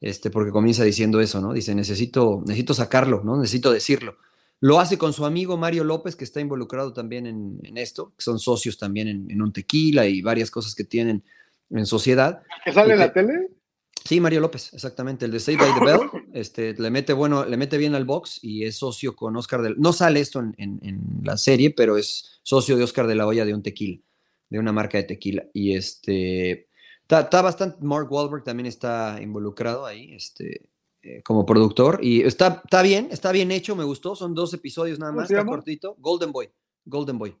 este, porque comienza diciendo eso, ¿no? Dice, necesito, necesito sacarlo, ¿no? Necesito decirlo. Lo hace con su amigo Mario López, que está involucrado también en, en esto, que son socios también en, en un tequila y varias cosas que tienen en sociedad. ¿Que sale en la tele? Sí, Mario López, exactamente, el de Save by the Bell, este, le mete bueno, le mete bien al box y es socio con Oscar del, no sale esto en, en- en la serie, pero es socio de Oscar de la Hoya de un tequila, de una marca de tequila. Y este, está, está bastante, Mark Wahlberg también está involucrado ahí, este, eh, como productor, y está, está bien, está bien hecho, me gustó, son dos episodios nada ¿Cómo más, está cortito, Golden Boy, Golden Boy.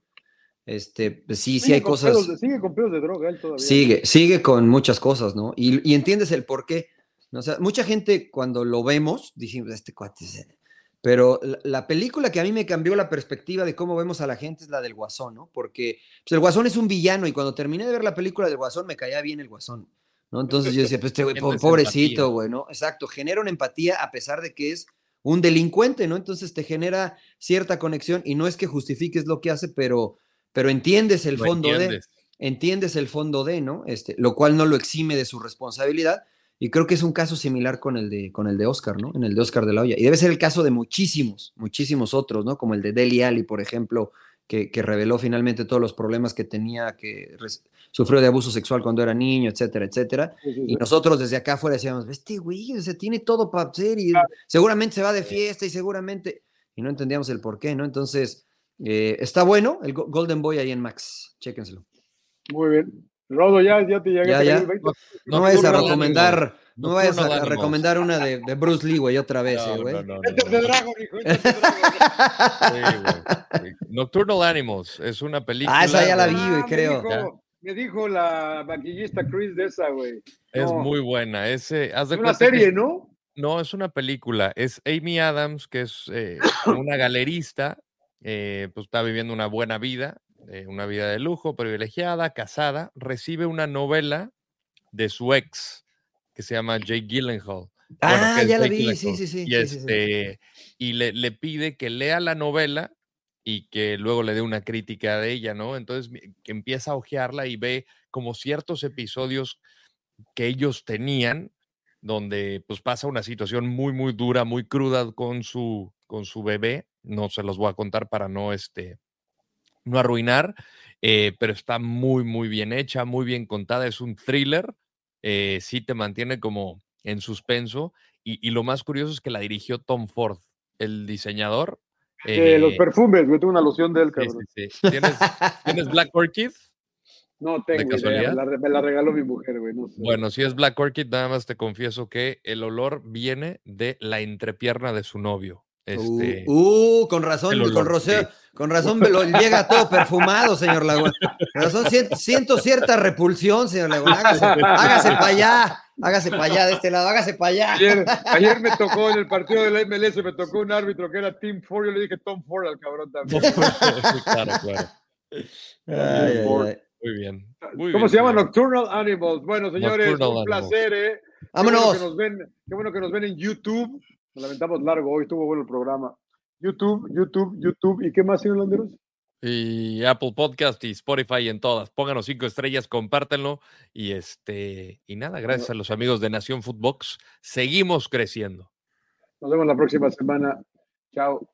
Este, pues sí, sí Sigue hay con cosas. de- sigue con pedos de droga él todavía. Sigue, sigue con muchas cosas, ¿no? Y, y entiendes el por qué. ¿no? O sea, mucha gente cuando lo vemos, dijimos, este cuate. es-". Pero la, la película que a mí me cambió la perspectiva de cómo vemos a la gente es la del Guasón, ¿no? Porque pues, el Guasón es un villano y cuando terminé de ver la película del Guasón me caía bien el Guasón, ¿no? Entonces yo decía, pues este güey, pobrecito, güey, ¿no? Exacto, genera una empatía a pesar de que es un delincuente, ¿no? Entonces te genera cierta conexión y no es que justifiques lo que hace, pero, pero entiendes el Lo fondo de entiendes. el fondo de, ¿no? Este, lo cual no lo exime de su responsabilidad. Y creo que es un caso similar con el de, con el de Oscar, ¿no? En el de Oscar de la Hoya. Y debe ser el caso de muchísimos, muchísimos otros, ¿no? Como el de Deli Ali, por ejemplo, que, que reveló finalmente todos los problemas que tenía, que sufrió de abuso sexual cuando era niño, etcétera, etcétera. Sí, sí, sí. Y nosotros desde acá afuera decíamos, este güey, se tiene todo para hacer y seguramente se va de fiesta y seguramente... Y no entendíamos el por qué, ¿no? Entonces, eh, está bueno el Go- Golden Boy ahí en Max. Chéquenselo. Muy bien. Rodo, ya, ya te llegué Ya, a ya. el 20. No, vayas a recomendar, no vayas a, recomendar una de, de Bruce Lee, güey, otra vez, eh, No, güey. no, no, no, no, no. Dragon, hijo, Enter the Dragon. Sí, güey. Nocturnal Animals es una película. Ah, esa ya la de- vi, güey, Ah, creo. Me dijo la maquillista Chris de esa, güey. Es No. muy buena. Ese, haz de Es una que serie, ¿no? No, es una película. Es Amy Adams, que es eh, una galerista, eh, pues está viviendo una buena vida, eh, una vida de lujo, privilegiada, casada. Recibe una novela de su ex, que se llama Jake Gyllenhaal. Ah, ya la vi, sí, sí, sí. Y, sí, sí, sí. este, y le, le pide que lea la novela y que luego le dé una crítica de ella, ¿no? Entonces que empieza a hojearla y ve como ciertos episodios que ellos tenían donde pues pasa una situación muy, muy dura, muy cruda con su, con su bebé. No se los voy a contar para no, este, no arruinar, eh, pero está muy, muy bien hecha, muy bien contada. Es un thriller, eh, sí te mantiene como en suspenso. Y, y, lo más curioso es que la dirigió Tom Ford, el diseñador. Eh, los perfumes, yo tengo una loción de él, cabrón. Sí, sí, ¿Tienes, ¿Tienes Black Orchid? No tengo idea, me la, me la, regaló mi mujer, güey. No sé. Bueno, si es Black Orchid, nada más te confieso que el olor viene de la entrepierna de su novio. Este, uh, uh, con razón, con, Rocío, con razón me lo, llega todo perfumado, señor Laguna. Con razón siento, siento cierta repulsión, señor Laguna. Hágase, hágase para allá, hágase para allá de este lado, hágase para allá. Ayer, ayer, me tocó en el partido de la MLS, me tocó un árbitro que era Tim Ford, yo le dije Tom Ford al cabrón también. claro, claro. Ay, ay, ay. Muy bien. Muy ¿Cómo bien, se llama? señor. Nocturnal Animals. Bueno, señores, Nocturnal un placer, ¿eh? Qué Vámonos. Bueno que nos ven, qué bueno que nos ven en YouTube. Nos lamentamos largo, hoy estuvo bueno el programa. YouTube, YouTube, YouTube. ¿Y qué más, señor Landeros? Y Apple Podcast y Spotify en todas. Pónganos cinco estrellas, compártanlo. Y este, y nada, gracias a los amigos de Nación Footbox. Seguimos creciendo. Nos vemos la próxima semana. Chao.